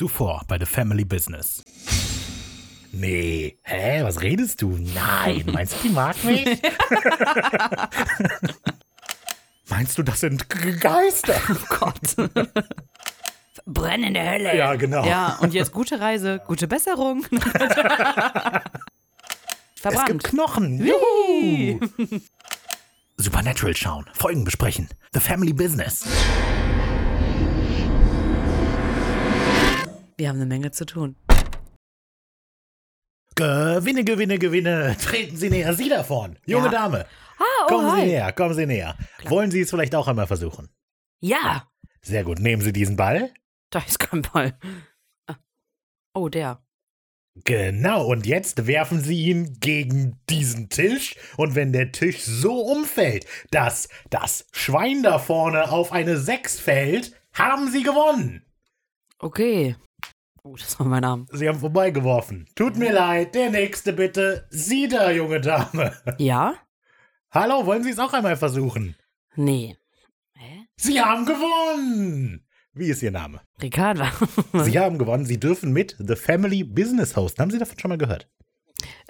Zuvor bei The Family Business. Nee, hä, was redest du? Nein, meinst du, die mag mich? meinst du, das sind G- Geister? Oh Gott. Brennende Hölle. Ja, genau. Ja, und jetzt gute Reise, gute Besserung. Es gibt Verbrannt. Knochen. Juhu. Supernatural schauen, Folgen besprechen. The Family Business. Wir haben eine Menge zu tun. Gewinne, Gewinne, Gewinne. Treten Sie näher, Sie davon. Junge Ja. Dame. Ah, oh, Kommen Sie hi. näher, kommen Sie näher. Wollen Sie es vielleicht auch einmal versuchen? Ja, Sehr gut. Nehmen Sie diesen Ball. da ist kein Ball. Ah. Oh, der. Genau, und jetzt werfen Sie ihn gegen diesen Tisch. Und wenn der Tisch so umfällt, dass das Schwein da vorne auf eine 6 fällt, haben Sie gewonnen. Okay. Oh, das war mein Name. Sie haben vorbeigeworfen. Tut mir leid, der nächste bitte. Sie da, junge Dame. Ja? Hallo, wollen Sie es auch einmal versuchen? Nee. Hä? Sie haben gewonnen. Wie ist Ihr Name? Ricarda. Sie haben gewonnen. Sie dürfen mit The Family Business hosten. Haben Sie davon schon mal gehört?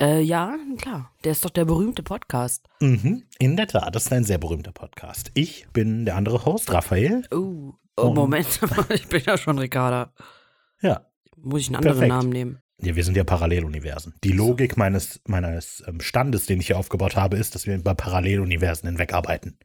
äh, ja, klar. Der ist doch der berühmte Podcast. Mhm, in der Tat. Das ist ein sehr berühmter Podcast. Ich bin der andere Host, Raphael. Oh, oh Moment. ich bin ja schon Ricarda. Ja. Muss ich einen anderen Perfekt. Namen nehmen? Ja, wir sind ja Paralleluniversen. Die Logik meines, meines ähm, Standes, den ich hier aufgebaut habe, ist, dass wir über Paralleluniversen hinweg arbeiten.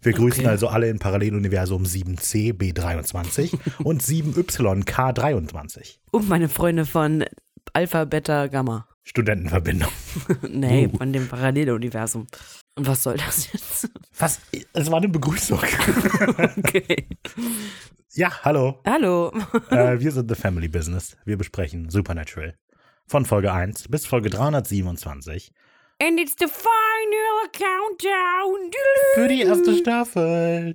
Wir grüßen Okay. also alle in Paralleluniversum 7c B23 und 7y K23. Und meine Freunde von Alpha, Beta, Gamma. Studentenverbindung. Nee, Uh. von dem Paralleluniversum. Und was soll das jetzt? Was? Es war eine Begrüßung. okay. ja, hallo. Hallo. äh, wir sind The Family Business. Wir besprechen Supernatural. Von Folge 1 bis Folge 327. And it's the final countdown. Für die erste Staffel.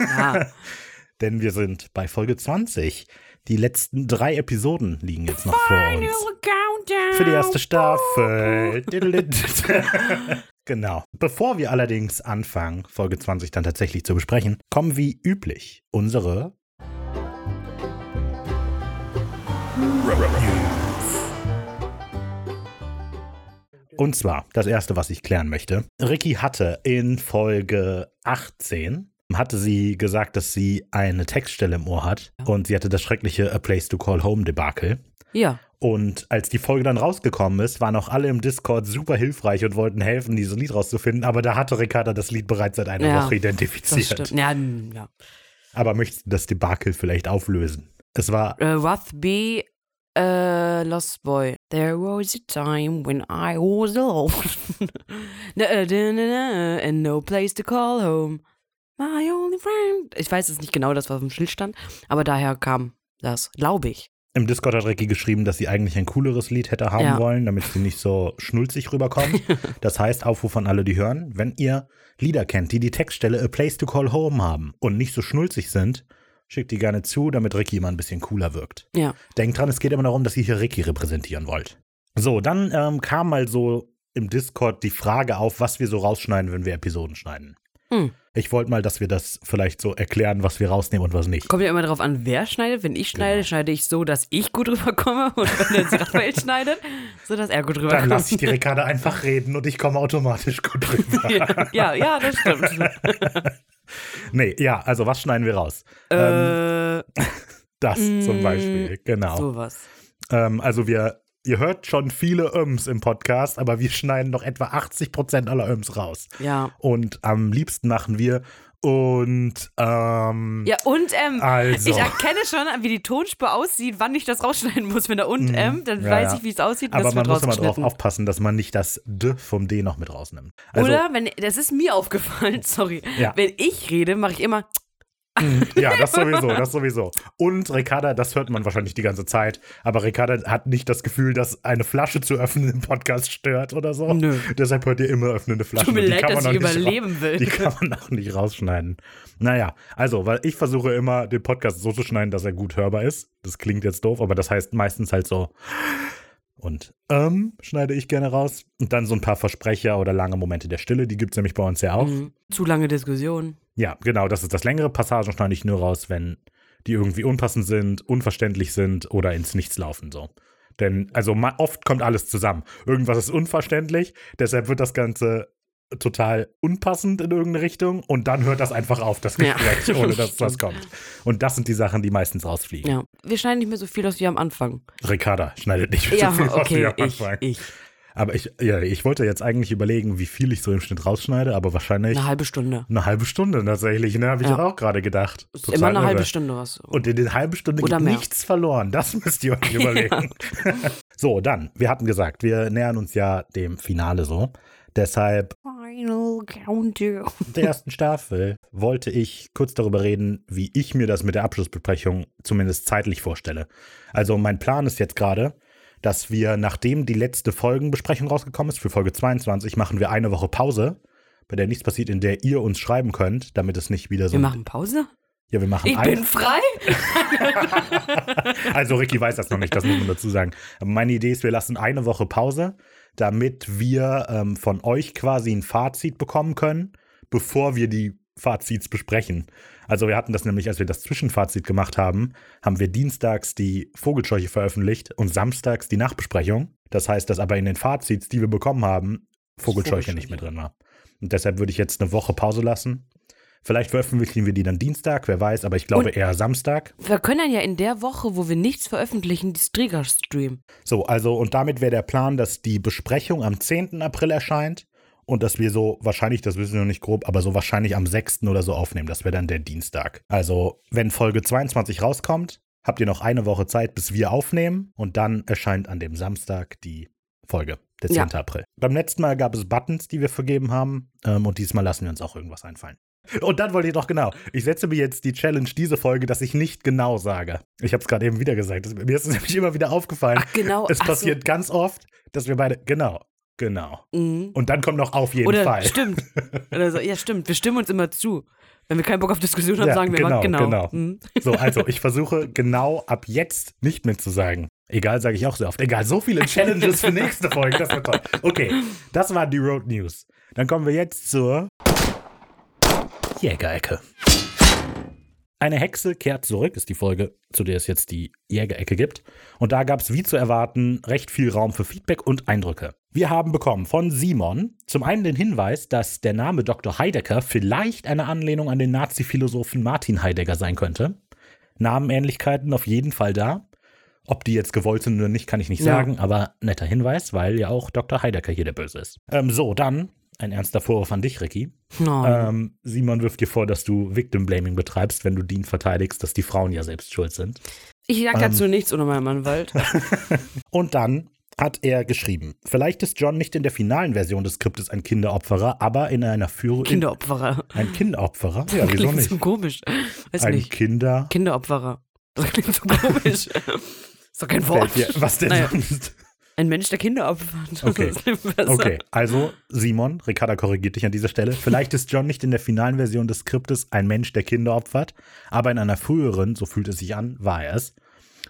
Ja, Denn wir sind bei Folge 20. Die letzten drei Episoden liegen jetzt noch vor uns. countdown. Für die erste Staffel. Genau. Bevor wir allerdings anfangen, Folge 20 dann tatsächlich zu besprechen, kommen wie üblich unsere Und zwar, das erste, was ich klären möchte. Ricky hatte in Folge 18 hatte sie gesagt, dass sie eine Textstelle im Ohr hat und sie hatte das schreckliche A Place to Call Home Debakel. Ja. Und als die Folge dann rausgekommen ist, waren auch alle im Discord super hilfreich und wollten helfen, dieses Lied rauszufinden. Aber da hatte Ricarda das Lied bereits seit einer Ja, Woche identifiziert. Ja, ja. Aber möchtest du das Debakel vielleicht auflösen? Es war Äh, Rothby, äh, Lost Boy. There was a time when I was alone. äh, and no place to call home. My only friend. Ich weiß jetzt nicht genau, das was auf dem Schild stand, aber daher kam das, glaube ich. Im Discord hat Ricky geschrieben, dass sie eigentlich ein cooleres Lied hätte haben Ja. wollen, damit sie nicht so schnulzig rüberkommen. das heißt, Aufruf an alle, die hören, wenn ihr Lieder kennt, die die Textstelle A Place to Call Home haben und nicht so schnulzig sind, schickt die gerne zu, damit Ricky immer ein bisschen cooler wirkt. Ja. Denkt dran, es geht immer darum, dass ihr hier Ricky repräsentieren wollt. So, dann ähm, kam mal so im Discord die Frage auf, was wir so rausschneiden, wenn wir Episoden schneiden. Hm. Ich wollte mal, dass wir das vielleicht so erklären, was wir rausnehmen und was nicht. Kommt ja immer darauf an, wer schneidet. Wenn ich schneide, Genau. schneide ich so, dass ich gut rüberkomme. Und wenn der Raphael schneidet, so dass er gut Dann rüberkommt. lasse ich die Ricarda einfach reden und ich komme automatisch gut rüber. ja, ja, ja, das stimmt. Nee, ja, also was schneiden wir raus? äh, Das zum mm, Beispiel, genau. sowas. Ähm, also wir, ihr hört schon viele Öms im Podcast, aber wir schneiden noch etwa 80% aller Öms raus. Ja. Und am liebsten machen wir und ähm, Ja, und ähm, Also. ich erkenne schon, wie die Tonspur aussieht, wann ich das rausschneiden muss. Wenn da und Mhm. M, dann Ja, weiß ich, wie es aussieht. aber man muss immer drauf rausgeschnitten. aufpassen, dass man nicht das D vom D noch mit rausnimmt. Also, Oder, wenn, das ist mir aufgefallen, sorry. Ja. Wenn ich rede, mache ich immer, Ja, das sowieso, das sowieso. Und Ricarda, das hört man wahrscheinlich die ganze Zeit, aber Ricarda hat nicht das Gefühl, dass eine Flasche zu öffnen im Podcast stört oder so. Nö. Deshalb hört ihr immer öffnende Flaschen. tut mir leid, kann dass man ich überleben will. Die kann man auch nicht rausschneiden. Naja, also, weil ich versuche immer, den Podcast so zu schneiden, dass er gut hörbar ist. Das klingt jetzt doof, aber das heißt meistens halt so. Und ähm, schneide ich gerne raus. Und dann so ein paar Versprecher oder lange Momente der Stille, die gibt es nämlich bei uns ja auch. Mhm. Zu lange Diskussion. Ja, genau, das ist das längere Passagen schneide ich nur raus, wenn die irgendwie unpassend sind, unverständlich sind oder ins Nichts laufen so. Denn also oft kommt alles zusammen. Irgendwas ist unverständlich, deshalb wird das Ganze total unpassend in irgendeine Richtung und dann hört das einfach auf, das Ja. Gespräch, ohne dass was kommt. Und das sind die Sachen, die meistens rausfliegen. Ja. Wir schneiden nicht mehr so viel aus wie am Anfang. Ricarda schneidet nicht Ja, so viel raus wie okay, am ich, Anfang. ich. Aber ich, ja, ich wollte jetzt eigentlich überlegen, wie viel ich so im Schnitt rausschneide, aber wahrscheinlich Eine halbe Stunde. eine halbe Stunde tatsächlich, ne? Habe ich Ja. auch gerade gedacht. Ist Total immer eine irre. halbe Stunde was. Und in den halben Stunde Oder geht mehr. nichts verloren. Das müsst ihr euch überlegen. so, dann, wir hatten gesagt, wir nähern uns ja dem Finale so. Deshalb Final Countdown. der ersten Staffel wollte ich kurz darüber reden, wie ich mir das mit der Abschlussbesprechung zumindest zeitlich vorstelle. Also mein Plan ist jetzt gerade, dass wir, nachdem die letzte Folgenbesprechung rausgekommen ist, für Folge 22, machen wir eine Woche Pause, bei der nichts passiert, in der ihr uns schreiben könnt, damit es nicht wieder so. Wir machen Pause? ja, wir machen Ich eine- bin frei? also Ricky weiß das noch nicht, das muss man dazu sagen. Aber meine Idee ist, wir lassen eine Woche Pause, damit wir ähm, von euch quasi ein Fazit bekommen können, bevor wir die Fazits besprechen. Also wir hatten das nämlich, als wir das Zwischenfazit gemacht haben, haben wir dienstags die Vogelscheuche veröffentlicht und samstags die Nachbesprechung. Das heißt, dass aber in den Fazits, die wir bekommen haben, Vogelscheuche nicht mehr drin war. Und deshalb würde ich jetzt eine Woche Pause lassen. Vielleicht veröffentlichen wir die dann Dienstag, wer weiß, aber ich glaube Und- eher Samstag. Wir können dann ja in der Woche, wo wir nichts veröffentlichen, die Strigger streamen. So, also und damit wäre der Plan, dass die Besprechung am 10. April erscheint und dass wir so wahrscheinlich, das wissen wir noch nicht grob, aber so wahrscheinlich am 6. oder so aufnehmen. Das wäre dann der Dienstag. Also, wenn Folge 22 rauskommt, habt ihr noch eine Woche Zeit, bis wir aufnehmen und dann erscheint an dem Samstag die Folge, der 10. Ja. April. Beim letzten Mal gab es Buttons, die wir vergeben haben ähm, und diesmal lassen wir uns auch irgendwas einfallen. Und dann wollte ich doch genau. Ich setze mir jetzt die Challenge diese Folge, dass ich nicht genau sage. Ich habe es gerade eben wieder gesagt. Das, mir ist es nämlich immer wieder aufgefallen. Ach, genau. Es ach so. passiert ganz oft, dass wir beide. Genau, genau. Mhm. Und dann kommt noch auf jeden Oder Fall. stimmt. Oder so. Ja, stimmt. Wir stimmen uns immer zu. Wenn wir keinen Bock auf Diskussion haben, Ja, sagen wir genau, genau. genau. Mhm. So, also ich versuche genau ab jetzt nicht mehr zu sagen. Egal, sage ich auch sehr oft. Egal, so viele Challenges für nächste Folge. Das wird toll. Okay, das waren die Road News. Dann kommen wir jetzt zur Jägerecke. Eine Hexe kehrt zurück, ist die Folge, zu der es jetzt die Jägerecke gibt. Und da gab es wie zu erwarten recht viel Raum für Feedback und Eindrücke. Wir haben bekommen von Simon zum einen den Hinweis, dass der Name Dr. Heidegger vielleicht eine Anlehnung an den Nazi-Philosophen Martin Heidegger sein könnte. Namenähnlichkeiten auf jeden Fall da. Ob die jetzt gewollt sind oder nicht, kann ich nicht Ja. sagen, aber netter Hinweis, weil ja auch Dr. Heidegger hier der Böse ist. Ähm, so, dann ein ernster Vorwurf an dich, Ricky. Oh. Ähm, Simon wirft dir vor, dass du Victim Blaming betreibst, wenn du Dean verteidigst, dass die Frauen ja selbst schuld sind. ich sag ähm, dazu nichts ohne meinen Anwalt. Und dann hat er geschrieben, vielleicht ist John nicht in der finalen Version des Skriptes ein Kinderopferer, aber in einer Führung. Kinderopferer. Ein Kinderopferer? Ja, wieso klingt nicht? so komisch. Weiß Ein nicht. Kinder. Kinderopferer. Das klingt so komisch. ist doch kein Wort. Dir, was denn Naja. sonst? Ein Mensch, der Kinder opfert. Okay. Okay, also Simon, Ricarda korrigiert dich an dieser Stelle. Vielleicht ist John nicht in der finalen Version des Skriptes ein Mensch, der Kinder opfert, aber in einer früheren, so fühlt es sich an, war er es.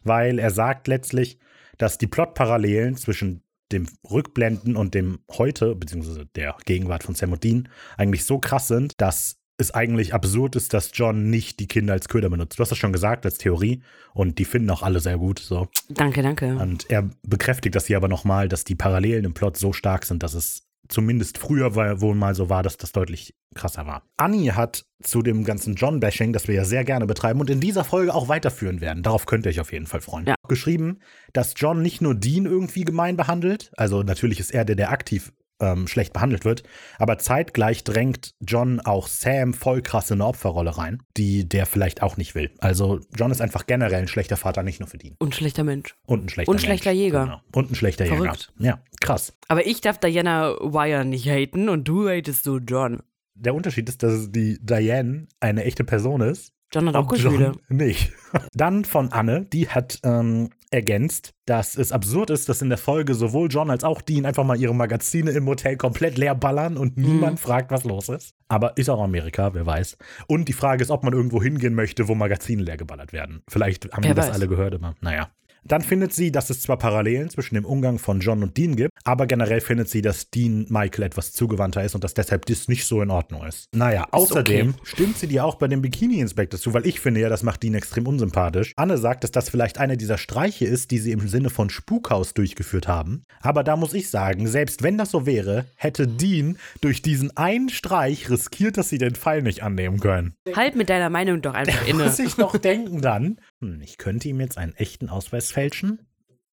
Weil er sagt letztlich, dass die Plotparallelen zwischen dem Rückblenden und dem Heute, beziehungsweise der Gegenwart von Sam und Dean, eigentlich so krass sind, dass es eigentlich absurd ist, dass John nicht die Kinder als Köder benutzt. Du hast das schon gesagt als Theorie und die finden auch alle sehr gut. So. Danke, danke. Und er bekräftigt das hier aber nochmal, dass die Parallelen im Plot so stark sind, dass es zumindest früher war- wohl mal so war, dass das deutlich krasser war. Annie hat zu dem ganzen John-Bashing, das wir ja sehr gerne betreiben und in dieser Folge auch weiterführen werden, darauf könnt ihr euch auf jeden Fall freuen, Ja. geschrieben, dass John nicht nur Dean irgendwie gemein behandelt, also natürlich ist er der, der aktiv ähm, schlecht behandelt wird, aber zeitgleich drängt John auch Sam voll krass in eine Opferrolle rein, die der vielleicht auch nicht will. Also John ist einfach generell ein schlechter Vater, nicht nur für Dean. Und schlechter Mensch. Und ein schlechter Und schlechter Mensch. Jäger. Genau. Und ein schlechter Verrückt. Jäger. Ja, krass. Aber ich darf Diana Wire nicht haten und du hatest so John. Der Unterschied ist, dass die Diane eine echte Person ist. John hat auch Gefühle. nicht. Dann von Anne, die hat ähm, ergänzt, dass es absurd ist, dass in der Folge sowohl John als auch Dean einfach mal ihre Magazine im Hotel komplett leer ballern und Mhm. niemand fragt, was los ist. Aber ist auch Amerika, wer weiß. Und die Frage ist, ob man irgendwo hingehen möchte, wo Magazine leer geballert werden. Vielleicht haben Wer wir das alle gehört, aber naja. Dann findet sie, dass es zwar Parallelen zwischen dem Umgang von John und Dean gibt, aber generell findet sie, dass Dean Michael etwas zugewandter ist und dass deshalb das nicht so in Ordnung ist. Naja, außerdem okay. stimmt sie dir auch bei dem Bikini-Inspektor zu, weil ich finde ja, das macht Dean extrem unsympathisch. Anne sagt, dass das vielleicht eine dieser Streiche ist, die sie im Sinne von Spukhaus durchgeführt haben. Aber da muss ich sagen, selbst wenn das so wäre, hätte Dean durch diesen einen Streich riskiert, dass sie den Fall nicht annehmen können. Halt mit deiner Meinung doch einfach inne. Muss ich noch denken dann, ich könnte ihm jetzt einen echten Ausweis fälschen?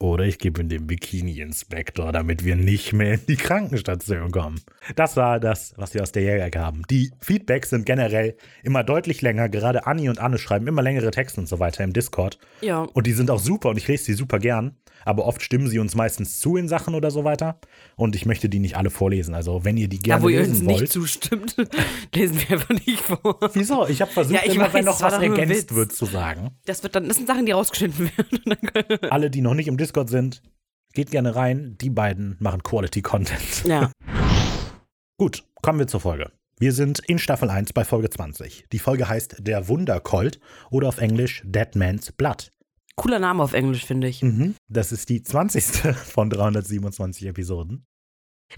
Oder ich gebe ihm den Bikini-Inspektor, damit wir nicht mehr in die Krankenstation kommen. Das war das, was wir aus der Jäger haben. Die Feedbacks sind generell immer deutlich länger. Gerade Anni und Anne schreiben immer längere Texte und so weiter im Discord. Ja. Und die sind auch super und ich lese sie super gern. Aber oft stimmen sie uns meistens zu in Sachen oder so weiter. Und ich möchte die nicht alle vorlesen. Also, wenn ihr die gerne Da, wo ihr lesen uns wollt. nicht zustimmt, lesen wir einfach nicht vor. Wieso? Ich habe versucht, Ja, ich immer, weiß, wenn noch was ergänzt Witz. wird, zu sagen. Das, wird dann, das sind Sachen, die rausgeschnitten werden. Alle, die noch nicht im Discord sind, geht gerne rein. Die beiden machen Quality Content. ja. Gut, kommen wir zur Folge. Wir sind in Staffel 1 bei Folge 20. Die Folge heißt Der Wundercolt oder auf Englisch Dead Man's Blood. Cooler Name auf Englisch, finde ich. Mhm. Das ist die 20. von 327 Episoden.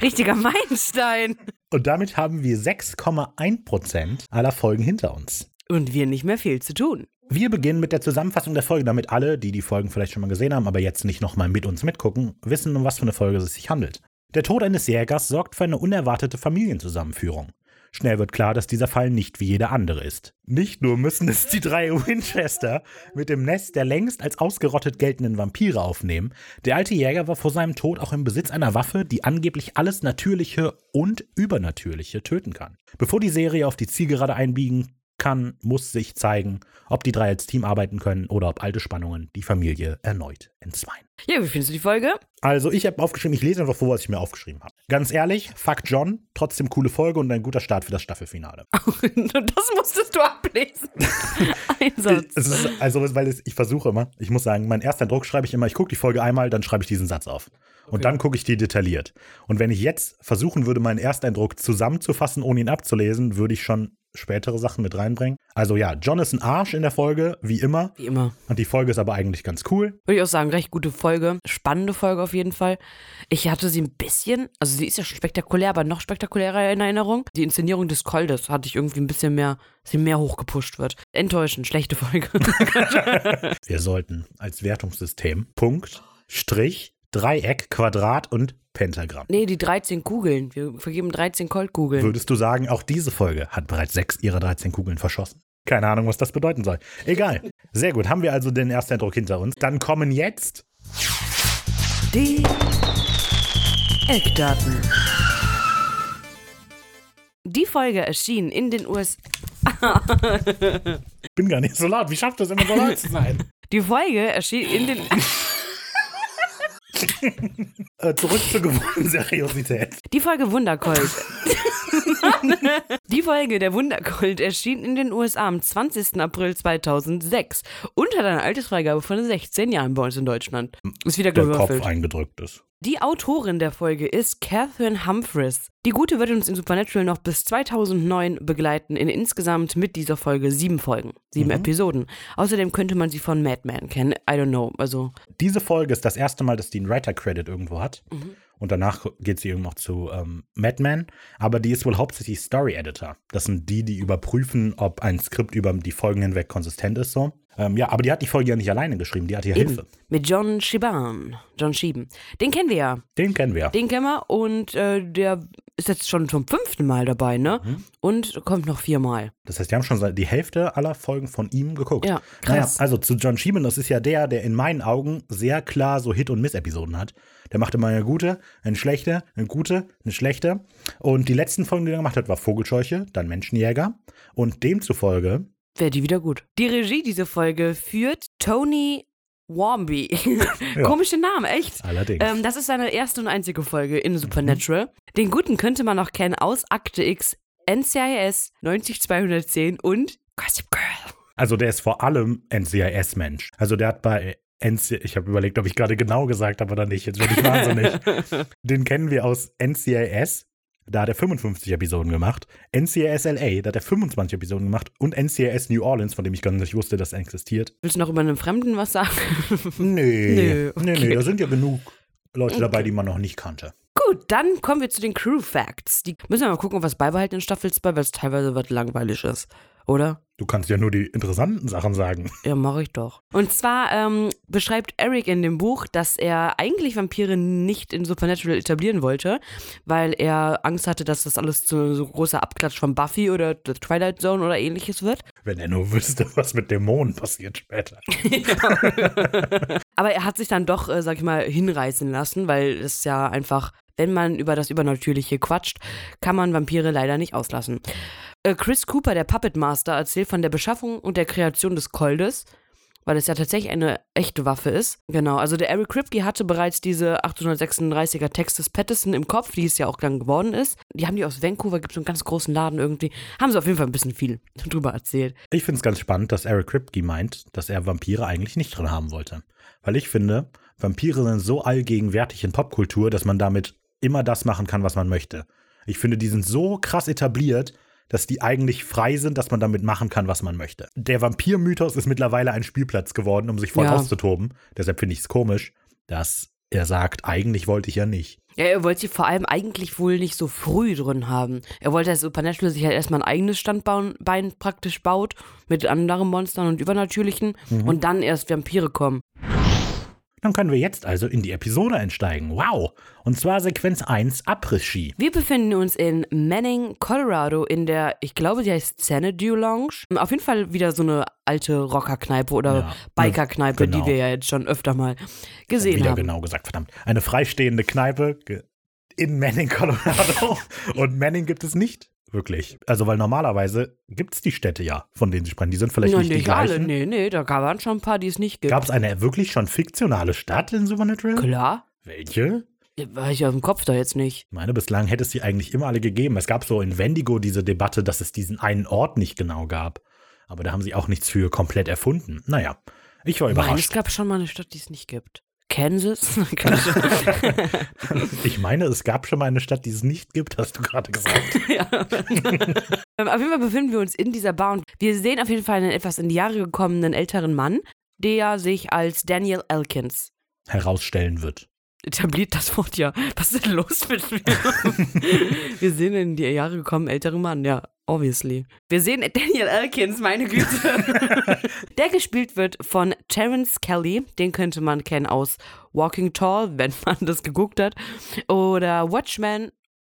Richtiger Meilenstein. Und damit haben wir 6,1% aller Folgen hinter uns. Und wir nicht mehr viel zu tun. Wir beginnen mit der Zusammenfassung der Folge, damit alle, die die Folgen vielleicht schon mal gesehen haben, aber jetzt nicht nochmal mit uns mitgucken, wissen, um was für eine Folge es sich handelt. Der Tod eines Jägers sorgt für eine unerwartete Familienzusammenführung. Schnell wird klar, dass dieser Fall nicht wie jeder andere ist. Nicht nur müssen es die drei Winchester mit dem Nest der längst als ausgerottet geltenden Vampire aufnehmen, der alte Jäger war vor seinem Tod auch im Besitz einer Waffe, die angeblich alles Natürliche und Übernatürliche töten kann. Bevor die Serie auf die Zielgerade einbiegen kann, muss sich zeigen, ob die drei als Team arbeiten können oder ob alte Spannungen die Familie erneut entzweien. Ja, wie findest du die Folge? Also, ich habe aufgeschrieben, ich lese einfach vor, was ich mir aufgeschrieben habe. Ganz ehrlich, fuck John, trotzdem coole Folge und ein guter Start für das Staffelfinale. Das musstest du ablesen. Einsatz. Ist, also, weil es, ich versuche immer, ich muss sagen, mein erster Druck schreibe ich immer, ich gucke die Folge einmal, dann schreibe ich diesen Satz auf. Und Okay. dann gucke ich die detailliert. Und wenn ich jetzt versuchen würde, meinen Ersteindruck zusammenzufassen, ohne ihn abzulesen, würde ich schon spätere Sachen mit reinbringen. Also ja, John ist ein Arsch in der Folge, wie immer. Wie immer. Und die Folge ist aber eigentlich ganz cool. Würde ich auch sagen, recht gute Folge. Spannende Folge auf jeden Fall. Ich hatte sie ein bisschen, also sie ist ja schon spektakulär, aber noch spektakulärer in Erinnerung. Die Inszenierung des Koldes hatte ich irgendwie ein bisschen mehr, dass sie mehr hochgepusht wird. Enttäuschend, schlechte Folge. Wir sollten als Wertungssystem Punkt, Strich, Dreieck, Quadrat und Pentagramm. nee, die 13 Kugeln. Wir vergeben 13 Colt-Kugeln. Würdest du sagen, auch diese Folge hat bereits sechs ihrer 13 Kugeln verschossen? Keine Ahnung, was das bedeuten soll. Egal. Sehr gut, haben wir also den Ersteindruck hinter uns. Dann kommen jetzt Die Eckdaten. Die Folge erschien in den USA. bin gar nicht so laut. Wie schafft das immer so laut zu sein? Die Folge erschien in den. Äh, zurück zur gewohnten Seriosität. Die Folge Wundercolt. Die Folge der Wundercolt erschien in den USA am 20. April 2006 und hat eine Altersfreigabe von 16 Jahren bei uns in Deutschland. Ist wieder Der Kopf gewürfelt. eingedrückt ist. Die Autorin der Folge ist Catherine Humphries. Die Gute wird uns in Supernatural noch bis 2009 begleiten, in insgesamt mit dieser Folge sieben Folgen, sieben Mhm. Episoden. Außerdem könnte man sie von Mad Men kennen. I don't know. Also, Diese Folge ist das erste Mal, dass die einen Writer-Credit irgendwo hat. Mhm. Und danach geht sie irgendwo noch zu ähm, Madman. Aber die ist wohl hauptsächlich Story-Editor. Das sind die, die überprüfen, ob ein Skript über die Folgen hinweg konsistent ist. So. Ähm, ja, aber die hat die Folge ja nicht alleine geschrieben. Die hat ja Hilfe. mit John Shiban. John Schieben. Den kennen wir ja. Den kennen wir. Den kennen wir und äh, der ist jetzt schon zum fünften Mal dabei, ne? Mhm. Und kommt noch viermal. Das heißt, die haben schon die Hälfte aller Folgen von ihm geguckt. Ja, Naja, krass. also zu John Sheeman, das ist ja der, der in meinen Augen sehr klar so Hit- und Miss-Episoden hat. Der macht immer eine gute, eine schlechte, eine gute, eine schlechte. Und die letzten Folgen, die er gemacht hat, war Vogelscheuche, dann Menschenjäger. Und demzufolge, Wäre die wieder gut. Die Regie dieser Folge führt Tony Womby. Komischer Name, echt. allerdings. Ähm, das ist seine erste und einzige Folge in Supernatural. Den guten könnte man noch kennen aus Akte X, NCIS 90210 und Gossip Girl. Also der ist vor allem NCIS-Mensch. Also der hat bei NC ich habe überlegt, ob ich gerade genau gesagt habe oder nicht. Jetzt bin ich wahnsinnig. Den kennen wir aus NCIS, da hat er 55 Episoden gemacht. NCIS LA, da hat er 25 Episoden gemacht. Und NCIS New Orleans, von dem ich gar nicht wusste, dass er existiert. Willst du noch über einen Fremden was sagen? Nee. Nö, Nee, okay. nee, da sind ja genug Leute Okay. dabei, die man noch nicht kannte. Gut, dann kommen wir zu den Crew Facts. Die müssen wir mal gucken, was beibehalten in Staffel 2, weil es teilweise was langweilig ist. Oder? Du kannst ja nur die interessanten Sachen sagen. Ja, mache ich doch. Und zwar ähm, beschreibt Eric in dem Buch, dass er eigentlich Vampire nicht in Supernatural etablieren wollte, weil er Angst hatte, dass das alles zu so großer Abklatsch von Buffy oder The Twilight Zone oder ähnliches wird. Wenn er nur wüsste, was mit Dämonen passiert später. Aber er hat sich dann doch, äh, sag ich mal, hinreißen lassen, weil es ja einfach, wenn man über das Übernatürliche quatscht, kann man Vampire leider nicht auslassen. Äh, Chris Cooper, der Puppet Master, erzählt von der Beschaffung und der Kreation des Koldes, weil es ja tatsächlich eine echte Waffe ist. Genau, also der Eric Kripke hatte bereits diese 836er Texas Patterson im Kopf, die es ja auch dann geworden ist. Die haben die aus Vancouver, gibt es einen ganz großen Laden irgendwie. Haben sie auf jeden Fall ein bisschen viel drüber erzählt. Ich finde es ganz spannend, dass Eric Kripke meint, dass er Vampire eigentlich nicht drin haben wollte. Weil ich finde, Vampire sind so allgegenwärtig in Popkultur, dass man damit immer das machen kann, was man möchte. Ich finde, die sind so krass etabliert, dass die eigentlich frei sind, dass man damit machen kann, was man möchte. Der Vampir-Mythos ist mittlerweile ein Spielplatz geworden, um sich voll Ja. auszutoben. Deshalb finde ich es komisch, dass er sagt, eigentlich wollte ich ja nicht. Ja, er wollte sie vor allem eigentlich wohl nicht so früh drin haben. Er wollte, dass Supernatural sich halt erstmal ein eigenes Standbein praktisch baut, mit anderen Monstern und Übernatürlichen, und dann erst Vampire kommen. Dann können wir jetzt also in die Episode einsteigen. Wow! Und zwar Sequenz 1, Abriss-Ski. Wir befinden uns in Manning, Colorado, in der, ich glaube, die heißt Xanadu Lounge. Auf jeden Fall wieder so eine alte Rockerkneipe oder Ja, Bikerkneipe, genau. die wir ja jetzt schon öfter mal gesehen Wieder haben. genau gesagt, verdammt. Eine freistehende Kneipe in Manning, Colorado. Und Manning gibt es nicht wirklich. Also, weil normalerweise gibt es die Städte ja, von denen sie sprechen. Die sind vielleicht Ja, nicht, die nicht alle, gleichen. nee, nee, da waren schon ein paar, die es nicht gibt. Gab es eine wirklich schon fiktionale Stadt in Supernatural? Klar, Welche? war ich aus dem Kopf da jetzt nicht. Ich meine, bislang hätte es die eigentlich immer alle gegeben. Es gab so in Wendigo diese Debatte, dass es diesen einen Ort nicht genau gab. Aber da haben sie auch nichts für komplett erfunden. Naja, ich war Ich meine, es überrascht. gab schon mal eine Stadt, die es nicht gibt. Kansas? Ich meine, es gab schon mal eine Stadt, die es nicht gibt, hast du gerade gesagt. ja. Ähm, auf jeden Fall befinden wir uns in dieser Bar und wir sehen auf jeden Fall einen etwas in die Jahre gekommenen älteren Mann, der sich als Daniel Elkins Herausstellen wird. etabliert das Wort ja. Was ist denn los mit mir? wir sehen einen in die Jahre gekommenen älteren Mann, ja, obviously. Wir sehen Daniel Elkins, meine Güte. Der gespielt wird von Terence Kelly, den könnte man kennen aus Walking Tall, wenn man das geguckt hat, oder Watchmen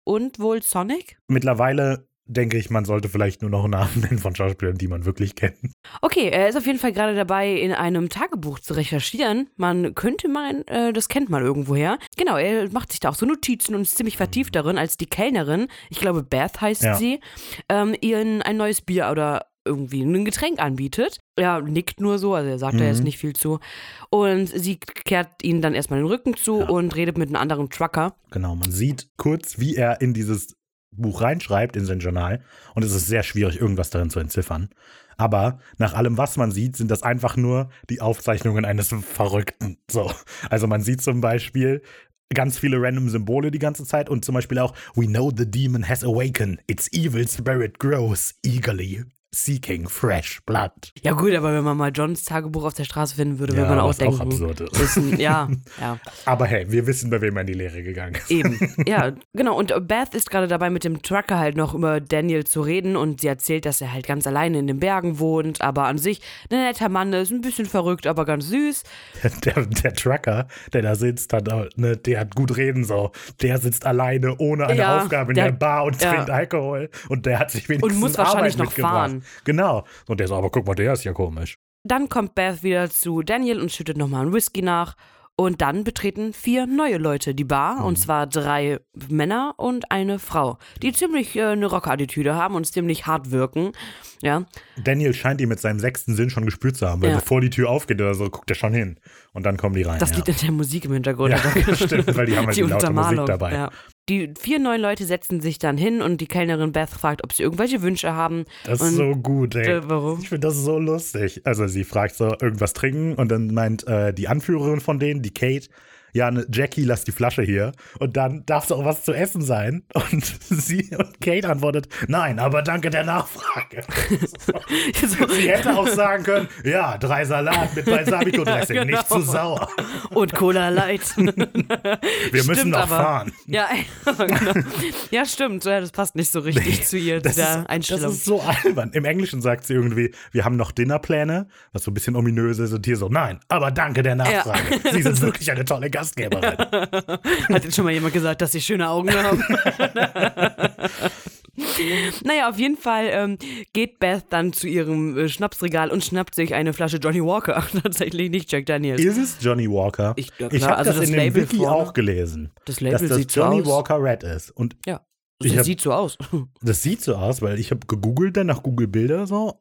und wohl Sonic. Mittlerweile denke ich, man sollte vielleicht nur noch Namen nennen von Schauspielern, die man wirklich kennt. Okay, er ist auf jeden Fall gerade dabei, in einem Tagebuch zu recherchieren. Man könnte meinen, äh, das kennt man irgendwoher. Genau, er macht sich da auch so Notizen und ist ziemlich vertieft darin, als die Kellnerin, ich glaube Beth heißt Ja. sie, ähm, ihnen ein neues Bier oder irgendwie ein Getränk anbietet. Er nickt nur so, also er sagt da Mhm. jetzt nicht viel zu. Und sie kehrt ihnen dann erstmal den Rücken zu Ja. und redet mit einem anderen Trucker. Genau, man sieht kurz, wie er in dieses Buch reinschreibt, in sein Journal. Und es ist sehr schwierig, irgendwas darin zu entziffern. Aber nach allem, was man sieht, sind das einfach nur die Aufzeichnungen eines Verrückten. So. Also man sieht zum Beispiel ganz viele random Symbole die ganze Zeit und zum Beispiel auch We know the demon has awakened. Its evil spirit grows eagerly, seeking fresh blood. Ja gut, aber wenn man mal Johns Tagebuch auf der Straße finden würde, würde Ja, man auch was auch denken. absurd ist. ein, ja, ja. Aber hey, wir wissen, bei wem er in die Lehre gegangen ist. Eben, ja, genau. Und Beth ist gerade dabei, mit dem Trucker halt noch über Daniel zu reden und sie erzählt, dass er halt ganz alleine in den Bergen wohnt, aber an sich ein netter Mann ist, ein bisschen verrückt, aber ganz süß. Der, der Trucker, der da sitzt, hat, ne, der hat gut reden so. Der sitzt alleine ohne eine Ja, Aufgabe in der- der, Bar und trinkt Alkohol. Und der hat sich wenigstens muss wahrscheinlich Arbeit noch mitgebracht. Genau. Und der so, aber guck mal, der ist ja komisch. Dann kommt Beth wieder zu Daniel und schüttet nochmal einen Whisky nach. Und dann betreten vier neue Leute die Bar, und zwar drei Männer und eine Frau, die ziemlich äh, eine Rocker-Attitüde haben und ziemlich hart wirken. Ja, Daniel scheint ihn mit seinem sechsten Sinn schon gespürt zu haben, weil Ja. bevor die Tür aufgeht oder so, guckt er schon hin. Und dann kommen die rein. Das ja. liegt in der Musik im Hintergrund. Ja, stimmt, weil die haben halt die laute Musik dabei. Ja. Die vier neuen Leute setzen sich dann hin und die Kellnerin Beth fragt, ob sie irgendwelche Wünsche haben. Das ist so gut, ey. Äh, warum? Ich finde das so lustig. Also sie fragt so irgendwas trinken und dann meint äh, die Anführerin von denen, die Kate, ja, ne, Jackie, lass die Flasche hier. Und dann darf es auch was zu essen sein. Und sie und Kate antwortet, nein, aber danke der Nachfrage. So, sie hätte auch sagen können, ja, drei Salat mit Balsamico-Dressing, Ja, genau. nicht zu sauer. und Cola Light. Wir müssen Stimmt noch aber. fahren. Ja, genau. ja, stimmt. Ja, das passt nicht so richtig zu ihr, Das der ist, Einstellung. das ist so albern. Im Englischen sagt sie irgendwie, wir haben noch Dinnerpläne, was so ein bisschen ominös ist. Und hier so, nein, aber danke der Nachfrage. Sie sind wirklich eine tolle Gastgeberin. Hat jetzt schon mal jemand gesagt, dass sie schöne Augen haben? naja, auf jeden Fall ähm, geht Beth dann zu ihrem äh, Schnapsregal und schnappt sich eine Flasche Johnny Walker. Tatsächlich nicht Jack Daniels. Ist es Johnny Walker? Ich- ja, ich habe also das, das in dem Label Wiki vorne. auch gelesen. Das Label dass das sieht Johnny so. Walker Red ist. Und Ja, das hab- sieht so aus. das sieht so aus, weil ich habe gegoogelt dann nach Google Bilder so.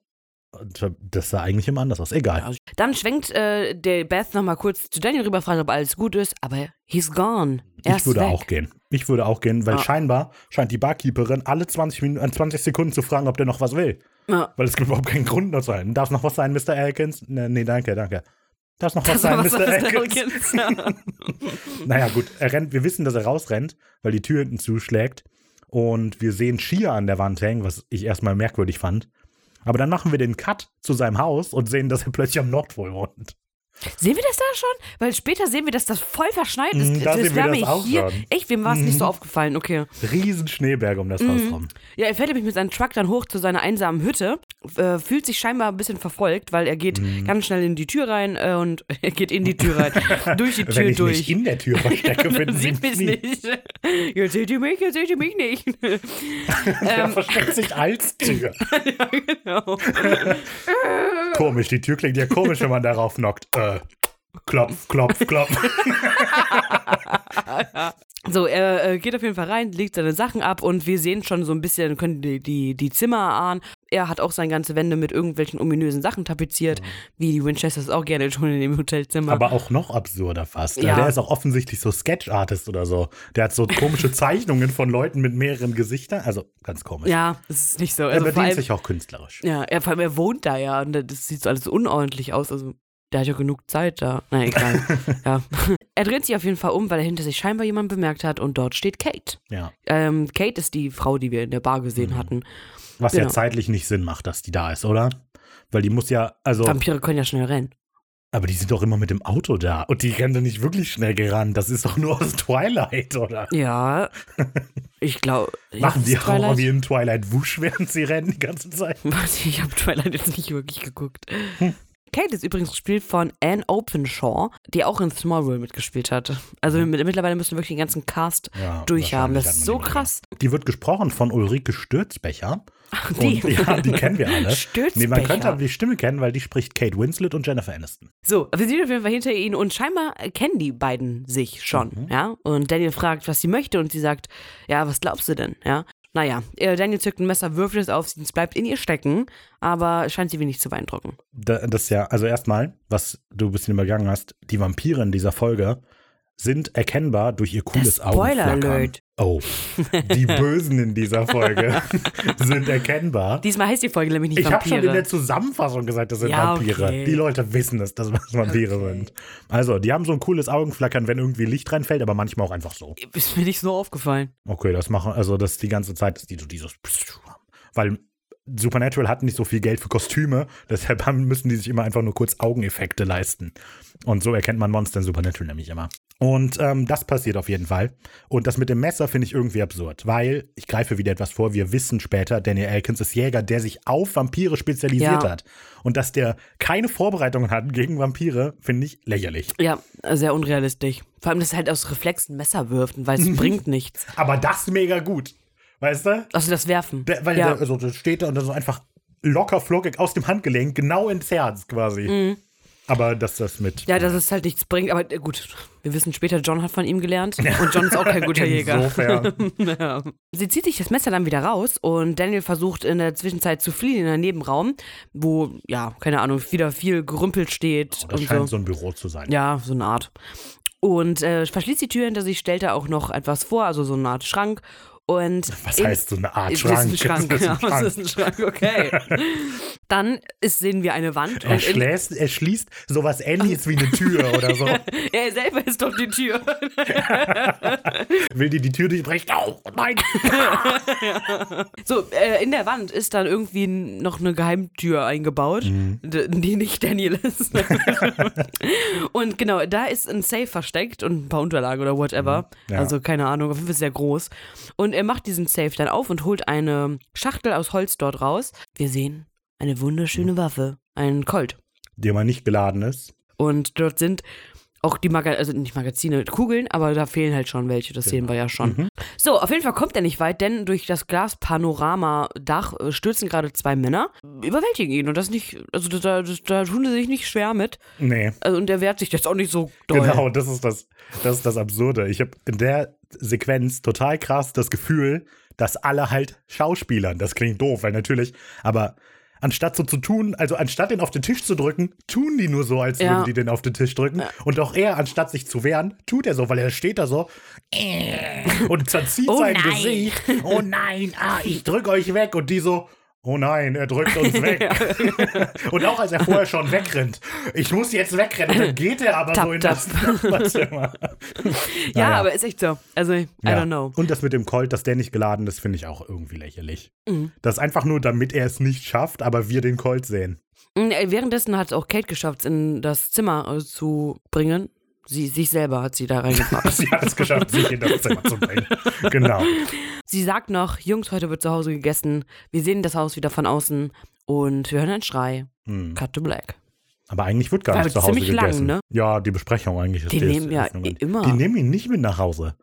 Das sah eigentlich immer anders aus. Egal. Dann schwenkt äh, der Beth nochmal kurz zu Daniel rüber, fragt, ob alles gut ist, aber he's gone. Er Ich würde weg. auch gehen. Ich würde auch gehen, weil Ah. scheinbar scheint die Barkeeperin alle 20, Minuten, äh, 20 Sekunden zu fragen, ob der noch was will. Ja. Weil es gibt überhaupt keinen Grund noch zu halten. Darf noch was sein, Mr. Elkins? Nee, nee danke, danke. Darf noch was Das sein, was Mr. Elkins? Elkins. Ja. Naja, gut, er rennt, wir wissen, dass er rausrennt, weil die Tür hinten zuschlägt. Und wir sehen Skier an der Wand hängen, was ich erstmal merkwürdig fand. Aber dann machen wir den Cut zu seinem Haus und sehen, dass er plötzlich am Nordpol wohnt. Sehen wir das da schon? Weil später sehen wir, dass das voll verschneit ist. Mm, da das mir auch hier. schon. Echt, wem war es nicht so aufgefallen? Okay. Riesen Schneeberge um das Mhm. Haus rum. Ja, er fährt nämlich mit seinem Truck dann hoch zu seiner einsamen Hütte, äh, fühlt sich scheinbar ein bisschen verfolgt, weil er geht Mhm. ganz schnell in die Tür rein äh, und er geht in die Tür rein. durch die Tür Wenn ich durch. mich in der Tür verstecke, Dann finden sie sieht mich nicht. Jetzt seht ihr mich, jetzt seht ihr mich nicht. Er versteckt sich als Tür. genau. Komisch, die Tür klingt ja komisch, wenn man darauf knockt. Äh, klopf, klopf, klopf. So, er äh, geht auf jeden Fall rein, legt seine Sachen ab und wir sehen schon so ein bisschen, können die, die, die Zimmer ahnen. Er hat auch seine ganze Wände mit irgendwelchen ominösen Sachen tapeziert, wie die Winchesters auch gerne tun in dem Hotelzimmer. Aber auch noch absurder fast. Ja. Der ist auch offensichtlich so Sketch-Artist oder so. Der hat so komische Zeichnungen von Leuten mit mehreren Gesichtern. Also ganz komisch. ja, das ist nicht so. er Also vor bedient allem, sich auch künstlerisch. ja, er, vor allem, er wohnt da ja und das sieht so alles unordentlich aus. Also, der hat ja genug Zeit da. Na, egal. ja. Er dreht sich auf jeden Fall um, weil er hinter sich scheinbar jemand bemerkt hat und dort steht Kate. Ja. Ähm, Kate ist die Frau, die wir in der Bar gesehen Mhm. hatten. Was ja Genau. zeitlich nicht Sinn macht, dass die da ist, oder? Weil die muss ja, also, Vampire können ja schnell rennen. aber die sind doch immer mit dem Auto da. Und die rennen doch nicht wirklich schnell gerannt. Das ist doch nur aus Twilight, oder? Ja, ich glaube. Machen die auch wie in Twilight Wusch, während sie rennen die ganze Zeit? Warte, ich habe Twilight jetzt nicht wirklich geguckt. Hm. Kate ist übrigens gespielt von Anne Openshaw, die auch in Smallville mitgespielt hat. Also mit, mittlerweile müssen wir wirklich den ganzen Cast Ja, durchhaben. Das ist so die krass. Die wird gesprochen von Ulrike Stürzbecher. Die. Und, ja, die kennen wir alle. Stürzbecher. Nee, man könnte aber die Stimme kennen, weil die spricht Kate Winslet und Jennifer Aniston. So, wir sind auf jeden Fall hinter ihnen und scheinbar kennen die beiden sich schon, Mhm. ja. Und Daniel fragt, was sie möchte und sie sagt, ja, was glaubst du denn, ja. Naja, äh, Daniel zückt ein Messer, würfelt es auf sie, es bleibt in ihr stecken, aber scheint sie wenig zu beeindrucken. Da, das ist ja, also erstmal, was du ein bisschen übergangen hast, die Vampire in dieser Folge sind erkennbar durch ihr cooles Das Spoiler Augenflackern. Oh, die Bösen in dieser Folge sind erkennbar. Diesmal heißt die Folge nämlich nicht Ich habe schon in Vampire. der Zusammenfassung gesagt, das sind Ja, Vampire. okay. Die Leute wissen es, dass es Vampire Okay. sind. Also, die haben so ein cooles Augenflackern, wenn irgendwie Licht reinfällt, aber manchmal auch einfach so. ist mir nicht so aufgefallen. Okay, das machen, also das ist die ganze Zeit, dass die so dieses. Weil Supernatural hat nicht so viel Geld für Kostüme, deshalb müssen die sich immer einfach nur kurz Augeneffekte leisten. Und so erkennt man Monster in Supernatural nämlich immer. Und ähm, das passiert auf jeden Fall. Und das mit dem Messer finde ich irgendwie absurd, weil, ich greife wieder etwas vor, wir wissen später, Daniel Elkins ist Jäger, der sich auf Vampire spezialisiert Ja. hat. Und dass der keine Vorbereitungen hat gegen Vampire, finde ich lächerlich. Ja, sehr unrealistisch. Vor allem, dass er halt aus Reflexen Messer wirft weiß, es bringt nichts. Aber das mega gut. Weißt du? Also das Werfen. Der, weil ja. der, also, der steht da und dann so einfach locker flockig aus dem Handgelenk, genau ins Herz quasi. Aber dass das mit. Ja, dass es halt nichts bringt. Aber äh, gut, wir wissen später, John hat von ihm gelernt. Und John ist auch kein guter Jäger. Insofern. ja. Sie zieht sich das Messer dann wieder raus und Daniel versucht in der Zwischenzeit zu fliehen in einen Nebenraum, wo, ja, keine Ahnung, wieder viel Gerümpel steht. Das und scheint so. so ein Büro zu sein. Ja, so eine Art. Und äh, verschließt die Tür hinter sich, stellt er auch noch etwas vor, also so eine Art Schrank. Und Was in- heißt so eine Art ist Schrank? ein Schrank, Das ist ja, ein Schrank. ist ein Schrank, okay. Dann ist, sehen wir eine Wand Er, schließt, er schließt sowas ähnliches wie eine Tür oder so. er selber ist doch die Tür. Will die die Tür durchbrechen? Oh, nein! So, äh, in der Wand ist dann irgendwie noch eine Geheimtür eingebaut, Mhm. die nicht Daniel ist. und genau, da ist ein Safe versteckt und ein paar Unterlagen oder whatever. Mhm. Ja. Also keine Ahnung, auf jeden Fall sehr groß. Und er macht diesen Safe dann auf und holt eine Schachtel aus Holz dort raus. Wir sehen eine wunderschöne Waffe, ein Colt. Der mal nicht geladen ist. Und dort sind auch die Magazine, also nicht Magazine, Kugeln, aber da fehlen halt schon welche, das sehen wir ja schon. Mhm. So, auf jeden Fall kommt er nicht weit, denn durch das Glaspanorama-Dach äh, stürzen gerade zwei Männer, überwältigen ihn und das nicht, also da, da, da tun sie sich nicht schwer mit. Nee. Also, und der wehrt sich jetzt auch nicht so doll. Genau, das ist das, das ist das Absurde. Ich habe in der Sequenz total krass das Gefühl, dass alle halt Schauspielern. Das klingt doof, weil natürlich, aber anstatt so zu tun, also anstatt den auf den Tisch zu drücken, tun die nur so, als Ja. würden die den auf den Tisch drücken. Und auch er, anstatt sich zu wehren, tut er so, weil er steht da so äh, und zerzieht Oh sein nein. Gesicht. Oh nein, ah, ich drück euch weg. Und die so, Oh nein, er drückt uns weg. und auch als er vorher schon wegrennt. Ich muss jetzt wegrennen. Dann geht er aber Tap, so in tap. das Nachbarzimmer. ja, Naja. aber ist echt so. Also, I Ja. don't know. Und das mit dem Colt, dass der nicht geladen ist, finde ich auch irgendwie lächerlich. Mhm. Das ist einfach nur, damit er es nicht schafft, aber wir den Colt sehen. Mm, äh, Währenddessen hat auch Kate geschafft, in das Zimmer äh, zu bringen. Sie, sich selber hat sie da reingebracht. Sie hat es geschafft, sich in das Zimmer zu bringen. Genau. sie sagt noch, Jungs, heute wird zu Hause gegessen. Wir sehen das Haus wieder von außen und wir hören einen Schrei. Hm. Cut to black. Aber eigentlich wird gar War nicht zu Hause ziemlich lang, gegessen. ne? Ja, die Besprechung eigentlich ist Die die nehmen ja immer. Die nehmen ihn nicht mit nach Hause.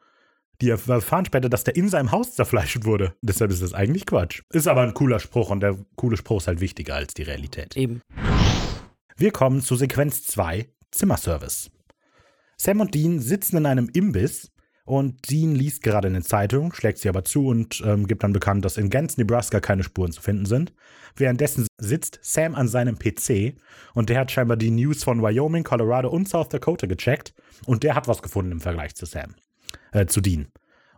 Die erfahren später, dass der in seinem Haus zerfleischt wurde. Deshalb ist das eigentlich Quatsch. Ist aber ein cooler Spruch und der coole Spruch ist halt wichtiger als die Realität. Eben. Wir kommen zu Sequenz 2, Zimmerservice. Sam und Dean sitzen in einem Imbiss und Dean liest gerade eine Zeitung, schlägt sie aber zu und ähm, gibt dann bekannt, dass in ganz Nebraska keine Spuren zu finden sind. Währenddessen sitzt Sam an seinem PC und der hat scheinbar die News von Wyoming, Colorado und South Dakota gecheckt und der hat was gefunden im Vergleich zu Sam, äh, zu Dean.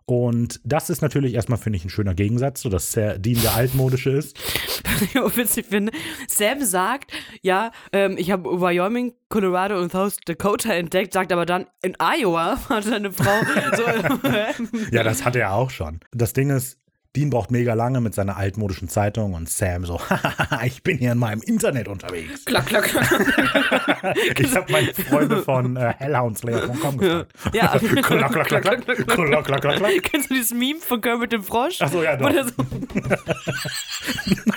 Und das ist natürlich erstmal, finde ich, ein schöner Gegensatz, so dass Sa- Dean der altmodische ist. Was ich auch witzig finde, Sam sagt, ja, ähm, ich habe Wyoming, Colorado und South Dakota entdeckt, sagt aber dann, in Iowa hat seine Frau so, Ja, das hat er auch schon. Das Ding ist, Dean braucht mega lange mit seiner altmodischen Zeitung und Sam so, ich bin hier in meinem Internet unterwegs. Klack, klack. ich habe meine Freunde von äh, hellhoundslayer.com gefragt. Ja. klack, klack, klack, klack, klack, klack, klack, klack, klack. Kennst du dieses Meme von Girl Kermit dem Frosch? Ach so, ja, doch. So.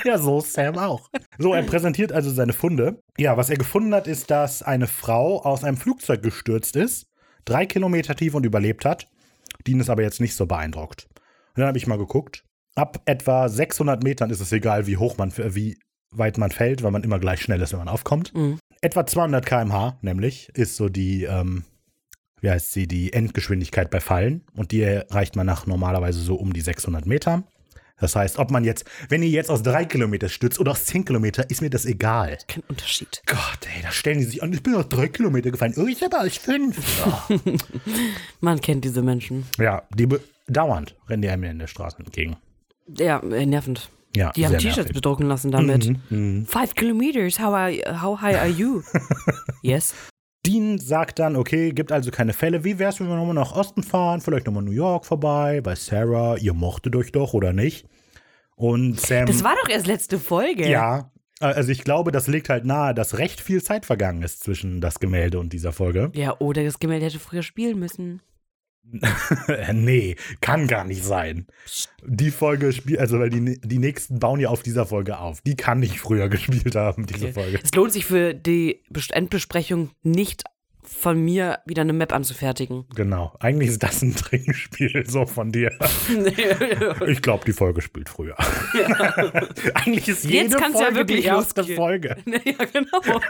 ja, so Sam auch. So, er präsentiert also seine Funde. Ja, was er gefunden hat, ist, dass eine Frau aus einem Flugzeug gestürzt ist, drei Kilometer tief und überlebt hat. Dean ist aber jetzt nicht so beeindruckt. Und dann habe ich mal geguckt. Ab etwa 600 Metern ist es egal, wie hoch man, wie weit man fällt, weil man immer gleich schnell ist, wenn man aufkommt. Mhm. Etwa 200 km/h, nämlich, ist so die, ähm, wie heißt sie, die Endgeschwindigkeit bei Fallen. Und die erreicht man nach normalerweise so um die 600 Meter. Das heißt, ob man jetzt, wenn ihr jetzt aus drei Kilometer stürzt oder aus zehn Kilometer, ist mir das egal. kein Unterschied. Gott, ey, da stellen die sich an, ich bin aus drei Kilometer gefallen. Oh, ich aber aus fünf. Oh. Man kennt diese Menschen. ja, die dauernd rennen die einem in der Straße entgegen. Ja, äh, nervend. Ja, Die haben T-Shirts bedrucken lassen damit. Mhm, mhm. Five kilometers, how, are, how high are you? yes. Dean sagt dann, okay, gibt also keine Fälle. Wie wär's, wenn wir nochmal nach Osten fahren? Vielleicht nochmal New York vorbei, bei Sarah. Ihr mochtet euch doch, oder nicht? Und Sam. Das war doch erst letzte Folge. ja. Also ich glaube, das liegt halt nahe, dass recht viel Zeit vergangen ist zwischen das Gemälde und dieser Folge. Ja, oder das Gemälde hätte früher spielen müssen. Äh, nee, kann gar nicht sein. Die Folge spielt, also weil die, die nächsten bauen ja auf dieser Folge auf. Die kann nicht früher gespielt haben, diese Okay. Folge. Es lohnt sich für die Bes- Endbesprechung nicht von mir wieder eine Map anzufertigen. Genau. Eigentlich ist das ein Trinkspiel, so von dir. Ich glaube, die Folge spielt früher. Eigentlich ist jede Jetzt kann's ja Folge wirklich die erste losgehen. Folge. ja, genau.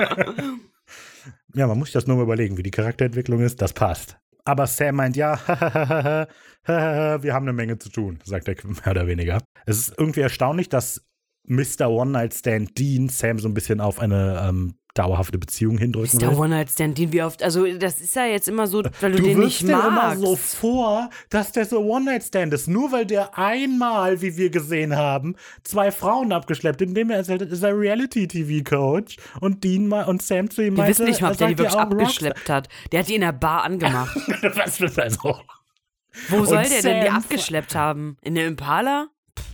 Ja, man muss sich das nur mal überlegen, wie die Charakterentwicklung ist. Das passt. Aber Sam meint, ja, wir haben eine Menge zu tun, sagt er mehr oder weniger. Es ist irgendwie erstaunlich, dass Mr. One Night Stand Dean Sam so ein bisschen auf eine ähm, dauerhafte Beziehung hindrücken Ist der will. One-Night-Stand, den wir oft, also das ist ja jetzt immer so, weil du, Du den nicht dir immer magst. so vor, dass der so One-Night-Stand ist. Nur weil der einmal, wie wir gesehen haben, zwei Frauen abgeschleppt, indem er erzählt hat, ist er Reality-TV-Coach und Dean mal und Sam zu ihm wir meinte, wissen nicht mal, ob der die wirklich abgeschleppt hat. Der hat die in der Bar angemacht. Was ist also? Wo soll der denn die Sam- abgeschleppt haben? In der Impala?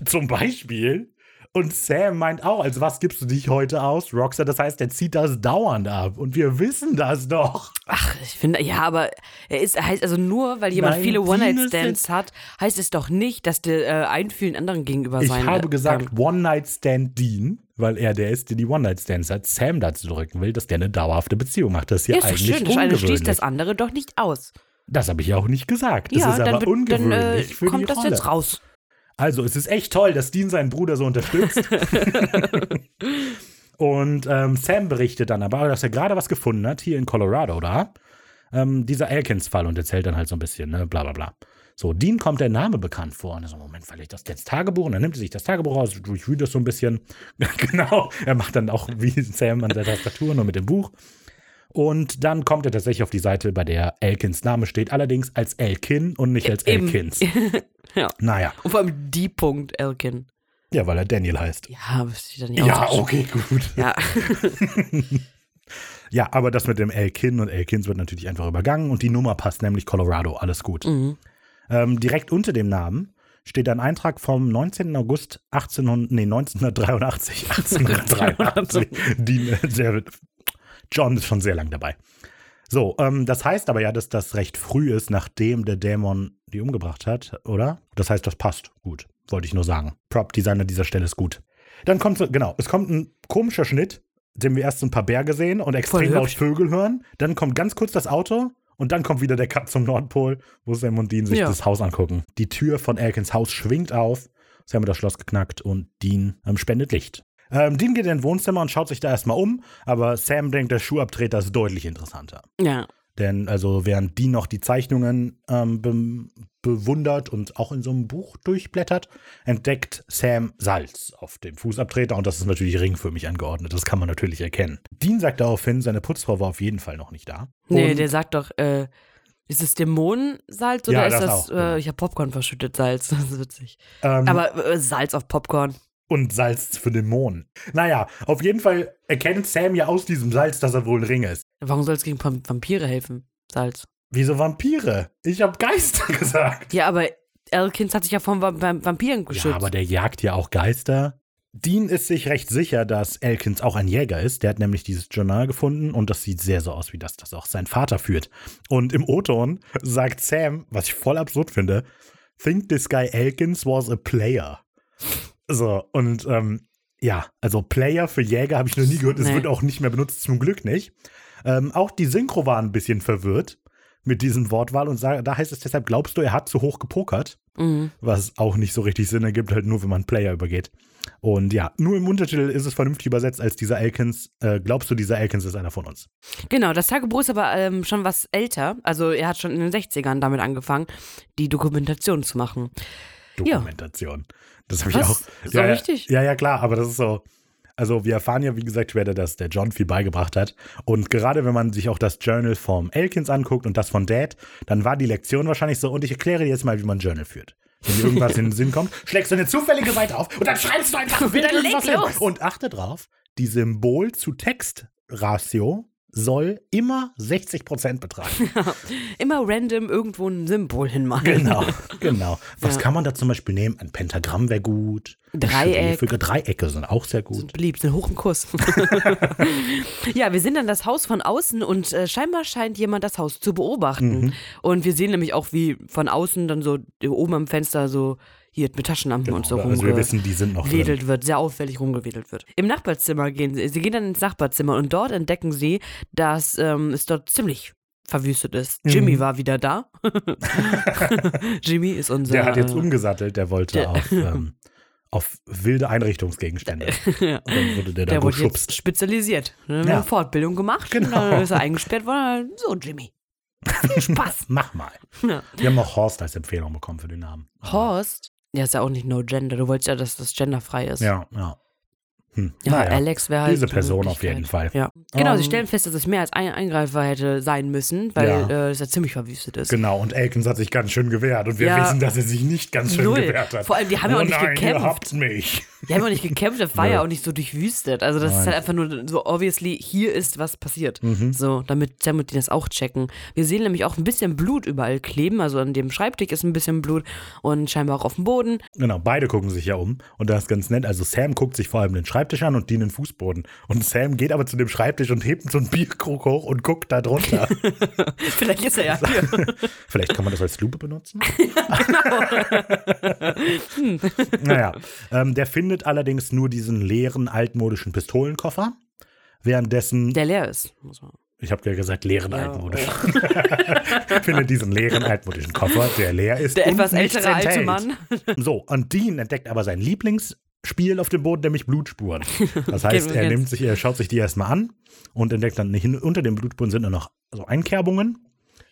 Zum Beispiel. Und Sam meint auch, als was gibst du dich heute aus, Rockstar? Das heißt, er zieht das dauernd ab. Und wir wissen das doch. Ach, ich finde, ja, aber er ist, heißt also nur, weil jemand Nein, viele One-Night-Stands hat, heißt es doch nicht, dass der äh, einen vielen anderen gegenüber Ich sein habe äh, gesagt ähm, One-Night-Stand Dean, weil er der ist, der die One-Night-Stands hat, Sam dazu drücken will, dass der eine dauerhafte Beziehung macht. Das ist ja, ja, ist eigentlich schön. Das eine ungewöhnlich. schließt das andere doch nicht aus. Das habe ich ja auch nicht gesagt. Das ja, ist aber wird- dann äh, ungewöhnlich für kommt die das Rolle. jetzt raus. Also, es ist echt toll, dass Dean seinen Bruder so unterstützt. Und ähm, Sam berichtet dann aber, dass er gerade was gefunden hat, hier in Colorado, da. Ähm, dieser Elkins-Fall und erzählt dann halt so ein bisschen, ne, bla bla bla. So, Dean kommt der Name bekannt vor. Und er so, Moment, vielleicht das jetzt Tagebuch? Und dann nimmt er sich das Tagebuch raus, durchwühlt das so ein bisschen. genau, er macht dann auch wie Sam an der Tastatur, nur mit dem Buch. Und dann kommt er tatsächlich auf die Seite, bei der Elkins Name steht, allerdings als Elkin und nicht als Eben. Elkins. ja. Naja, Und vor allem die Punkt, Elkin. ja, weil er Daniel heißt. Ja, wüsste ich dann nicht Ja, okay, gut. Ja. Ja, aber das mit dem Elkin und Elkins wird natürlich einfach übergangen und die Nummer passt nämlich Colorado, alles gut. Mhm. Ähm, direkt unter dem Namen steht ein Eintrag vom 19. August 1800, nee, 1983. 1883. die, der, John ist schon sehr lang dabei. So, ähm, das heißt aber ja, dass das recht früh ist, nachdem der Dämon die umgebracht hat, oder? Das heißt, das passt. Gut, wollte ich nur sagen. Prop-Design an dieser Stelle ist gut. Dann kommt, so- genau, es kommt ein komischer Schnitt, dem wir erst ein paar Berge sehen und extrem laut. Vögel hören. Dann kommt ganz kurz das Auto und dann kommt wieder der Cut zum Nordpol, wo Sam und Dean sich Ja. das Haus angucken. Die Tür von Elkins Haus schwingt auf. Sam hat das Schloss geknackt und Dean ähm, spendet Licht. Ähm, Dean geht in ein Wohnzimmer und schaut sich da erstmal um, aber Sam denkt, der Schuhabtreter ist deutlich interessanter. Ja. Denn also während Dean noch die Zeichnungen ähm, be bewundert und auch in so einem Buch durchblättert, entdeckt Sam Salz auf dem Fußabtreter und das ist natürlich ringförmig angeordnet. Das kann man natürlich erkennen. Dean sagt daraufhin, seine Putzfrau war auf jeden Fall noch nicht da. Nee, Und- der sagt doch, äh, ist es Dämonensalz oder Ja, ist das das, auch, genau. äh, ich habe Popcorn verschüttet Salz, das ist witzig. ähm, Aber äh, Salz auf Popcorn. Und Salz für Dämonen. Naja, auf jeden Fall erkennt Sam ja aus diesem Salz, dass er wohl ein Ring ist. Warum soll es gegen Vam- Vampire helfen? Salz. Wieso Vampire? Ich habe Geister gesagt. Ja, aber Elkins hat sich ja von Vam Vam Vampiren geschützt. Ja, aber der jagt ja auch Geister. Dean ist sich recht sicher, dass Elkins auch ein Jäger ist. Der hat nämlich dieses Journal gefunden und das sieht sehr so aus, wie das das auch sein Vater führt. Und im O-Ton sagt Sam, was ich voll absurd finde, think this guy Elkins was a player. So, und ähm, ja, also Player für Jäger habe ich noch nie gehört. Es Nee. wird auch nicht mehr benutzt, zum Glück nicht. Ähm, auch die Synchro war ein bisschen verwirrt mit diesem Wortwahl und da heißt es deshalb, glaubst du, er hat zu hoch gepokert? Mhm. was auch nicht so richtig Sinn ergibt, halt nur, wenn man Player übergeht. Und ja, nur im Untertitel ist es vernünftig übersetzt als dieser Elkins. Äh, glaubst du, dieser Elkins ist einer von uns? Genau, das Tagebuch ist aber ähm, schon was älter. Also er hat schon in den 60ern damit angefangen, die Dokumentation zu machen. Dokumentation. Das habe ich auch. So ja, ja, richtig? Ja, ja, klar, aber das ist so. Also wir erfahren ja, wie gesagt, später, dass der John viel beigebracht hat. Und gerade wenn man sich auch das Journal vom Elkins anguckt und das von Dad, dann war die Lektion wahrscheinlich so, und ich erkläre dir jetzt mal, wie man Journal führt. Wenn dir irgendwas in den Sinn kommt, schlägst du eine zufällige Seite auf und dann schreibst du einfach wieder irgendwas hin. Und achte drauf, die Symbol-zu-Text-Ratio soll immer 60% betragen. Immer random irgendwo ein Symbol hinmalen. Genau, genau. Was Ja. kann man da zum Beispiel nehmen? Ein Pentagramm wäre gut. Ein Dreieck. Schrägfüge- Dreiecke sind auch sehr Sind gut. beliebt, sind hoch im Kurs. ja, wir sehen dann das Haus von außen und äh, scheinbar scheint jemand das Haus zu beobachten. Mhm. Und wir sehen nämlich auch, wie von außen dann so oben am Fenster so hier mit Taschenlampen und so Genau, also wir wissen, die sind noch drin. wird, sehr auffällig rumgewedelt wird. Im Nachbarzimmer gehen sie, sie gehen dann ins Nachbarzimmer und dort entdecken sie, dass ähm, es dort ziemlich verwüstet ist. Mhm. Jimmy war wieder da. Jimmy ist unser. Der hat jetzt umgesattelt, der wollte der- auf, ähm, auf wilde Einrichtungsgegenstände. ja. Und dann wurde der da Der wurde jetzt geschubst. spezialisiert. Ne? Ja. Eine Fortbildung gemacht. Genau. Dann ist er eingesperrt worden. So, Jimmy. Viel Spaß. Mach mal. Ja. Wir haben auch Horst als Empfehlung bekommen für den Namen. Horst. Ja, ist ja auch nicht no gender. Du wolltest ja, dass das genderfrei ist. Ja, ja. Hm. Ja, naja, Alex wäre halt. diese die Person auf jeden. Fall. Ja. Genau, sie Ähm, stellen fest, dass es mehr als ein Eingreifer hätte sein müssen, weil Ja. äh, es ja ziemlich verwüstet ist. Genau, und Elkins hat sich ganz schön gewehrt. Und wir Ja. wissen, dass er sich nicht ganz schön Null. gewehrt hat. Vor allem, die haben ja oh auch nicht nein, gekämpft. Ihr habt mich. Die haben auch nicht gekämpft, das war Nö. ja auch nicht so durchwüstet. Also das ist Nein. halt einfach nur so, obviously, hier ist was passiert. Mhm. So, damit Sam und die das auch checken. Wir sehen nämlich auch ein bisschen Blut überall kleben, also an dem Schreibtisch ist ein bisschen Blut und scheinbar auch auf dem Boden. Genau, beide gucken sich ja um. Und das ist ganz nett. Also Sam guckt sich vor allem den Schreibtisch an und Dean den Fußboden. Und Sam geht aber zu dem Schreibtisch und hebt so einen Bierkrug hoch und guckt da drunter. Vielleicht ist er ja hier. Vielleicht kann man das als Lupe benutzen. naja, ähm, der findet allerdings nur diesen leeren altmodischen Pistolenkoffer. Währenddessen, Der leer ist. ich habe ja gesagt, leeren Ja, altmodischen. findet diesen leeren altmodischen Koffer, der leer ist. Der und etwas ältere alte. Mann. So, und Dean entdeckt aber sein Lieblingsspiel auf dem Boden, nämlich Blutspuren. Das heißt, er nimmt sich, er schaut sich die erstmal an und entdeckt dann hin, unter den Blutspuren sind nur noch so Einkerbungen.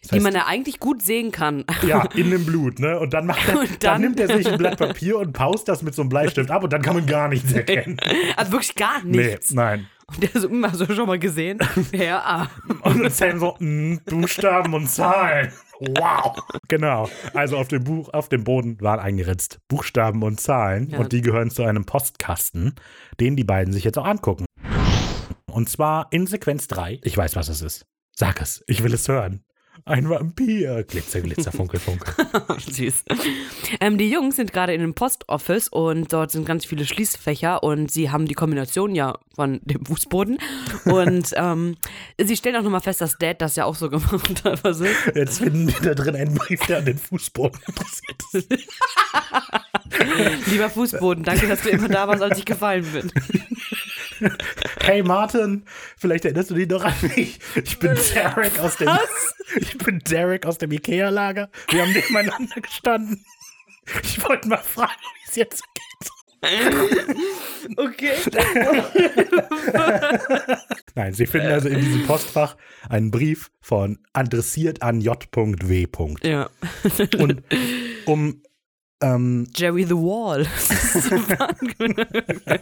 Das Die heißt, man ja eigentlich gut sehen kann. ja, in dem Blut, ne? Und dann macht er, dann, dann- nimmt er sich ein Blatt Papier und paust das mit so einem Bleistift ab und dann kann man gar nichts erkennen. Also wirklich gar Nee, nichts. nein. Und der so, immer so schon mal gesehen. Ja, ah. Und dann so, mm, Buchstaben und Zahlen. Wow. Genau. Also auf dem Buch, auf dem Boden waren eingeritzt Buchstaben und Zahlen Ja. und die gehören zu einem Postkasten, den die beiden sich jetzt auch angucken. Und zwar in Sequenz 3. Ich weiß, was es ist. Sag es. Ich will es hören. Ein Vampir. Glitzer, Glitzer, Funkel, Funkel. Süß. Ähm, die Jungs sind gerade in einem Postoffice und dort sind ganz viele Schließfächer und sie haben die Kombination ja von dem Fußboden. Und ähm, sie stellen auch nochmal fest, dass Dad das ja auch so gemacht hat. Was ist? Jetzt finden wir da drin einen Brief, der an den Fußboden interessiert ist. Lieber Fußboden, danke, dass du immer da warst, als ich gefallen bin. Hey Martin, vielleicht erinnerst du dich noch an mich. Ich bin Derek aus dem Ich bin Derek aus dem Ikea-Lager. Wir haben nebeneinander gestanden. Ich wollte mal fragen, wie es jetzt geht. Okay. Nein, sie finden also in diesem Postfach einen Brief von adressiert an J.W. Ja. Und um ähm, Jerry the Wall.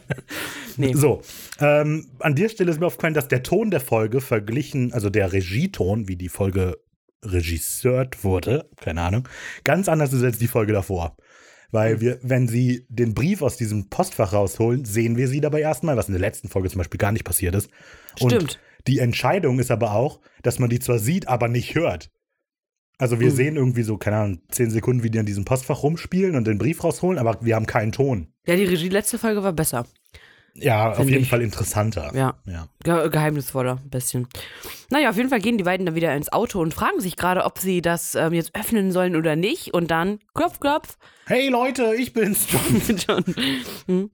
nee. so, ähm, an der Stelle ist mir aufgefallen, dass der Ton der Folge verglichen, also der Regieton, wie die Folge regisseurt wurde, keine Ahnung, ganz anders ist als die Folge davor. Weil wir, wenn sie den Brief aus diesem Postfach rausholen, sehen wir sie dabei erstmal, was in der letzten Folge zum Beispiel gar nicht passiert ist. Und Stimmt. die Entscheidung ist aber auch, dass man die zwar sieht, aber nicht hört. Also wir Mhm. sehen irgendwie so, keine Ahnung, zehn Sekunden, wie die an diesem Postfach rumspielen und den Brief rausholen, aber wir haben keinen Ton. Ja, die Regie letzte Folge war besser. Ja, auf jeden ich. Fall interessanter. Ja. ja. Ge geheimnisvoller, ein bisschen. Naja, auf jeden Fall gehen die beiden dann wieder ins Auto und fragen sich gerade, ob sie das ähm, jetzt öffnen sollen oder nicht. Und dann, klopf, klopf, Hey Leute, ich bin's, John. John. Hm.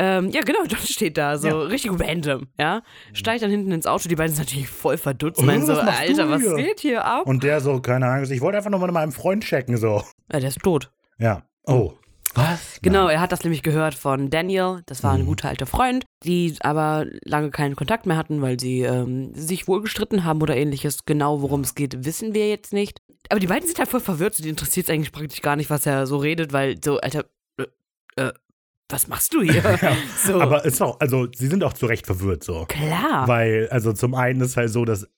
Ähm, ja, genau, John steht da, so Ja. richtig random, ja. Steigt dann hinten ins Auto, die beiden sind natürlich voll verdutzt, Oh, meinen so, Alter, was geht hier ab? Und der so, keine Ahnung, ich wollte einfach nur mal meinem Freund checken, so. Ja, der ist tot. Ja. Oh. Was? Genau, er hat das nämlich gehört von Daniel, das war ein Mhm. guter alter Freund, die aber lange keinen Kontakt mehr hatten, weil sie ähm, sich wohl gestritten haben oder ähnliches. Genau, worum es geht, wissen wir jetzt nicht. Aber die beiden sind halt voll verwirrt, so, die interessiert es eigentlich praktisch gar nicht, was er so redet, weil so, Alter, äh, äh, was machst du hier? so, Aber ist auch, also sie sind auch zu Recht verwirrt, so. klar. Weil, also zum einen ist halt so, dass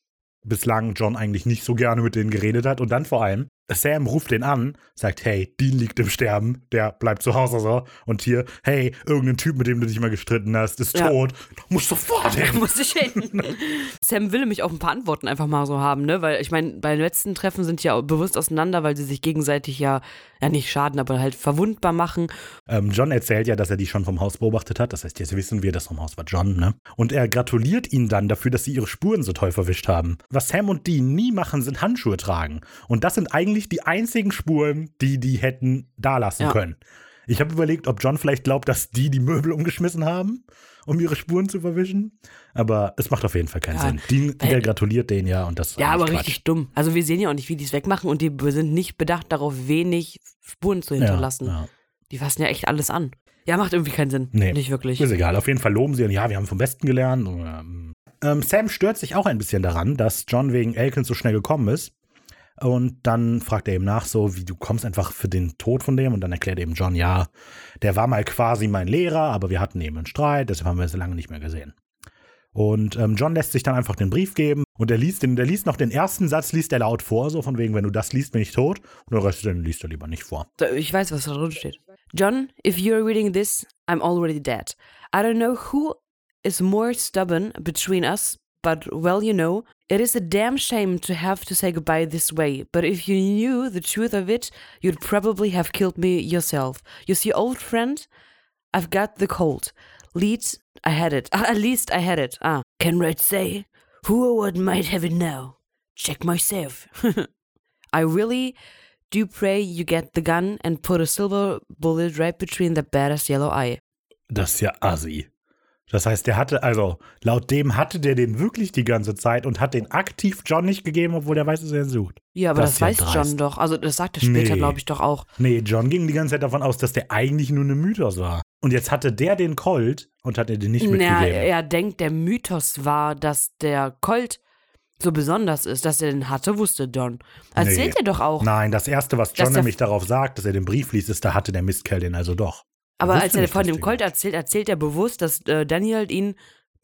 bislang John eigentlich nicht so gerne mit denen geredet hat und dann vor allem, Sam ruft den an, sagt, hey, Dean liegt im Sterben, der bleibt zu Hause so. Und hier, hey, irgendein Typ, mit dem du dich mal gestritten hast, ist Ja. tot. Du musst sofort hin. muss ich hin. Sam will nämlich auch ein paar Antworten einfach mal so haben, ne? Weil ich meine, bei den letzten Treffen sind die ja bewusst auseinander, weil sie sich gegenseitig ja, ja nicht schaden, aber halt verwundbar machen. Ähm, John erzählt ja, dass er die schon vom Haus beobachtet hat. Das heißt, jetzt wissen wir, dass vom Haus war John, ne? Und er gratuliert ihnen dann dafür, dass sie ihre Spuren so toll verwischt haben. Was Sam und Dean nie machen, sind Handschuhe tragen. Und das sind eigentlich die einzigen Spuren, die die hätten da lassen Ja. können. Ich habe überlegt, ob John vielleicht glaubt, dass die die Möbel umgeschmissen haben, um ihre Spuren zu verwischen. Aber es macht auf jeden Fall keinen Ja, Sinn. Weil- der gratuliert denen ja und das Ja, eigentlich aber Quatsch. richtig dumm. Also wir sehen ja auch nicht, wie die es wegmachen und die sind nicht bedacht darauf, wenig Spuren zu hinterlassen. Ja, ja. Die fassen ja echt alles an. Ja, macht irgendwie keinen Sinn. Nee. Nicht wirklich. Ist egal, auf jeden Fall loben sie und ja, wir haben vom Besten gelernt. Ähm, ähm, Sam stört sich auch ein bisschen daran, dass John wegen Elkins so schnell gekommen ist. Und dann fragt er ihm nach, so wie du kommst einfach für den Tod von dem. Und dann erklärt eben John, ja, der war mal quasi mein Lehrer, aber wir hatten eben einen Streit, deshalb haben wir es lange nicht mehr gesehen. Und ähm, John lässt sich dann einfach den Brief geben und er liest, den, der liest noch den ersten Satz, liest er laut vor, so von wegen, wenn du das liest, bin ich tot. Und den Rest den liest er lieber nicht vor. Ich weiß, was da drin steht. John, if you're reading this, I'm already dead. I don't know who is more stubborn between us, but well, you know, it is a damn shame to have to say goodbye this way. But if you knew the truth of it, you'd probably have killed me yourself. You see, old friend, I've got the cold. Lead, I had it. at least I had it. Ah, can right say, who or what might have it now? Check myself. I really do pray you get the gun and put a silver bullet right between the badass yellow eye. Das ist ja assi. Das heißt, der hatte, also laut dem hatte der den wirklich die ganze Zeit und hat den aktiv John nicht gegeben, obwohl der weiß, dass er ihn sucht. Ja, aber Das das, weiß dreist. John doch. Also das sagt er später, Nee. glaube ich, doch auch. Nee, John ging die ganze Zeit davon aus, dass der eigentlich nur eine Mythos war. Und jetzt hatte der den Colt und hat er den nicht mitgegeben. er denkt, der Mythos war, dass der Colt so besonders ist, dass er den hatte, wusste John. Erzählt Nee. er doch auch. Nein, das erste, was John nämlich darauf sagt, dass er den Brief liest, ist, da hatte der Mistkerl den also doch. Aber als er von dem der- Colt erzählt, erzählt er bewusst, dass äh, Daniel ihn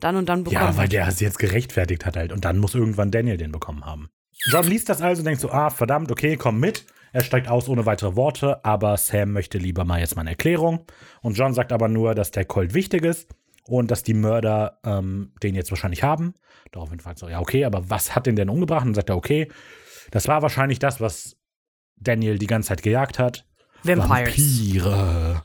dann und dann bekommen Ja, weil hat. der es jetzt gerechtfertigt hat halt. Und dann muss irgendwann Daniel den bekommen haben. John liest das also und denkt so, ah, verdammt, okay, komm mit. Er steigt aus ohne weitere Worte, aber Sam möchte lieber mal jetzt mal eine Erklärung. Und John sagt aber nur, dass der Colt wichtig ist und dass die Mörder ähm, den jetzt wahrscheinlich haben. Daraufhin fragt er so, ja, okay, aber was hat den denn umgebracht? Und dann sagt er, okay, das war wahrscheinlich das, was Daniel die ganze Zeit gejagt hat. Vampires. Vampire.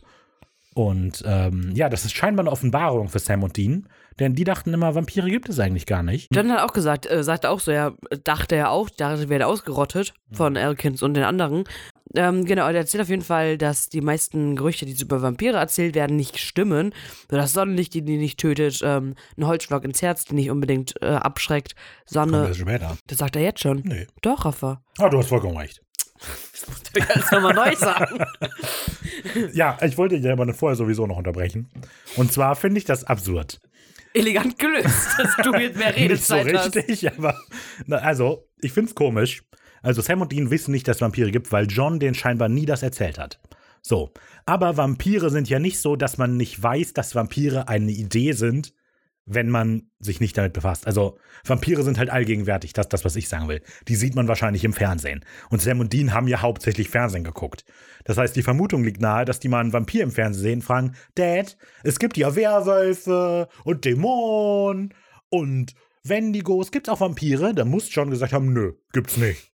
Und ähm, ja, das ist scheinbar eine Offenbarung für Sam und Dean, denn die dachten immer, Vampire gibt es eigentlich gar nicht. John hat auch gesagt, äh, sagte auch so, ja, dachte er auch, dachte, werde ausgerottet von Elkins und den anderen. Ähm, genau, er erzählt auf jeden Fall, dass die meisten Gerüchte, die über Vampire erzählt werden, nicht stimmen. So das Sonnenlicht, die die nicht tötet, ähm, ein Holzschlag ins Herz, die nicht unbedingt äh, abschreckt, Sonne. das. Das sagt er jetzt schon. Nee. Doch, Rafa. Ah, du hast vollkommen recht. Das musst du jetzt nochmal neu sagen. Ja, ich wollte dich aber vorher sowieso noch unterbrechen. Und zwar finde ich das absurd. Elegant gelöst, dass du jetzt mehr Nicht so Redezeit hast. richtig, aber na, also, ich finde es komisch. Also, Sam und Dean wissen nicht, dass es Vampire gibt, weil John den scheinbar nie das erzählt hat. So. Aber Vampire sind ja nicht so, dass man nicht weiß, dass Vampire eine Idee sind, wenn man sich nicht damit befasst. Also, Vampire sind halt allgegenwärtig, das ist das, was ich sagen will. Die sieht man wahrscheinlich im Fernsehen. Und Sam und Dean haben ja hauptsächlich Fernsehen geguckt. Das heißt, die Vermutung liegt nahe, dass die mal einen Vampir im Fernsehen sehen, fragen, Dad, es gibt ja Werwölfe und Dämonen und Wendigos. Gibt's auch Vampire? Da muss John gesagt haben, nö, gibt's nicht.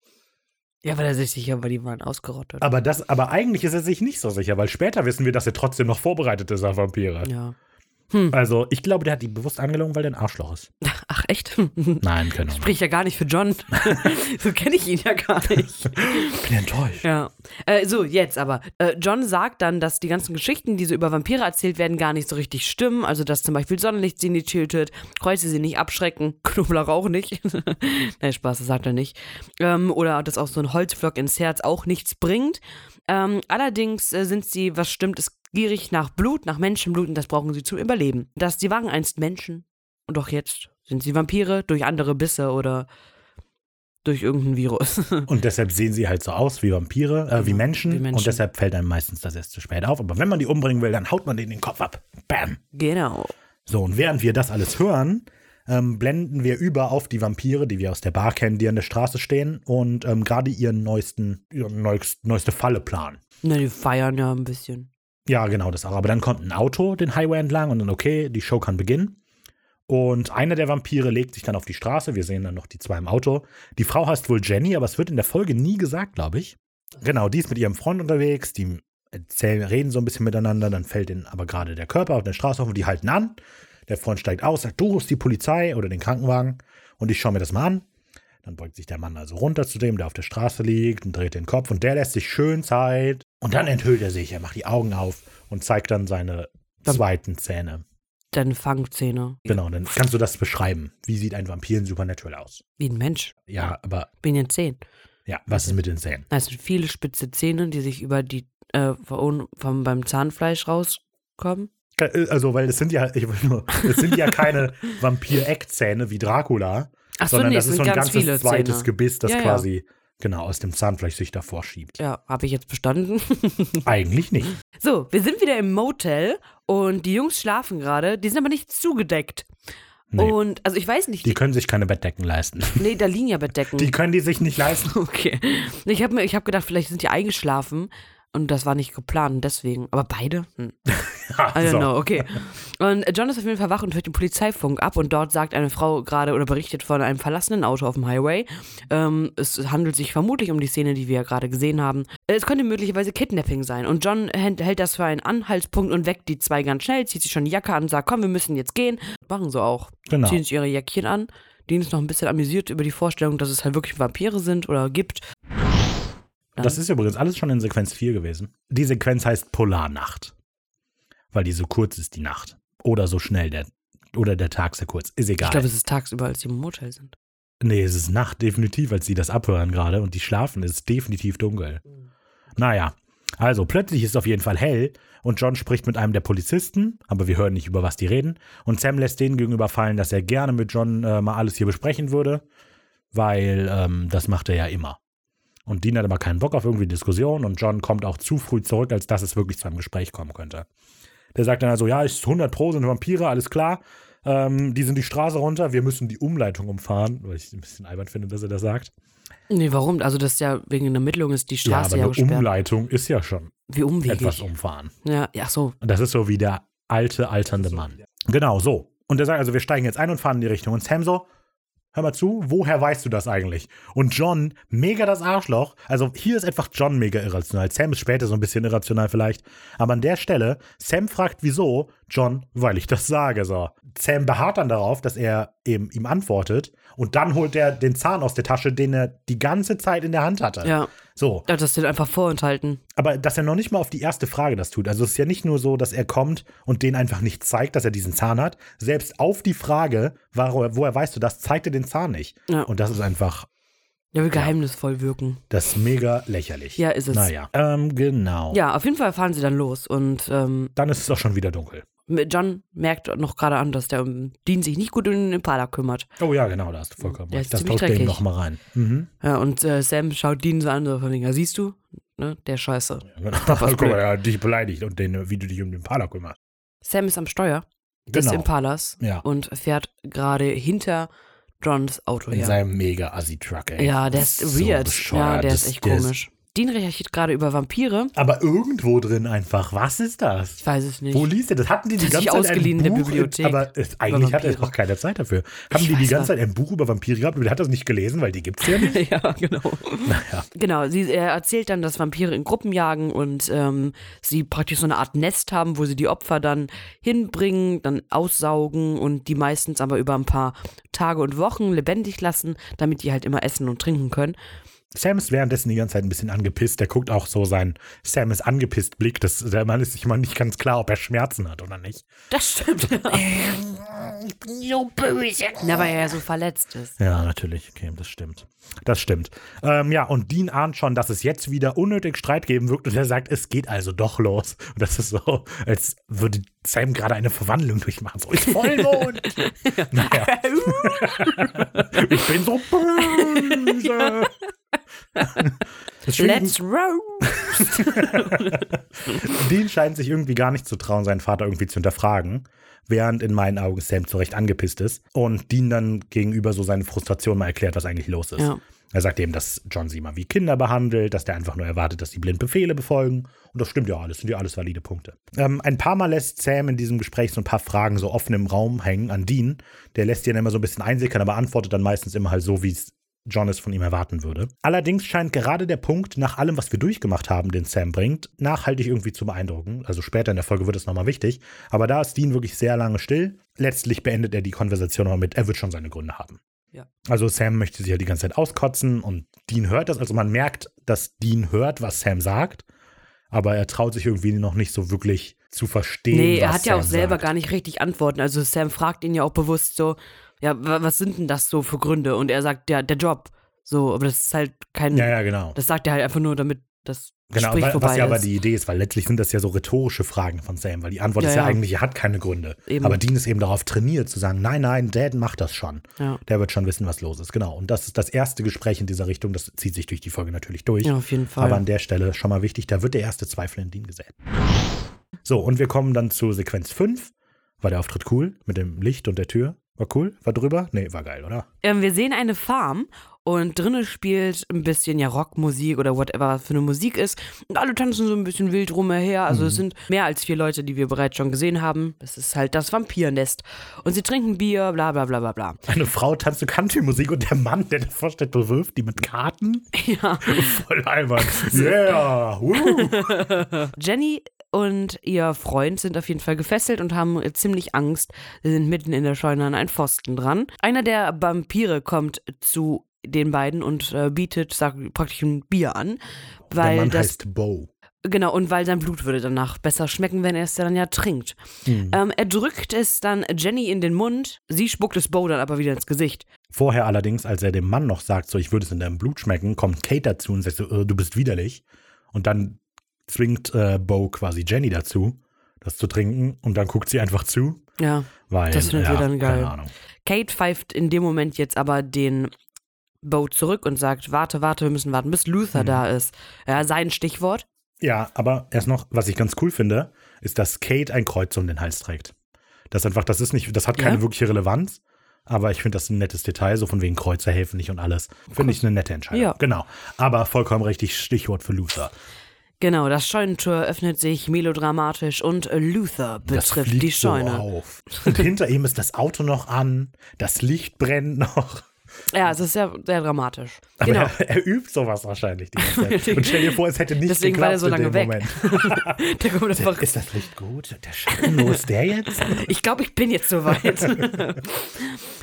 Ja, weil er sich sicher war, die waren ausgerottet. Aber das, aber eigentlich ist er sich nicht so sicher, weil später wissen wir, dass er trotzdem noch vorbereitet ist auf Vampire. ja. Also, ich glaube, der hat die bewusst angelogen, weil der ein Arschloch ist. Ach, echt? Nein, keine Ahnung. Spricht ja gar nicht für John. so kenne ich ihn ja gar nicht. Ich bin enttäuscht. Ja. Äh, so, jetzt aber. Äh, John sagt dann, dass die ganzen Geschichten, die so über Vampire erzählt werden, gar nicht so richtig stimmen. Also, dass zum Beispiel Sonnenlicht sie nicht tötet, Kreuze sie nicht abschrecken, Knoblauch auch nicht. Nein, Spaß, das sagt er nicht. Ähm, oder dass auch so ein Holzflock ins Herz auch nichts bringt. Ähm, allerdings äh, sind sie, was stimmt, ist gierig nach Blut, nach Menschenblut und das brauchen sie zum Überleben. Dass sie waren einst Menschen und doch jetzt sind sie Vampire durch andere Bisse oder durch irgendein Virus. Und deshalb sehen sie halt so aus wie Vampire, äh, wie, Genau, Menschen, wie Menschen. Und deshalb fällt einem meistens das erst zu spät auf. Aber wenn man die umbringen will, dann haut man denen den Kopf ab. Bam. genau. So, und während wir das alles hören, ähm, blenden wir über auf die Vampire, die wir aus der Bar kennen, die an der Straße stehen und ähm, gerade ihren neuesten, ihre neuest, neueste Falle planen. Na, die feiern ja ein bisschen. Ja, genau, das auch. Aber dann kommt ein Auto den Highway entlang und dann, okay, die Show kann beginnen. Und einer der Vampire legt sich dann auf die Straße. Wir sehen dann noch die zwei im Auto. Die Frau heißt wohl Jenny, aber es wird in der Folge nie gesagt, glaube ich. Genau, die ist mit ihrem Freund unterwegs. Die erzählen, reden so ein bisschen miteinander. Dann fällt ihnen aber gerade der Körper auf der Straße auf und die halten an. Der Freund steigt aus, sagt, du rufst die Polizei oder den Krankenwagen. Und ich schaue mir das mal an. Dann beugt sich der Mann also runter zu dem, der auf der Straße liegt und dreht den Kopf und der lässt sich schön Zeit. Und dann enthüllt er sich, er macht die Augen auf und zeigt dann seine Dann- zweiten Zähne. Deine Fangzähne. Genau, dann kannst du das beschreiben. Wie sieht ein Vampir in Supernatural aus? Wie ein Mensch. Ja, aber Bin ja zehn. ja, was ist mit den Zähnen? Das sind viele spitze Zähne, die sich über die, äh, von, vom, beim Zahnfleisch rauskommen. Äh, Also, weil es sind ja, ich will nur, es sind ja keine Vampir-Eckzähne wie Dracula, Ach so, sondern nee, das ist so ein ganz ganzes zweites Zähne. Gebiss, das Ja, ja. Genau aus dem Zahnfleisch sich davor schiebt. Ja, habe ich jetzt bestanden. Eigentlich nicht. so, wir sind wieder im Motel und die Jungs schlafen gerade. Die sind aber nicht zugedeckt. Nee. Und, also ich weiß nicht. Die können sich keine Bettdecken leisten. nee, da liegen ja Bettdecken. Die können die sich nicht leisten. okay. Ich habe ich hab gedacht, vielleicht sind die eingeschlafen. Und das war nicht geplant, deswegen. Aber beide? Hm. I don't know, okay. Und John ist auf jeden Fall wach und hört den Polizeifunk ab und dort sagt eine Frau gerade oder berichtet von einem verlassenen Auto auf dem Highway. Ähm, es handelt sich vermutlich um die Szene, die wir ja gerade gesehen haben. Es könnte möglicherweise Kidnapping sein und John hält hält das für einen Anhaltspunkt und weckt die zwei ganz schnell, zieht sich schon die Jacke an und sagt, komm, wir müssen jetzt gehen. Machen sie auch. Genau. Ziehen sich ihre Jäckchen an. Dean ist noch ein bisschen amüsiert über die Vorstellung, dass es halt wirklich Vampire sind oder gibt. Das ist übrigens alles schon in Sequenz 4 gewesen. Die Sequenz heißt Polarnacht. Weil die so kurz ist, die Nacht. Oder so schnell, der, oder der Tag sehr kurz. Ist egal. Ich glaube, es ist tagsüber, als sie im Motel sind. nee, es ist Nacht, definitiv, als sie das abhören gerade und die schlafen, ist es definitiv dunkel. Naja, also plötzlich ist es auf jeden Fall hell und John spricht mit einem der Polizisten, aber wir hören nicht, über was die reden. Und Sam lässt denen gegenüber fallen, dass er gerne mit John äh, mal alles hier besprechen würde, weil ähm, das macht er ja immer. Und Dean hat aber keinen Bock auf irgendwie Diskussion und John kommt auch zu früh zurück, als dass es wirklich zu einem Gespräch kommen könnte. Der sagt dann also, ja, ist 100 Pro sind Vampire, alles klar. Ähm, die sind die Straße runter, wir müssen die Umleitung umfahren, weil ich ein bisschen albern finde, dass er das sagt. Nee, warum? Also das ist ja wegen einer Ermittlung ist die Ja, Straße aber ja, eine gesperrt. Umleitung ist ja schon Wie umwegig. etwas umfahren. Ja, ja, ach so. Und das ist so wie der alte, alternde Mann. Genau, so. Und er sagt also, wir steigen jetzt ein und fahren in die Richtung. Und Sam so, hör mal zu, woher weißt du das eigentlich? Und John, mega das Arschloch. Also hier ist einfach John mega irrational. Sam ist später so ein bisschen irrational vielleicht. Aber an der Stelle, Sam fragt, wieso? John, weil ich das sage, so. Sam beharrt dann darauf, dass er eben ihm antwortet. Und dann holt er den Zahn aus der Tasche, den er die ganze Zeit in der Hand hatte. Ja, So. ja, das sind einfach vorenthalten. Aber dass er noch nicht mal auf die erste Frage das tut. Also es ist ja nicht nur so, dass er kommt und den einfach nicht zeigt, dass er diesen Zahn hat. Selbst auf die Frage, wo- woher weißt du das, zeigt er den Zahn nicht. Ja. Und das ist einfach, Ja, will geheimnisvoll wirken. das ist mega lächerlich. Ja, ist es. Naja, ähm, genau. Ja, auf jeden Fall fahren sie dann los und ähm, Dann ist es auch schon wieder dunkel. John merkt noch gerade an, dass der um Dean sich nicht gut um den Impala kümmert. Oh ja, genau, da hast du vollkommen recht. Das ziemlich baut Dane dreckig. noch mal rein. Mhm. Ja, und äh, Sam schaut Dean so an, so von wegen, ja, siehst du, ne, der Scheiße. Guck mal, er hat dich beleidigt und den, wie du dich um den Pala kümmerst. Sam ist am Steuer des Genau. Impalas Ja. und fährt gerade hinter Johns Auto In her. seinem mega Assi-Truck, ey. Ja, der ist So weird. bescheuert. ja, der Das- ist echt der komisch. Dean recherchiert gerade über Vampire. Aber irgendwo drin einfach. Was ist das? Ich weiß es nicht. Wo liest er das? Hatten die die Das ganze Zeit ausgeliehen ein in der Buch, Bibliothek. aber es, eigentlich hat er Vampire. noch keine Zeit dafür. Haben Ich die die ganze. Zeit ein Buch über Vampire gehabt und der hat das nicht gelesen, weil die gibt's ja nicht? ja, genau. naja. Genau, sie, er erzählt dann, dass Vampire in Gruppen jagen und ähm, sie praktisch so eine Art Nest haben, wo sie die Opfer dann hinbringen, dann aussaugen und die meistens aber über ein paar Tage und Wochen lebendig lassen, damit die halt immer essen und trinken können. Sam ist währenddessen die ganze Zeit ein bisschen angepisst. Der guckt auch so sein Sam ist angepisst Blick. Das, der Mann ist sich mal nicht ganz klar, ob er Schmerzen hat oder nicht. Das stimmt. Ich bin so böse. Na, weil er ja so verletzt ist. Ja, natürlich. Okay, das stimmt. Das stimmt. Ähm, ja, und Dean ahnt schon, dass es jetzt wieder unnötig Streit geben wird und er sagt, es geht also doch los. Und das ist so, als würde Sam gerade eine Verwandlung durchmachen. So, ist Vollmond. naja. ich bin so böse. Let's roll! Dean scheint sich irgendwie gar nicht zu trauen, seinen Vater irgendwie zu hinterfragen, während in meinen Augen Sam zu Recht angepisst ist und Dean dann gegenüber so seine Frustration mal erklärt, was eigentlich los ist. Ja. Er sagt eben, dass John sie mal wie Kinder behandelt, dass der einfach nur erwartet, dass sie blind Befehle befolgen. Und das stimmt ja alles, sind ja alles valide Punkte. Ähm, ein paar Mal lässt Sam in diesem Gespräch so ein paar Fragen so offen im Raum hängen an Dean. Der lässt die dann immer so ein bisschen einsickern, aber antwortet dann meistens immer halt so, wie es John es von ihm erwarten würde. Allerdings scheint gerade der Punkt, nach allem, was wir durchgemacht haben, den Sam bringt, nachhaltig irgendwie zu beeindrucken. Also später in der Folge wird es nochmal wichtig. Aber da ist Dean wirklich sehr lange still. Letztlich beendet er die Konversation aber mit, er wird schon seine Gründe haben. Ja. Also Sam möchte sich ja die ganze Zeit auskotzen und Dean hört das. Also man merkt, dass Dean hört, was Sam sagt. Aber er traut sich irgendwie noch nicht so wirklich zu verstehen. Nee, er hat ja auch Sam selber sagt. gar nicht richtig Antworten. Also Sam fragt ihn ja auch bewusst so, ja, wa- was sind denn das so für Gründe? Und er sagt, ja, der Job. So, aber das ist halt kein, Ja, ja, genau. das sagt er halt einfach nur, damit das Genau, Gespräch weil, vorbei was ja aber die Idee ist, weil letztlich sind das ja so rhetorische Fragen von Sam, weil die Antwort Ja, ist ja, ja. eigentlich, er hat keine Gründe. Eben. Aber Dean ist eben darauf trainiert zu sagen, nein, nein, Dad macht das schon. Ja. Der wird schon wissen, was los ist. Genau. Und das ist das erste Gespräch in dieser Richtung. Das zieht sich durch die Folge natürlich durch. ja, auf jeden Fall. Aber an der Stelle schon mal wichtig, da wird der erste Zweifel in Dean gesät. So, und wir kommen dann zu Sequenz 5. War der Auftritt cool mit dem Licht und der Tür? War cool? War drüber? Nee, war geil, oder? Ähm, wir sehen eine Farm und drinnen spielt ein bisschen ja Rockmusik oder whatever für eine Musik ist. Und alle tanzen so ein bisschen wild rumher. Also Mhm. es sind mehr als vier Leute, die wir bereits schon gesehen haben. Das ist halt das Vampirnest. Und sie trinken Bier, bla bla bla bla bla. Eine Frau tanzt zu Country-Musik und der Mann, der davor steht, bewirft die mit Karten. Ja. Voll albern. Yeah! Jenny und ihr Freund sind auf jeden Fall gefesselt und haben ziemlich Angst. Sie sind mitten in der Scheune an einen Pfosten dran. Einer der Vampire kommt zu den beiden und äh, bietet sagt, praktisch ein Bier an, Der weil Mann das heißt Bo. Genau, und weil sein Blut würde danach besser schmecken, wenn er es dann ja trinkt. Hm. Ähm, er drückt es dann Jenny in den Mund, sie spuckt es Bo dann aber wieder ins Gesicht. Vorher allerdings, als er dem Mann noch sagt, so ich würde es in deinem Blut schmecken, kommt Kate dazu und sagt so, äh, du bist widerlich. Und dann zwingt äh, Bo quasi Jenny dazu, das zu trinken. Und dann guckt sie einfach zu, Ja. weil Das findet ja, wir dann geil. Keine Ahnung. Kate pfeift in dem Moment jetzt aber den Bo zurück und sagt, warte, warte, wir müssen warten, bis Luther Mhm. da ist. Ja, sein Stichwort. Ja, aber erst noch, was ich ganz cool finde, ist, dass Kate ein Kreuz um den Hals trägt. Das einfach, das ist nicht, das hat keine Ja? wirkliche Relevanz. Aber ich finde das ein nettes Detail, so von wegen Kreuze helfen nicht und alles. Finde ich eine nette Entscheidung. Ja. Genau. Aber vollkommen richtig Stichwort für Luther. Genau, das Scheunentor öffnet sich melodramatisch und Luther betrifft die Scheune. So auf. Und hinter ihm ist das Auto noch an, das Licht brennt noch. Ja, es ist sehr, sehr dramatisch. Aber genau. er, er übt sowas wahrscheinlich die ganze Zeit. Und stell dir vor, es hätte nicht Deswegen war er geklappt so lange weg. Der Ist das Licht gut? Der Schatten, wo ist der jetzt? Ich glaube, ich bin jetzt soweit.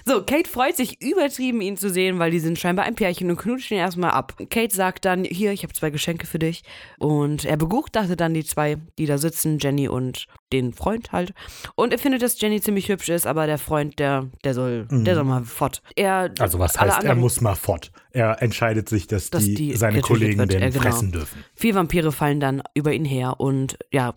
so, Kate freut sich übertrieben, ihn zu sehen, weil die sind scheinbar ein Pärchen und knutschen ihn erstmal ab. Kate sagt dann, hier, ich habe zwei Geschenke für dich. Und er begutachtet dann die zwei, die da sitzen, Jenny und den Freund halt. Und er findet, dass Jenny ziemlich hübsch ist, aber der Freund, der, der soll, der soll mal fort. Er, Mhm. Also was alle heißt, er muss mal fort. Er entscheidet sich, dass, Dass die, die seine Kollegen wird, den ja, genau. fressen dürfen. Vier Vampire fallen dann über ihn her und ja,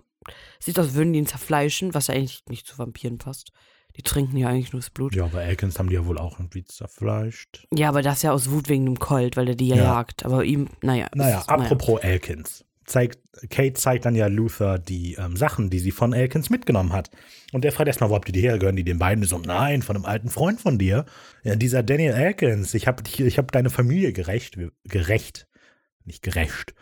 sieht aus, würden die ihn zerfleischen, was ja eigentlich nicht zu Vampiren passt. Die trinken ja eigentlich nur das Blut. Ja, aber Elkins haben die ja wohl auch irgendwie zerfleischt. Ja, aber das ja aus Wut wegen dem Colt, weil er die ja, Ja. jagt. Aber ihm, naja. Naja, ist- apropos Elkins. Zeigt, Kate zeigt dann ja Luther die ähm, Sachen, die sie von Elkins mitgenommen hat. Und der fragt erstmal, wo habt ihr die her? Gehören die den beiden? So, nein, von einem alten Freund von dir. Ja, dieser Daniel Elkins. Ich habe ich hab deine Familie gerecht. Gerecht. Nicht gerecht.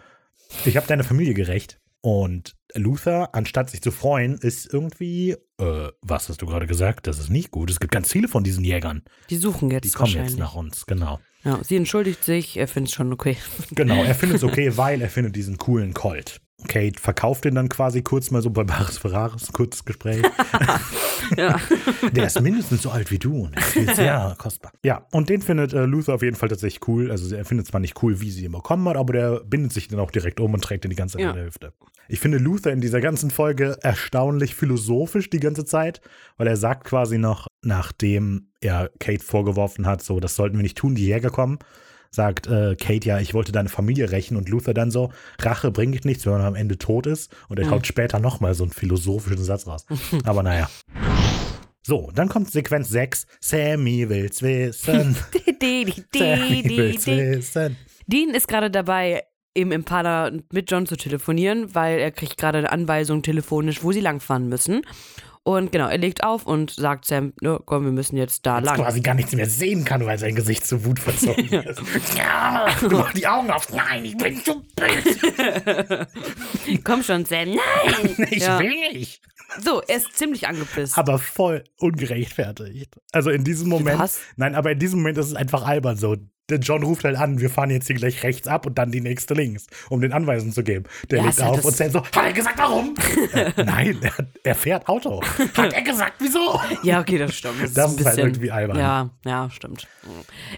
Ich habe deine Familie gerecht. Und Luther, anstatt sich zu freuen, ist irgendwie, äh, was hast du gerade gesagt? Das ist nicht gut. Es gibt ganz viele von diesen Jägern. Die suchen jetzt Die kommen jetzt nach uns, genau. Ja, sie entschuldigt sich, er findet es schon okay. Genau, er findet es okay, weil er findet diesen coolen Colt. Kate verkauft ihn dann quasi kurz mal so bei Baris Ferraris, kurzes Gespräch. ja. Der ist mindestens so alt wie du und ist sehr kostbar. Ja, und den findet äh, Luther auf jeden Fall tatsächlich cool. Also er findet zwar nicht cool, wie sie ihn bekommen hat, aber der bindet sich dann auch direkt um und trägt ihn die ganze Zeit Ja. in der Hüfte. Ich finde Luther in dieser ganzen Folge erstaunlich philosophisch die ganze Zeit, weil er sagt quasi noch, nachdem er Kate vorgeworfen hat, so, das sollten wir nicht tun, die Jäger kommen, sagt äh, Kate ja, ich wollte deine Familie rächen und Luther dann so, Rache bringt nichts, wenn man am Ende tot ist. Und er haut später nochmal so einen philosophischen Satz raus. Aber naja. So, dann kommt Sequenz 6. Sammy will's wissen. Sammy will's wissen. Dean ist gerade dabei, im Impala mit John zu telefonieren, weil er kriegt gerade eine Anweisung telefonisch, wo sie langfahren müssen. Und genau, er legt auf und sagt Sam, ne, komm, wir müssen jetzt da Dass lang. quasi gar nichts mehr sehen kann, weil sein Gesicht zu Wut verzogen ist. Ja, mach die Augen auf. Nein, ich bin zu böse. Komm schon, Sam, nein! Ich Ja. will nicht. So, er ist ziemlich angepisst. aber voll ungerechtfertigt. Also in diesem Moment. Was? Nein, aber in diesem Moment ist es einfach albern so. Der John ruft halt an, wir fahren jetzt hier gleich rechts ab und dann die nächste links, um den Anweisungen zu geben. Der Ja, legt ja auf und Sam so, Hat er gesagt, warum? äh, nein, er, er fährt Auto. Hat er gesagt, wieso? Ja, okay, das stimmt. Das, Das ist, halt bisschen, irgendwie albern. Ja, ja, stimmt.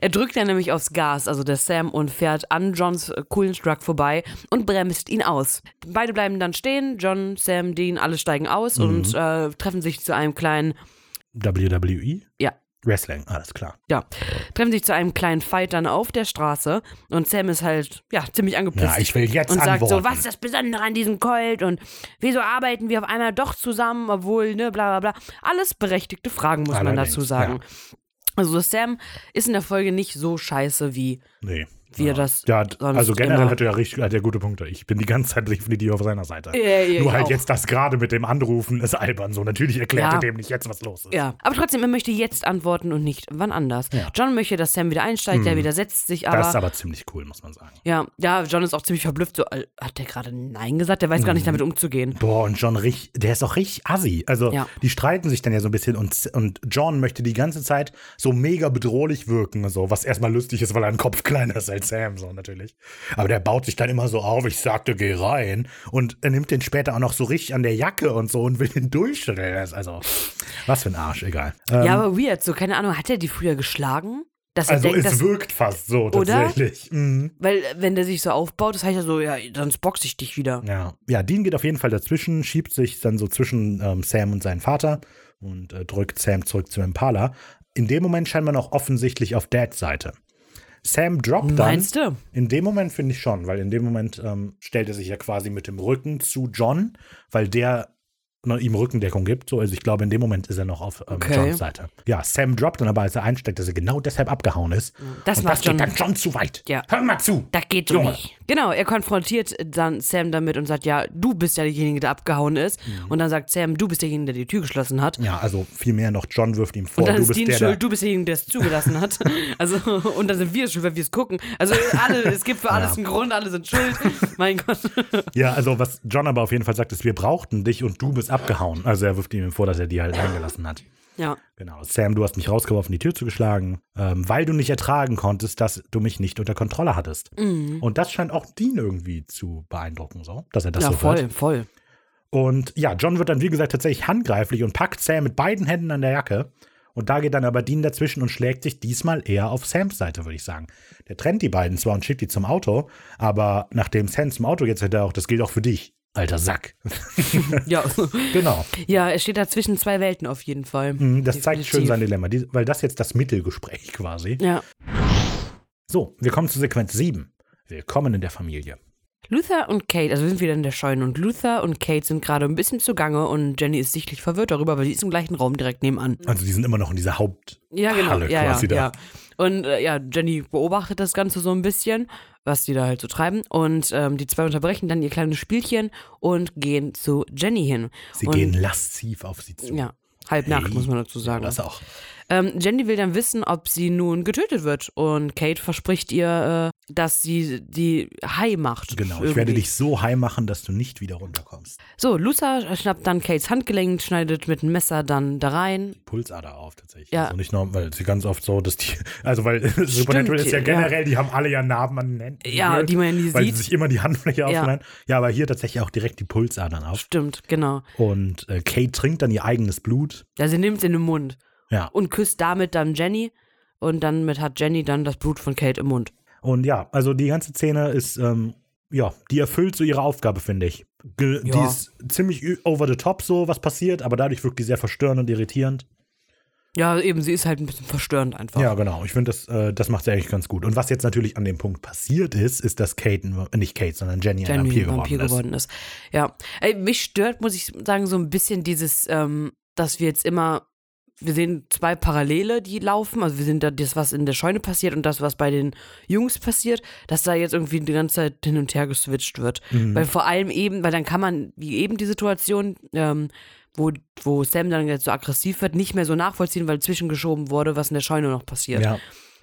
Er drückt dann nämlich aufs Gas, also der Sam, und fährt an Johns coolen Truck vorbei und bremst ihn aus. Beide bleiben dann stehen, John, Sam, Dean, alle steigen aus Mhm. und äh, treffen sich zu einem kleinen, WWE? ja, Wrestling, alles klar. Ja. Treffen sich zu einem kleinen Fight dann auf der Straße und Sam ist halt, ja, ziemlich angepisst. Ja, ich will jetzt und sagt antworten. so, was ist das Besondere an diesem Colt und wieso arbeiten wir auf einmal doch zusammen, obwohl, ne, bla bla bla. Alles berechtigte Fragen, muss man Allerdings, dazu sagen. Also Sam ist in der Folge nicht so scheiße wie Nee. Wie ja. er das Ja, also generell hat er ja richtig, hat er gute Punkte. Ich bin die ganze Zeit definitiv auf seiner Seite. Ja, ja, Nur halt auch. jetzt das gerade mit dem Anrufen ist albern. So, natürlich erklärt er dem nicht jetzt, was los ist. Ja, aber trotzdem, er möchte jetzt antworten und nicht wann anders. John möchte, dass Sam wieder einsteigt, der widersetzt sich aber. das ist aber ziemlich cool, muss man sagen. ja, ja, John ist auch ziemlich verblüfft. So, hat der gerade Nein gesagt? Der weiß gar nicht damit umzugehen. Boah, und John richtig, der ist auch richtig assi. Also, die streiten sich dann ja so ein bisschen und, und John möchte die ganze Zeit so mega bedrohlich wirken, so, was erstmal lustig ist, weil er ein Kopf kleiner ist als Sam, so natürlich. Aber der baut sich dann immer so auf, ich sagte, geh rein. Und er nimmt den später auch noch so richtig an der Jacke und so und will den durchstellen. Also, was für ein Arsch, egal. Ähm, ja, aber weird. So, keine Ahnung, hat er die früher geschlagen? Also, denkt, es dass. wirkt fast so, Oder? tatsächlich. Mhm. Weil, wenn der sich so aufbaut, das heißt ja so, ja, sonst boxe ich dich wieder. Ja. ja, Dean geht auf jeden Fall dazwischen, schiebt sich dann so zwischen ähm, Sam und seinen Vater und äh, drückt Sam zurück zum Impala. In dem Moment scheint man auch offensichtlich auf Dads Seite. Sam droppt dann. Meinst du? In dem Moment finde ich schon, weil in dem Moment ähm, stellt er sich ja quasi mit dem Rücken zu John, weil der ne, ihm Rückendeckung gibt. So, also ich glaube, in dem Moment ist er noch auf ähm, Okay. Johns Seite. Ja, Sam droppt dann aber, als er einsteigt, dass er genau deshalb abgehauen ist. Das und das John. geht dann John zu weit. Ja. Hör mal zu. Das geht Junge. nicht. Genau, er konfrontiert dann Sam damit und sagt, ja, du bist ja derjenige, der abgehauen ist. Mhm. Und dann sagt Sam, du bist derjenige, der die Tür geschlossen hat. Ja, also vielmehr noch, John wirft ihm vor, Und dann du ist bist Dean der, schuld, du bist derjenige, der es zugelassen hat. Also, und dann sind wir schuld, weil wir es gucken. Also, alle, es gibt für alles Ja. einen Grund, alle sind schuld. Mein Gott. Ja, also was John aber auf jeden Fall sagt, ist, wir brauchten dich und du bist abgehauen. Also er wirft ihm vor, dass er die halt reingelassen hat. Ja. Genau. Sam, du hast mich rausgeworfen, die Tür zugeschlagen, ähm, weil du nicht ertragen konntest, dass du mich nicht unter Kontrolle hattest. Und das scheint auch Dean irgendwie zu beeindrucken, so, dass er das Mhm. ja, so voll, hört. voll. Und ja, John wird dann, wie gesagt, tatsächlich handgreiflich und packt Sam mit beiden Händen an der Jacke. Und da geht dann aber Dean dazwischen und schlägt sich diesmal eher auf Sams Seite, würde ich sagen. Der trennt die beiden zwar und schickt die zum Auto, aber nachdem Sam zum Auto geht, sagt er auch, das gilt auch für dich, alter Sack. Ja. genau. ja, er steht da zwischen zwei Welten auf jeden Fall. Mhm, Das zeigt schön sein Dilemma, weil das jetzt das Mittelgespräch quasi. Ja. So, wir kommen zu Sequenz 7. Willkommen in der Familie. Luther und Kate, also wir sind wieder in der Scheune und Luther und Kate sind gerade ein bisschen zugange und Jenny ist sichtlich verwirrt darüber, weil die ist im gleichen Raum direkt nebenan. Also die sind immer noch in dieser Haupt. Ja, genau. Ja, ja, quasi da. ja. Und äh, ja, Jenny beobachtet das Ganze so ein bisschen, was die da halt so treiben. Und ähm, die zwei unterbrechen dann ihr kleines Spielchen und gehen zu Jenny hin. Sie und, gehen lasziv auf sie zu. Ja, halb nackt, Hey. muss man dazu sagen. Das auch. Ähm, Jenny will dann wissen, ob sie nun getötet wird. Und Kate verspricht ihr, äh, dass sie die high macht. Genau. Ich irgendwie. werde dich so high machen, dass du nicht wieder runterkommst. So, Luther schnappt dann Kates Handgelenk, schneidet mit dem Messer dann da rein. Pulsader auf tatsächlich. Ja. Also nicht nur, weil sie ganz oft so, dass die, also weil Supernatural ist ja ja. generell, die haben alle ja Narben an den Händen. Ja, die man ja nie weil sieht. sie sich immer die Handfläche Ja. aufschneiden. Ja, aber hier tatsächlich auch direkt die Pulsadern auf. Stimmt, genau. Und äh, Kate trinkt dann ihr eigenes Blut. Ja, sie nimmt es in den Mund Ja. und küsst damit dann Jenny. Und dann mit hat Jenny dann das Blut von Kate im Mund. Und ja, also die ganze Szene ist, ähm, ja, die erfüllt so ihre Aufgabe, finde ich. Ge Die Ja. ist ziemlich over the top, so was passiert, aber dadurch wirkt die sehr verstörend und irritierend. Ja, eben, sie ist halt ein bisschen verstörend einfach. Ja, genau. Ich finde, das, äh, das macht sie eigentlich ganz gut. Und was jetzt natürlich an dem Punkt passiert ist, ist, dass Kate, äh, nicht Kate, sondern Jenny, ein Jenny Vampir, geworden, ist. ist. Ja. Ey, mich stört, muss ich sagen, so ein bisschen dieses, ähm, dass wir jetzt immer, wir sehen zwei Parallele, die laufen. Also wir sehen da das, was in der Scheune passiert und das, was bei den Jungs passiert, dass da jetzt irgendwie die ganze Zeit hin und her geswitcht wird. Mhm. Weil vor allem eben, weil dann kann man, wie eben die Situation, ähm, wo, wo Sam dann jetzt so aggressiv wird, nicht mehr so nachvollziehen, weil zwischengeschoben wurde, was in der Scheune noch passiert. Ja,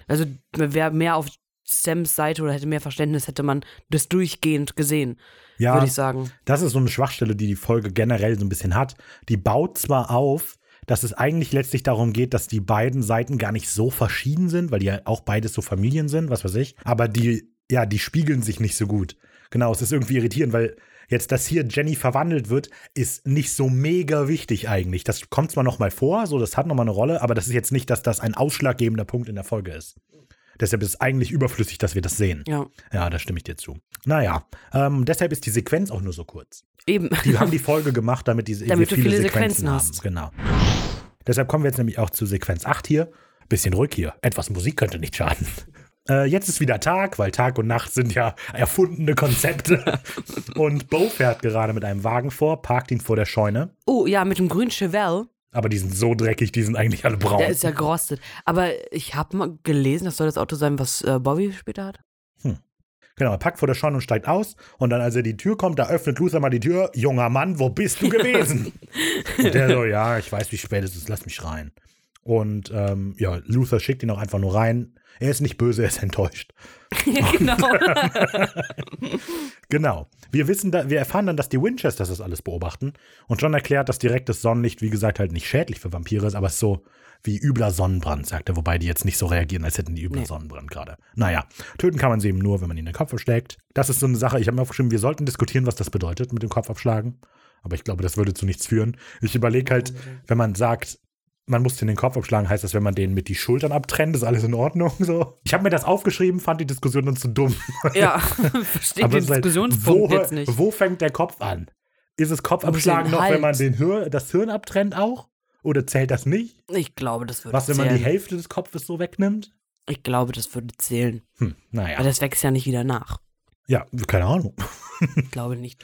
Also wer mehr auf Sams Seite oder hätte mehr Verständnis, hätte man das durchgehend gesehen, ja würde ich sagen. das ist so eine Schwachstelle, die die Folge generell so ein bisschen hat. Die baut zwar auf, dass es eigentlich letztlich darum geht, dass die beiden Seiten gar nicht so verschieden sind, weil die ja auch beides so Familien sind, was weiß ich. Aber die, ja, die spiegeln sich nicht so gut. Genau, es ist irgendwie irritierend, weil jetzt, dass hier Jenny verwandelt wird, ist nicht so mega wichtig eigentlich. Das kommt zwar noch mal vor, so das hat noch mal eine Rolle, aber das ist jetzt nicht, dass das ein ausschlaggebender Punkt in der Folge ist. Deshalb ist es eigentlich überflüssig, dass wir das sehen. Ja, Ja, da stimme ich dir zu. Naja, ähm, deshalb ist die Sequenz auch nur so kurz. Eben. Die haben die Folge gemacht, damit, diese, Damit wir viele viele Sequenzen Sequenzen haben. hast. Genau. Deshalb kommen wir jetzt nämlich auch zu Sequenz 8 hier. bisschen ruhig hier. Etwas Musik könnte nicht schaden. Äh, jetzt ist wieder Tag, weil Tag und Nacht sind ja erfundene Konzepte. und Bo fährt gerade mit einem Wagen vor, parkt ihn vor der Scheune. Oh, ja, mit dem grünen Chevelle. Aber die sind so dreckig, die sind eigentlich alle braun. Der ist ja gerostet. Aber ich habe mal gelesen, das soll das Auto sein, was äh, Bobby später hat. Genau, er packt vor der Scheune und steigt aus. Und dann, als er die Tür kommt, da öffnet Luther mal die Tür. Junger Mann, wo bist du gewesen? und der so, ja, ich weiß, wie spät es ist, lass mich rein. Und ähm, ja, Luther schickt ihn auch einfach nur rein. Er ist nicht böse, er ist enttäuscht. ja, genau. Genau. Wir wissen da, wir erfahren dann, dass die Winchesters das alles beobachten. Und John erklärt, dass direktes Sonnenlicht, wie gesagt, halt nicht schädlich für Vampire ist, aber es ist so wie übler Sonnenbrand, sagt er, wobei die jetzt nicht so reagieren, als hätten die übler Nee. Sonnenbrand gerade. Naja, töten kann man sie eben nur, wenn man ihnen den Kopf abschlägt. Das ist so eine Sache, ich habe mir aufgeschrieben, wir sollten diskutieren, was das bedeutet mit dem Kopf abschlagen. Aber ich glaube, das würde zu nichts führen. Ich überlege halt, wenn man sagt, man muss den Kopf abschlagen, heißt das, wenn man den mit die Schultern abtrennt, ist alles in Ordnung so. Ich habe mir das aufgeschrieben, fand die Diskussion dann zu dumm. ja, verstehe den ist halt, Diskussionspunkt wo, jetzt nicht. Wo fängt der Kopf an? Ist es Kopfabschlagen noch, wenn man den Hir das Hirn abtrennt auch? Oder zählt das nicht? Ich glaube, das würde Was, wenn man die zählen. Hälfte des Kopfes so wegnimmt? Ich glaube, das würde zählen. Hm, naja. Aber das wächst ja nicht wieder nach. ja, keine Ahnung. Ich glaube nicht.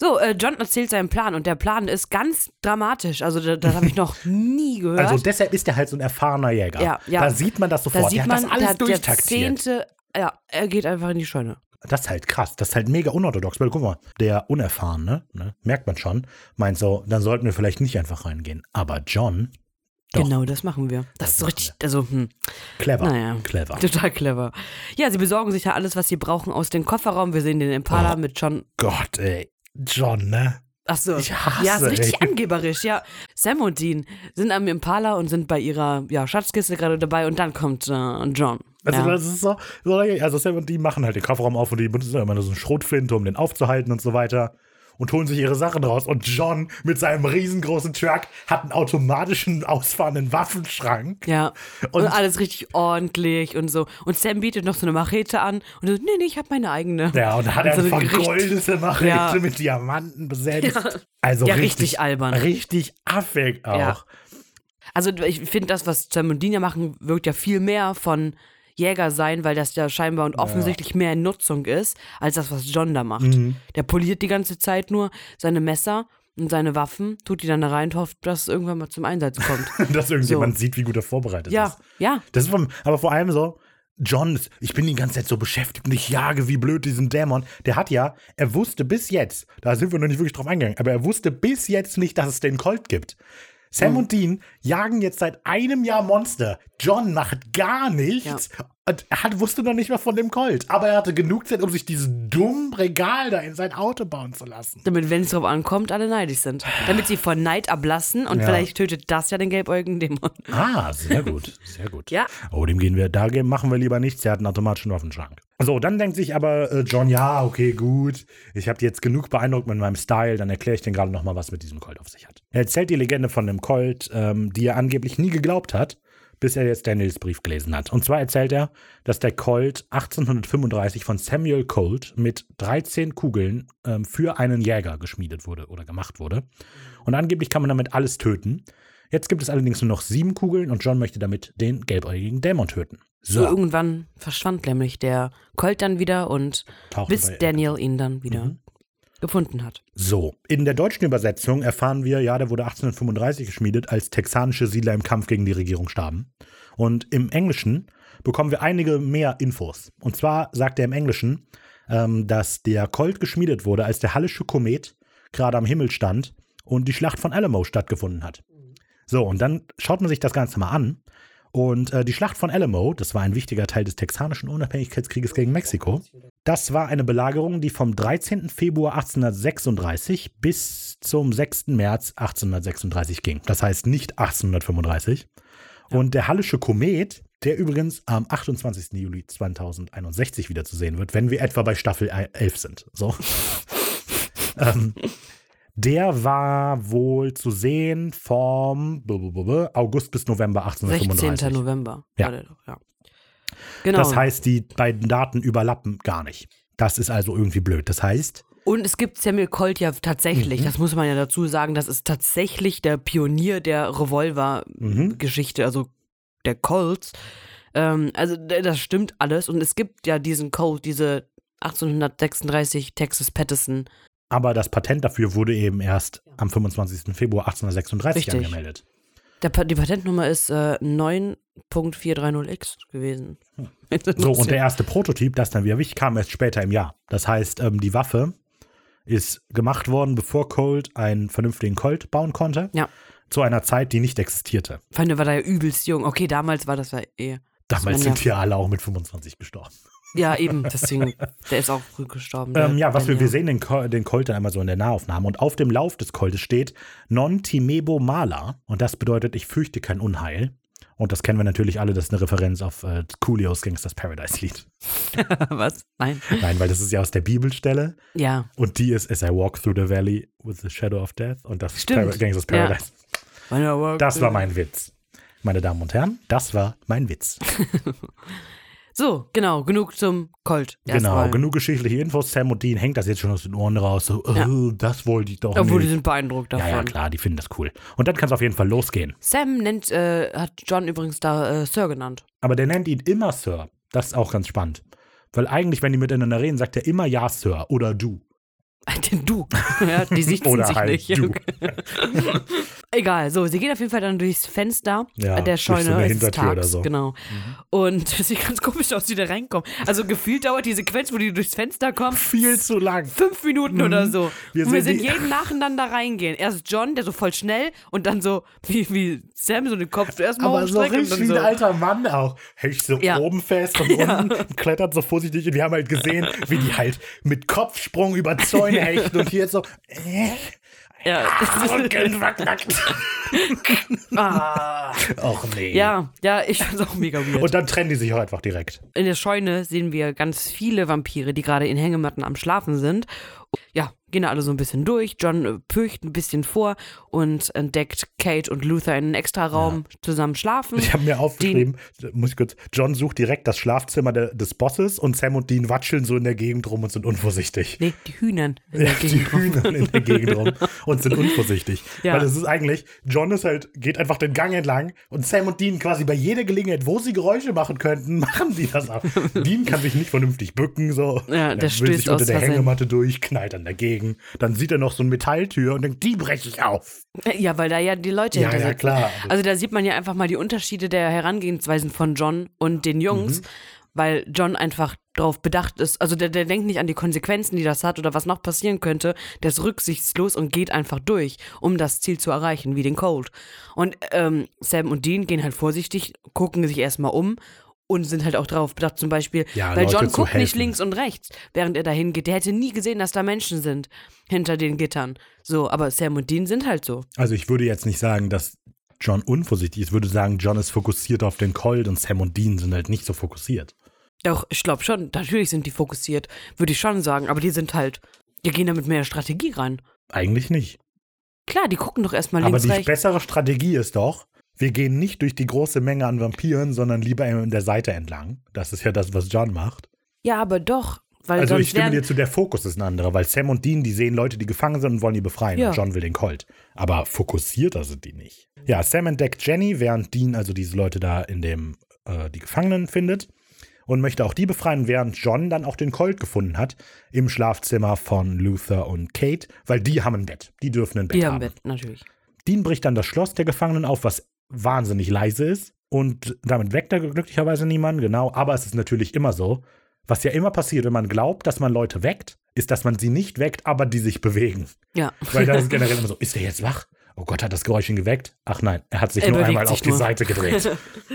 So, äh, John erzählt seinen Plan und der Plan ist ganz dramatisch. Also, das, das habe ich noch nie gehört. Also deshalb ist er halt so ein erfahrener Jäger. Ja, ja. Da sieht man das sofort. da sieht der man, hat das alles der, der durchtaktiert. zehnte, ja, er geht einfach in die Scheune. Das ist halt krass. Das ist halt mega unorthodox. Weil guck mal, der Unerfahrene, ne, merkt man schon, meint so, dann sollten wir vielleicht nicht einfach reingehen. Aber John, Doch. Genau, das machen wir. Das, Das ist richtig, also, hm, clever. Naja. Clever. total clever. Ja, sie besorgen sich ja alles, was sie brauchen, aus dem Kofferraum. Wir sehen den Impala Oh. mit John. Gott, ey. John, ne? Ach so. Ich hasse, ja, ist richtig ey. angeberisch. Ja, Sam und Dean sind am Impala und sind bei ihrer ja, Schatzkiste gerade dabei und dann kommt äh, John. Also ja. das ist so, so also Sam und die machen halt den Kofferraum auf und die benutzen immer so eine Schrotflinte, um den aufzuhalten und so weiter. Und holen sich ihre Sachen raus. Und John mit seinem riesengroßen Truck hat einen automatischen ausfahrenden Waffenschrank. Ja, und, Und- alles richtig ordentlich und so. Und Sam bietet noch so eine Machete an und so, nee, nee, ich habe meine eigene. Ja, und hat Und so eine vergoldete Machete Ja. mit Diamanten besetzt. Ja. Also Ja, richtig, richtig albern. Richtig affig auch. Also ich finde, das, was Sam und Dean ja machen, wirkt ja viel mehr von Jäger sein, weil das ja scheinbar und offensichtlich mehr in Nutzung ist, als das, was John da macht. Mhm. Der poliert die ganze Zeit nur seine Messer und seine Waffen, tut die dann da rein und hofft, dass es irgendwann mal zum Einsatz kommt. Dass irgendjemand So. sieht, wie gut er vorbereitet ja, ist. ja. Das ist vom, aber vor allem so, John, ich bin die ganze Zeit so beschäftigt und ich jage wie blöd diesen Dämon. Der hat ja, er wusste bis jetzt, da sind wir noch nicht wirklich drauf eingegangen, aber er wusste bis jetzt nicht, dass es den Colt gibt. Sam Hm. und Dean jagen jetzt seit einem Jahr Monster. John macht gar nichts. Und er hat, wusste noch nicht mal von dem Colt. Aber er hatte genug Zeit, um sich dieses dumme Regal da in sein Auto bauen zu lassen. Damit, wenn es drauf ankommt, alle neidisch sind. Damit sie von Neid ablassen und Ja. vielleicht tötet das ja den gelbäugigen Dämon. Ah, sehr gut, sehr gut. Ja. Oh, dem gehen wir, da gehen- machen wir lieber nichts. Der hat einen automatischen Waffenschrank. So, dann denkt sich aber äh, John, ja, okay, gut. Ich habe jetzt genug beeindruckt mit meinem Style, dann erkläre ich dir gerade nochmal, was mit diesem Colt auf sich hat. Er erzählt die Legende von dem Colt, ähm, die er angeblich nie geglaubt hat, bis er jetzt Daniels Brief gelesen hat. Und zwar erzählt er, dass der Colt 1835 von Samuel Colt mit 13 Kugeln ähm, für einen Jäger geschmiedet wurde oder gemacht wurde. Und angeblich kann man damit alles töten. Jetzt gibt es allerdings nur noch sieben Kugeln und John möchte damit den gelbäugigen Dämon töten. So irgendwann verschwand nämlich der Colt dann wieder und bis Daniel ihn dann wieder Mhm. Gefunden hat. So, in der deutschen Übersetzung erfahren wir, ja, der wurde 1835 geschmiedet, als texanische Siedler im Kampf gegen die Regierung starben. Und im Englischen bekommen wir einige mehr Infos. Und zwar sagt er im Englischen, ähm, dass der Colt geschmiedet wurde, als der Hallische Komet gerade am Himmel stand und die Schlacht von Alamo stattgefunden hat. So, und dann schaut man sich das Ganze mal an. Und äh, die Schlacht von Alamo, das war ein wichtiger Teil des texanischen Unabhängigkeitskrieges gegen Mexiko, das war eine Belagerung, die vom 13. Februar 1836 bis zum 6. März 1836 ging. Das heißt nicht 1835. Und der Hallische Komet, der übrigens am 28. Juli 2061 wieder zu sehen wird, wenn wir etwa bei Staffel 11 sind. So. ähm, der war wohl zu sehen vom August bis November 1835. 16. November. Ja. ja. Genau. Das heißt, die beiden Daten überlappen gar nicht. Das ist also irgendwie blöd. Das heißt, Und es gibt Samuel Colt ja tatsächlich, Mhm. das muss man ja dazu sagen, das ist tatsächlich der Pionier der Revolver-Geschichte. Also der Colts. Ähm, also das stimmt alles und es gibt ja diesen Colt, diese 1836 Texas Patterson. Aber das Patent dafür wurde eben erst am 25. Februar 1836 Richtig. angemeldet. Der, die Patentnummer ist äh, 9.430X gewesen. So, und der erste Prototyp, das dann wieder wichtig, kam erst später im Jahr. Das heißt, ähm, die Waffe ist gemacht worden, bevor Colt einen vernünftigen Colt bauen konnte. Ja. Zu einer Zeit, die nicht existierte. Der war da ja übelst jung. Okay, damals war das ja eh. Damals sind ja- wir alle auch mit 25 gestorben. Ja, eben, deswegen, der ist auch früh gestorben. Ähm, ja, was wir, wir sehen den, Col- den Colt dann einmal so in der Nahaufnahme und auf dem Lauf des Coltes steht Non timebo mala und das bedeutet, ich fürchte kein Unheil. Und das kennen wir natürlich alle, das ist eine Referenz auf äh, Coolios Gangsters Paradise Lied. Was? Nein. Nein, weil das ist ja aus der Bibelstelle Ja. und die ist As I walk through the valley with the shadow of death und das ist. Par Gangsters Ja. Paradise. Das Das war mein Witz. Meine Damen und Herren, das war mein Witz. So, genau, genug zum Colt. Genau, genug geschichtliche Infos. Sam und Dean hängt das jetzt schon aus den Ohren raus. So, Ja. oh, das wollte ich doch Obwohl, die nicht. sind beeindruckt davon. Ja, ja, klar, die finden das cool. Und dann kann es auf jeden Fall losgehen. Sam nennt, äh, hat John übrigens da äh, Sir genannt. Aber der nennt ihn immer Sir. Das ist auch ganz spannend. Weil eigentlich, wenn die miteinander reden, sagt er immer Ja, Sir oder du. Den du. ja, die sichten Oder sich halt nicht. du. Egal, so, sie gehen auf jeden Fall dann durchs Fenster Ja, der durch so Scheune. eine Hintertür tags, oder so. Mhm. Genau. Und es sieht ganz komisch aus, wie der reinkommt. Also gefühlt dauert die Sequenz, wo die durchs Fenster kommen, Viel zu lang. fünf Minuten oder so. Mhm. Wir und wir die- jeden nacheinander reingehen. Erst John, der so voll schnell und dann so wie, wie Sam so den Kopf zuerst mal Aber so richtig wie so. ein alter Mann auch. Hält so Ja. oben fest und unten klettert so vorsichtig. Und wir haben halt gesehen, wie die halt mit Kopfsprung über Zäune hechten und hier jetzt so. Äh, Ja, wackelt. ah. Och nee. ja, ja, ich fand's auch mega weird. Und dann trennen die sich auch einfach direkt. in der Scheune sehen wir ganz viele Vampire, die gerade in Hängematten am Schlafen sind. Ja, gehen da alle so ein bisschen durch. John äh, pürcht ein bisschen vor und entdeckt Kate und Luther in einem Extraraum zusammen schlafen. Ich habe mir aufgeschrieben, muss ich kurz, John sucht direkt das Schlafzimmer der, des Bosses und Sam und Dean watscheln so in der Gegend rum und sind unvorsichtig. Nee, die Hühnern in der Ja, die Gegend rum. Hühner in der Gegend rum und sind unvorsichtig. Ja. Weil es ist eigentlich, John ist halt, geht einfach den Gang entlang und Sam und Dean quasi bei jeder Gelegenheit, wo sie Geräusche machen könnten, machen die das auch. Dean kann sich nicht vernünftig bücken, so. Ja, Er der will stößt sich unter der. Hängematte durch, knallt an dagegen. Dann sieht er noch so eine Metalltür und denkt, die breche ich auf. Ja, weil da ja die Leute Ja, hinter ja, klar. Also da sieht man ja einfach mal die Unterschiede der Herangehensweisen von John und den Jungs, Mhm. weil John einfach darauf bedacht ist, also der, der denkt nicht an die Konsequenzen, die das hat oder was noch passieren könnte, der ist rücksichtslos und geht einfach durch, um das Ziel zu erreichen, wie den Cold. Und ähm, Sam und Dean gehen halt vorsichtig, gucken sich erstmal um und sind halt auch darauf bedacht, zum Beispiel, Ja, weil Leute John guckt nicht links und rechts, während er dahin geht. Der hätte nie gesehen, dass da Menschen sind hinter den Gittern. So, aber Sam und Dean sind halt so. Also ich würde jetzt nicht sagen, dass John unvorsichtig ist. Ich würde sagen, John ist fokussiert auf den Colt und Sam und Dean sind halt nicht so fokussiert. Doch, ich glaube schon, natürlich sind die fokussiert, würde ich schon sagen, aber die sind halt, die gehen da mit mehr Strategie rein. Eigentlich nicht. Klar, die gucken doch erstmal Aber links, die rechts. bessere Strategie ist doch, wir gehen nicht durch die große Menge an Vampiren, sondern lieber in der Seite entlang. Das ist ja das, was John macht. Ja, aber doch, weil Also ich stimme dir zu, der Fokus ist ein anderer, weil Sam und Dean, die sehen Leute, die gefangen sind und wollen die befreien. Ja. Und John will den Colt. Aber fokussierter sind die nicht. Ja, Sam entdeckt Jenny, während Dean also diese Leute da in dem, äh, die Gefangenen findet. Und möchte auch die befreien, während John dann auch den Colt gefunden hat im Schlafzimmer von Luther und Kate, weil die haben ein Bett. Die dürfen ein Bett die haben. haben Bett, natürlich. Dean bricht dann das Schloss der Gefangenen auf, was wahnsinnig leise ist. Und damit weckt er glücklicherweise niemanden, genau. Aber es ist natürlich immer so, was ja immer passiert, wenn man glaubt, dass man Leute weckt, ist, dass man sie nicht weckt, aber die sich bewegen. Ja. Weil das ist generell immer so, ist er jetzt wach? Oh Gott, hat das Geräusch ihn geweckt? Ach nein, er hat sich Er nur einmal sich auf die nur. Seite gedreht.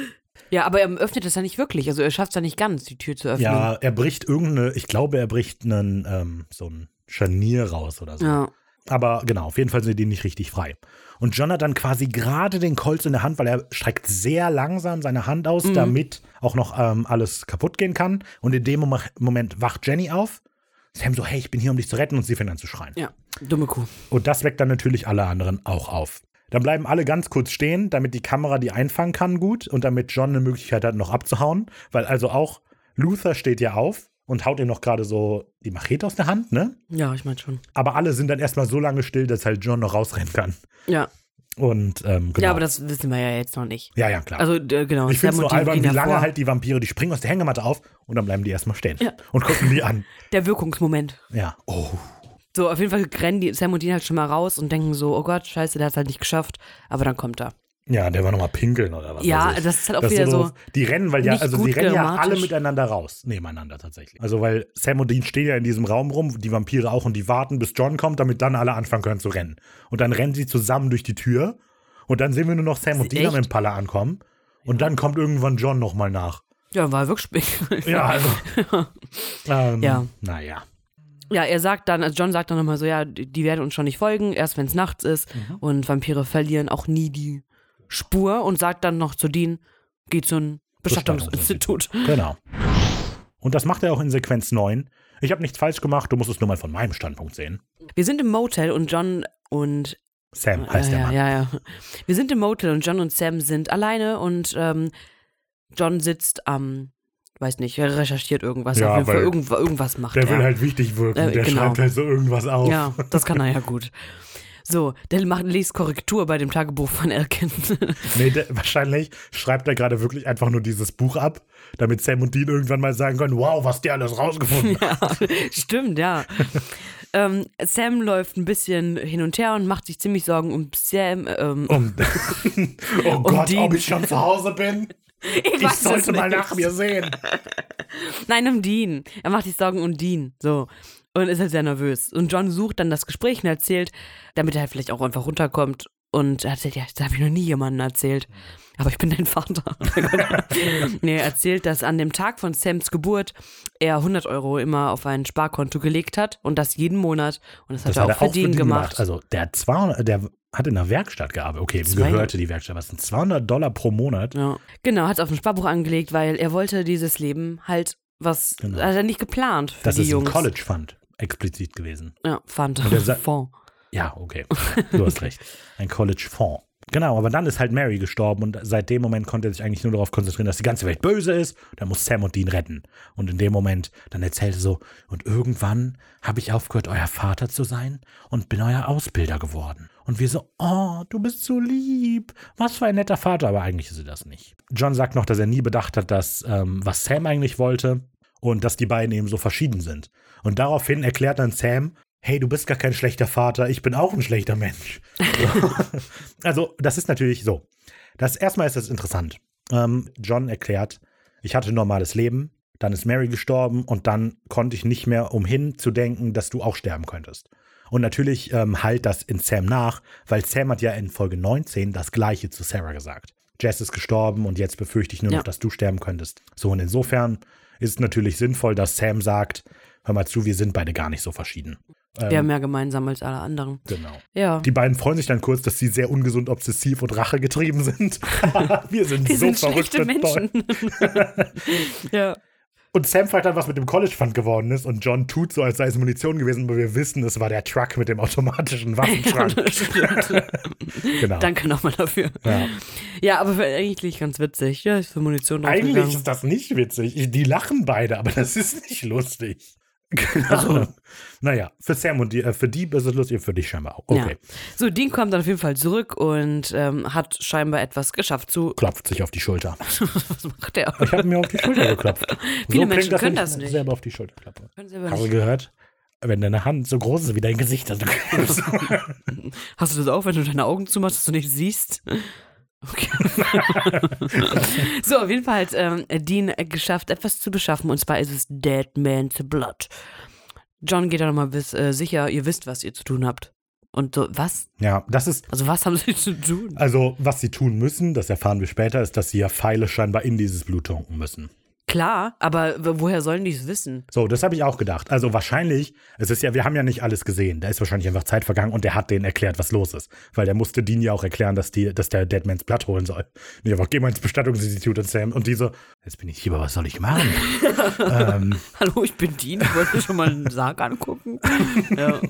ja, aber er öffnet es ja nicht wirklich, also er schafft es ja nicht ganz, die Tür zu öffnen. ja, er bricht irgendeine, ich glaube, er bricht einen, ähm, so ein Scharnier raus oder so. Ja. Aber genau, auf jeden Fall sind die nicht richtig frei. Und John hat dann quasi gerade den Colts in der Hand, weil er streckt sehr langsam seine Hand aus, Mhm. damit auch noch ähm, alles kaputt gehen kann. Und in dem Mom- Moment wacht Jenny auf. Sam so, hey, ich bin hier, um dich zu retten. Und sie fängt an zu schreien. ja, dumme Kuh. Und das weckt dann natürlich alle anderen auch auf. Dann bleiben alle ganz kurz stehen, damit die Kamera die einfangen kann gut und damit John eine Möglichkeit hat, noch abzuhauen. Weil also auch Luther steht ja auf und haut ihm noch gerade so die Machete aus der Hand, ne? Ja, ich meine schon. Aber alle sind dann erstmal so lange still, dass halt John noch rausrennen kann. Ja. Und ähm, genau. Ja, aber das wissen wir ja jetzt noch nicht. ja, ja, klar. Also, äh, genau. ich finde es nur albern, wie lange davor. halt die Vampire, die springen aus der Hängematte auf und dann bleiben die erstmal stehen Ja. und gucken die an. Der Wirkungsmoment. Ja. Oh. So, auf jeden Fall rennen die Sam und Dean halt schon mal raus und denken so, oh Gott, scheiße, der hat es halt nicht geschafft. Aber dann kommt er. Ja, der war nochmal pinkeln oder was. Ja, weiß ich. das ist halt auch Das wieder so. Die rennen, weil ja, also die rennen ja alle miteinander raus. Nebeneinander tatsächlich. Also weil Sam und Dean stehen ja in diesem Raum rum, die Vampire auch, und die warten, bis John kommt, damit dann alle anfangen können zu rennen. Und dann rennen sie zusammen durch die Tür. Und dann sehen wir nur noch Sam und Dean am? Impala ankommen. Und dann kommt irgendwann John nochmal nach. Ja, war wirklich spät. Ja, also. ähm, Ja. Naja. Ja, er sagt dann, also John sagt dann nochmal so, ja, die die werden uns schon nicht folgen, erst wenn es nachts ist. Mhm. Und Vampire verlieren auch nie die Spur und sagt dann noch zu Dean, geh zu einem Bestattungsinstitut. Genau. Und das macht er auch in Sequenz 9. Ich habe nichts falsch gemacht, du musst es nur mal von meinem Standpunkt sehen. Wir sind im Motel und John und Sam heißt ja, der Mann. Ja, ja. Wir sind im Motel und John und Sam sind alleine und ähm, John sitzt am, weiß nicht, er recherchiert irgendwas. Ja, auf irgendwas, macht Der er. will halt wichtig wirken. Äh, der genau. schreibt halt so irgendwas auf. Ja, das kann er ja gut. So, der macht, liest Korrektur bei dem Tagebuch von Elkin. Nee, der, wahrscheinlich schreibt er gerade wirklich einfach nur dieses Buch ab, damit Sam und Dean irgendwann mal sagen können, wow, was die alles rausgefunden haben. ja, stimmt, ja. ähm, Sam läuft ein bisschen hin und her und macht sich ziemlich Sorgen um Sam. Ähm, Um, oh Gott, Dean. ob ich schon zu Hause bin? Ich es sollte mal nach mir sehen. Nein, um Dean. Er macht sich Sorgen um Dean. So. Und ist halt sehr nervös. Und John sucht dann das Gespräch und erzählt, damit er halt vielleicht auch einfach runterkommt. Und er erzählt, ja, das habe ich noch nie jemandem erzählt. Aber ich bin dein Vater. nee, er erzählt, dass an dem Tag von Sams Geburt er 100 Euro immer auf ein Sparkonto gelegt hat und das jeden Monat. Und das, Das hat er auch für Dean gemacht. Also der hat 200, der hat in einer Werkstatt gearbeitet. Okay, Zwei- gehörte die Werkstatt. Was sind 200 Dollar pro Monat? Ja. Genau, hat es auf ein Sparbuch angelegt, weil er wollte dieses Leben halt was, Genau. hat er nicht geplant für Das die ist Jungs. ein College Fund explizit gewesen. Ja, sa- Fonds. Ja, okay. Du hast recht. Ein College-Fonds. Genau, aber dann ist halt Mary gestorben und seit dem Moment konnte er sich eigentlich nur darauf konzentrieren, dass die ganze Welt böse ist. Dann muss Sam und Dean retten. Und in dem Moment, dann erzählt er so, und irgendwann habe ich aufgehört, euer Vater zu sein und bin euer Ausbilder geworden. Und wir so, oh, du bist so lieb. Was für ein netter Vater, aber eigentlich ist er das nicht. John sagt noch, dass er nie bedacht hat, dass, ähm, was Sam eigentlich wollte und dass die beiden eben so verschieden sind. Und daraufhin erklärt dann Sam, hey, du bist gar kein schlechter Vater, ich bin auch ein schlechter Mensch. also, das ist natürlich so. Das erstmal ist das interessant. Ähm, John erklärt, ich hatte ein normales Leben, dann ist Mary gestorben und dann konnte ich nicht mehr umhin zu denken, dass du auch sterben könntest. Und natürlich ähm, halt das in Sam nach, weil Sam hat ja in Folge 19 das gleiche zu Sarah gesagt. Jess ist gestorben und jetzt befürchte ich nur Ja. noch, dass du sterben könntest. So, und insofern ist natürlich sinnvoll, dass Sam sagt, hör mal zu, wir sind beide gar nicht so verschieden. Wir haben mehr gemeinsam als alle anderen. Genau. Ja. Die beiden freuen sich dann kurz, dass sie sehr ungesund, obsessiv und rachegetrieben sind. wir sind Die so sind verrückt schlechte und toll. Menschen. ja. Und Sam fragt dann, was mit dem College Fund geworden ist. Und John tut so, als sei es Munition gewesen, aber wir wissen, es war der Truck mit dem automatischen Waffenschrank. Genau. Danke nochmal dafür. Ja. Ja, aber eigentlich ganz witzig. Ja, ist für Munition Eigentlich draufgegangen. ist das nicht witzig. Die lachen beide, aber das ist nicht lustig. Genau. Naja, für Sam und die, äh, für die ist es lustig, für dich scheinbar auch. Okay. Ja. So, Dean kommt dann auf jeden Fall zurück und ähm, hat scheinbar etwas geschafft zu. Klopft sich auf die Schulter. Was macht der? Ich habe mir auf die Schulter geklopft. Viele klingt Menschen können das nicht. selber auf die Schulter klappe. Können Sie aber Hast du gehört? Wenn deine Hand so groß ist wie dein Gesicht, also. Hast du das auch, wenn du deine Augen zumachst, dass du nicht siehst? Okay. so, auf jeden Fall hat ähm, Dean geschafft, etwas zu beschaffen, und zwar ist es Dead Man's Blood. John geht da nochmal bis, äh, sicher, ihr wisst, was ihr zu tun habt. Und so, was? ja, das ist, Also, was haben sie zu tun? also was sie tun müssen, das erfahren wir später, ist, dass sie ja Pfeile scheinbar in dieses Blut tunken müssen. Klar, aber woher sollen die es wissen? So, das habe ich auch gedacht. Also wahrscheinlich, es ist ja, wir haben ja nicht alles gesehen. Da ist wahrscheinlich einfach Zeit vergangen und der hat denen erklärt, was los ist. Weil der musste Dean ja auch erklären, dass, die, dass der Deadmans Blatt holen soll. Ich einfach, geh mal ins Bestattungsinstitut und Sam. Und die so, jetzt bin ich hier, aber was soll ich machen? ähm, Hallo, ich bin Dean, ich wollte schon mal einen Sarg angucken. ja.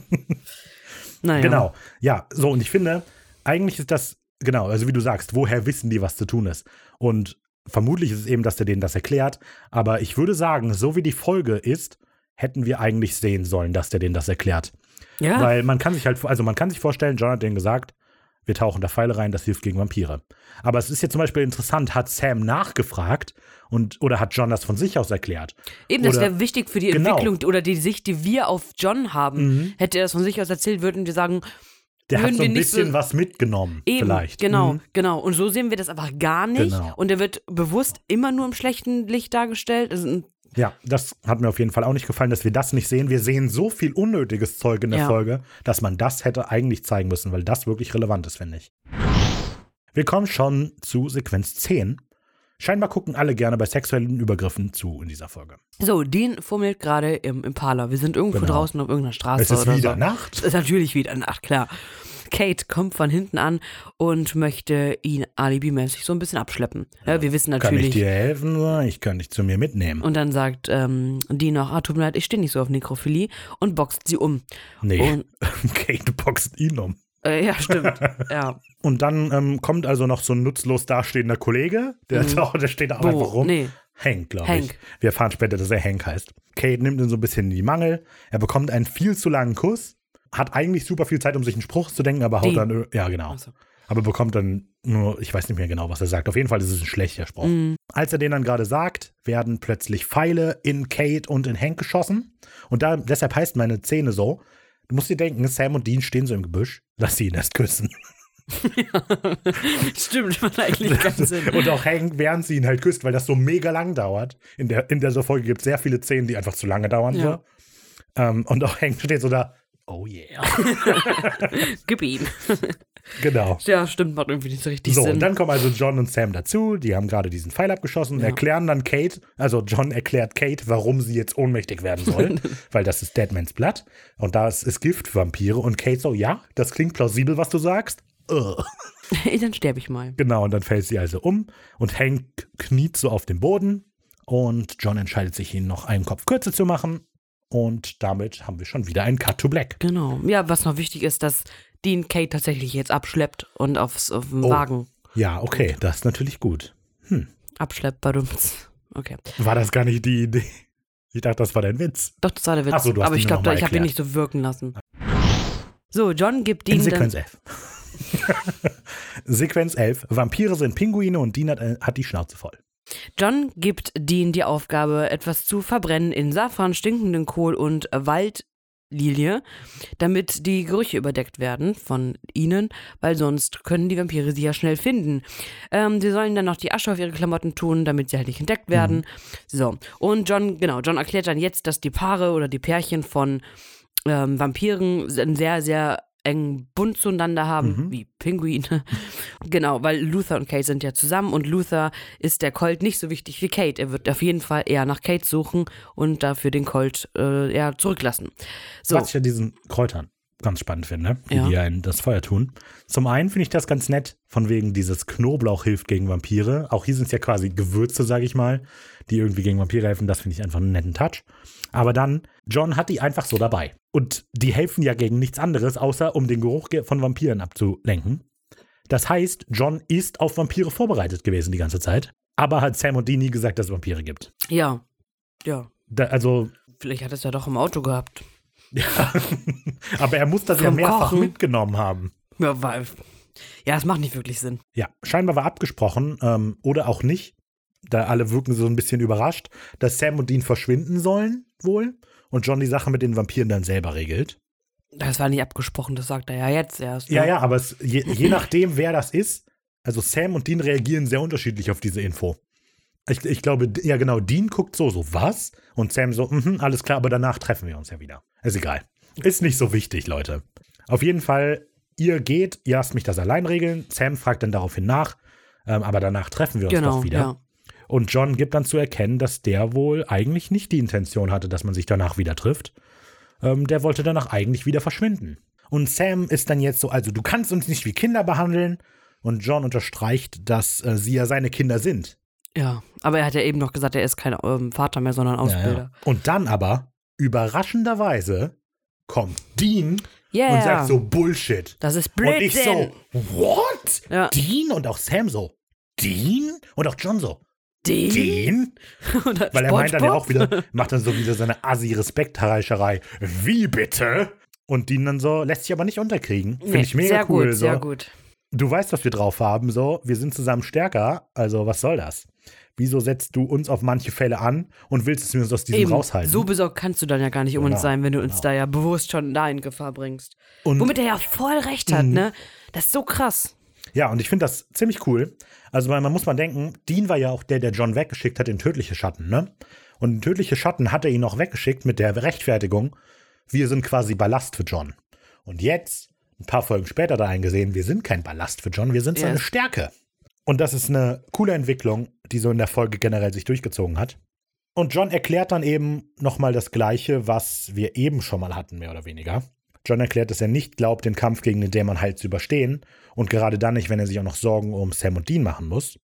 Naja. Genau. Ja, so, und ich finde, eigentlich ist das, genau, also wie du sagst, woher wissen die, was zu tun ist? Und vermutlich ist es eben, dass der denen das erklärt. Aber ich würde sagen, so wie die Folge ist, hätten wir eigentlich sehen sollen, dass der denen das erklärt. Ja. Weil man kann sich halt, also man kann sich vorstellen, John hat denen gesagt, wir tauchen da Pfeile rein, das hilft gegen Vampire. Aber es ist jetzt zum Beispiel interessant, hat Sam nachgefragt und oder hat John das von sich aus erklärt? Eben, das Oder- wäre wichtig für die Genau. Entwicklung oder die Sicht, die wir auf John haben. Mhm. Hätte er das von sich aus erzählt, würden wir sagen, Der hat so wir ein bisschen so- was mitgenommen, eben, vielleicht. genau, Mhm. genau. Und so sehen wir das einfach gar nicht. Genau. Und er wird bewusst immer nur im schlechten Licht dargestellt. Ein- Ja, das hat mir auf jeden Fall auch nicht gefallen, dass wir das nicht sehen. Wir sehen so viel unnötiges Zeug in der Ja. Folge, dass man das hätte eigentlich zeigen müssen, weil das wirklich relevant ist, finde ich. Wir kommen schon zu Sequenz 10. Scheinbar gucken alle gerne bei sexuellen Übergriffen zu in dieser Folge. So, Dean fummelt gerade im Impala. Wir sind irgendwo Genau. draußen auf irgendeiner Straße Es ist oder wieder so. Nacht. Es ist natürlich wieder Nacht, klar. Kate kommt von hinten an und möchte ihn alibimäßig so ein bisschen abschleppen. Ja, wir wissen Kann ich natürlich. dir helfen? Ich kann dich zu mir mitnehmen. Und dann sagt ähm, Dean noch, ah, tut mir leid, ich stehe nicht so auf Nekrophilie und boxt sie um. nee, Und, Kate boxt ihn um. Äh, ja, stimmt. ja. Und dann ähm, kommt also noch so ein nutzlos dastehender Kollege, der, der steht da auch Wo? einfach rum. Nee. Hank, glaube ich. Wir erfahren später, dass er Hank heißt. Kate nimmt ihn so ein bisschen in die Mangel. Er bekommt einen viel zu langen Kuss. Hat eigentlich super viel Zeit, um sich einen Spruch zu denken, aber haut Die. dann. Ja, genau. So. Aber bekommt dann nur, ich weiß nicht mehr genau, was er sagt. Auf jeden Fall ist es ein schlechter Spruch. Mhm. Als er den dann gerade sagt, werden plötzlich Pfeile in Kate und in Hank geschossen. Und da, deshalb heißt meine Szene so: Du musst dir denken, Sam und Dean stehen so im Gebüsch. Lass sie ihn erst küssen. Stimmt, macht eigentlich keinen Sinn. Und auch Hank, während sie ihn halt küsst, weil das so mega lang dauert. In der, in der so Folge gibt es sehr viele Szenen, die einfach zu lange dauern. Ja. So. Ähm, und auch Hank steht so da, oh yeah. Gib ihm. Genau. Ja, stimmt, macht irgendwie nicht so richtig So, Sinn. und dann kommen also John und Sam dazu. Die haben gerade diesen Pfeil abgeschossen und Ja. erklären dann Kate, also John erklärt Kate, warum sie jetzt ohnmächtig werden soll, weil das ist Deadmans Blood. Und das ist Giftvampire. Und Kate so, ja, das klingt plausibel, was du sagst. Dann sterbe ich mal. Genau, und dann fällt sie also um und Hank kniet so auf dem Boden und John entscheidet sich, ihn noch einen Kopf kürzer zu machen. Und damit haben wir schon wieder einen Cut to Black. Genau. Ja, was noch wichtig ist, dass Dean Kate tatsächlich jetzt abschleppt und aufs, auf den Oh. Wagen Ja, okay, das ist natürlich gut. abschleppt. Badumts. Okay. War das gar nicht die Idee? Ich dachte, das war dein Witz. Doch, das war der Witz. Ach so, du hast Aber ich glaube, ich habe ihn nicht so wirken lassen. So, John gibt In Dean Sequenz dann. 11. Sequenz 11. Vampire sind Pinguine und Dean hat, äh, hat die Schnauze voll. John gibt Dean die Aufgabe, etwas zu verbrennen in Safran, stinkenden Kohl und Waldlilie, damit die Gerüche überdeckt werden von ihnen, weil sonst können die Vampire sie ja schnell finden. Ähm, sie sollen dann noch die Asche auf ihre Klamotten tun, damit sie halt nicht entdeckt werden. So. Und John, genau, John erklärt dann jetzt, dass die Paare oder die Pärchen von ähm, Vampiren einen sehr, sehr engen Bund zueinander haben, wie Pinguine. genau, weil Luther und Kate sind ja zusammen und Luther ist der Colt nicht so wichtig wie Kate. Er wird auf jeden Fall eher nach Kate suchen und dafür den Colt äh, eher zurücklassen. So, Was ich an diesen Kräutern ganz spannend finde, wie Ja. die in das Feuer tun. Zum einen finde ich das ganz nett, von wegen dieses Knoblauch hilft gegen Vampire. Auch hier sind es ja quasi Gewürze, sage ich mal, die irgendwie gegen Vampire helfen. Das finde ich einfach einen netten Touch. Aber dann, John hat die einfach so dabei. Und die helfen ja gegen nichts anderes, außer um den Geruch ge- von Vampiren abzulenken. Das heißt, John ist auf Vampire vorbereitet gewesen die ganze Zeit. Aber hat Sam und Dean nie gesagt, dass es Vampire gibt. ja. Ja. Da, also, Vielleicht hat es ja doch im Auto gehabt. Ja. aber er muss das ja Vom mehrfach Kochen. mitgenommen haben. Ja, weil, ja, es macht nicht wirklich Sinn. Ja, scheinbar war abgesprochen ähm, oder auch nicht. Da alle wirken so ein bisschen überrascht, dass Sam und Dean verschwinden sollen, wohl. Und John die Sache mit den Vampiren dann selber regelt. Das war nicht abgesprochen, das sagt er ja jetzt erst. ne? Ja, ja, aber es, je, je nachdem, wer das ist, also Sam und Dean reagieren sehr unterschiedlich auf diese Info. Ich, ich glaube, ja genau, Dean guckt so, so was? Und Sam so, mhm, alles klar, aber danach treffen wir uns ja wieder. Ist egal. Ist nicht so wichtig, Leute. Auf jeden Fall, ihr geht, ihr lasst mich das allein regeln. Sam fragt dann daraufhin nach, ähm, aber danach treffen wir uns Genau, doch wieder. ja. Und John gibt dann zu erkennen, dass der wohl eigentlich nicht die Intention hatte, dass man sich danach wieder trifft. Ähm, der wollte danach eigentlich wieder verschwinden. Und Sam ist dann jetzt so, also du kannst uns nicht wie Kinder behandeln. Und John unterstreicht, dass äh, sie ja seine Kinder sind. Ja, aber er hat ja eben noch gesagt, er ist kein ähm, Vater mehr, sondern Ausbilder. Und dann aber, überraschenderweise, kommt Dean Yeah. und sagt so Bullshit. das ist Und ich Blödsinn. so, what? Ja. Dean? Und auch Sam so, Dean? Und auch John so? Dean? Oder Weil er meint dann ja auch wieder, macht dann so wieder seine Assi-Respekthereischerei. Wie bitte? Und Dean dann so, lässt sich aber nicht unterkriegen. Finde Nee, ich mega sehr cool. gut, so. sehr gut. du weißt, was wir drauf haben, so, wir sind zusammen stärker, also was soll das? Wieso setzt du uns auf manche Fälle an und willst es uns aus diesem Eben, raushalten? so besorgt kannst du dann ja gar nicht um uns Genau, sein, wenn du uns genau. da ja bewusst schon da in Gefahr bringst. und, Womit er ja voll recht hat, Mhm. ne? Das ist so krass. ja, und ich finde das ziemlich cool. Also, weil man muss mal denken, Dean war ja auch der, der John weggeschickt hat in tödliche Schatten, ne? Und in tödliche Schatten hat er ihn auch weggeschickt mit der Rechtfertigung, wir sind quasi Ballast für John. Und jetzt, ein paar Folgen später da eingesehen, wir sind kein Ballast für John, wir sind seine Yes. Stärke. Und das ist eine coole Entwicklung, die so in der Folge generell sich durchgezogen hat. Und John erklärt dann eben nochmal das Gleiche, was wir eben schon mal hatten, mehr oder weniger. John erklärt, dass er nicht glaubt, den Kampf gegen den Dämon halt zu überstehen und gerade dann nicht, wenn er sich auch noch Sorgen um Sam und Dean machen muss.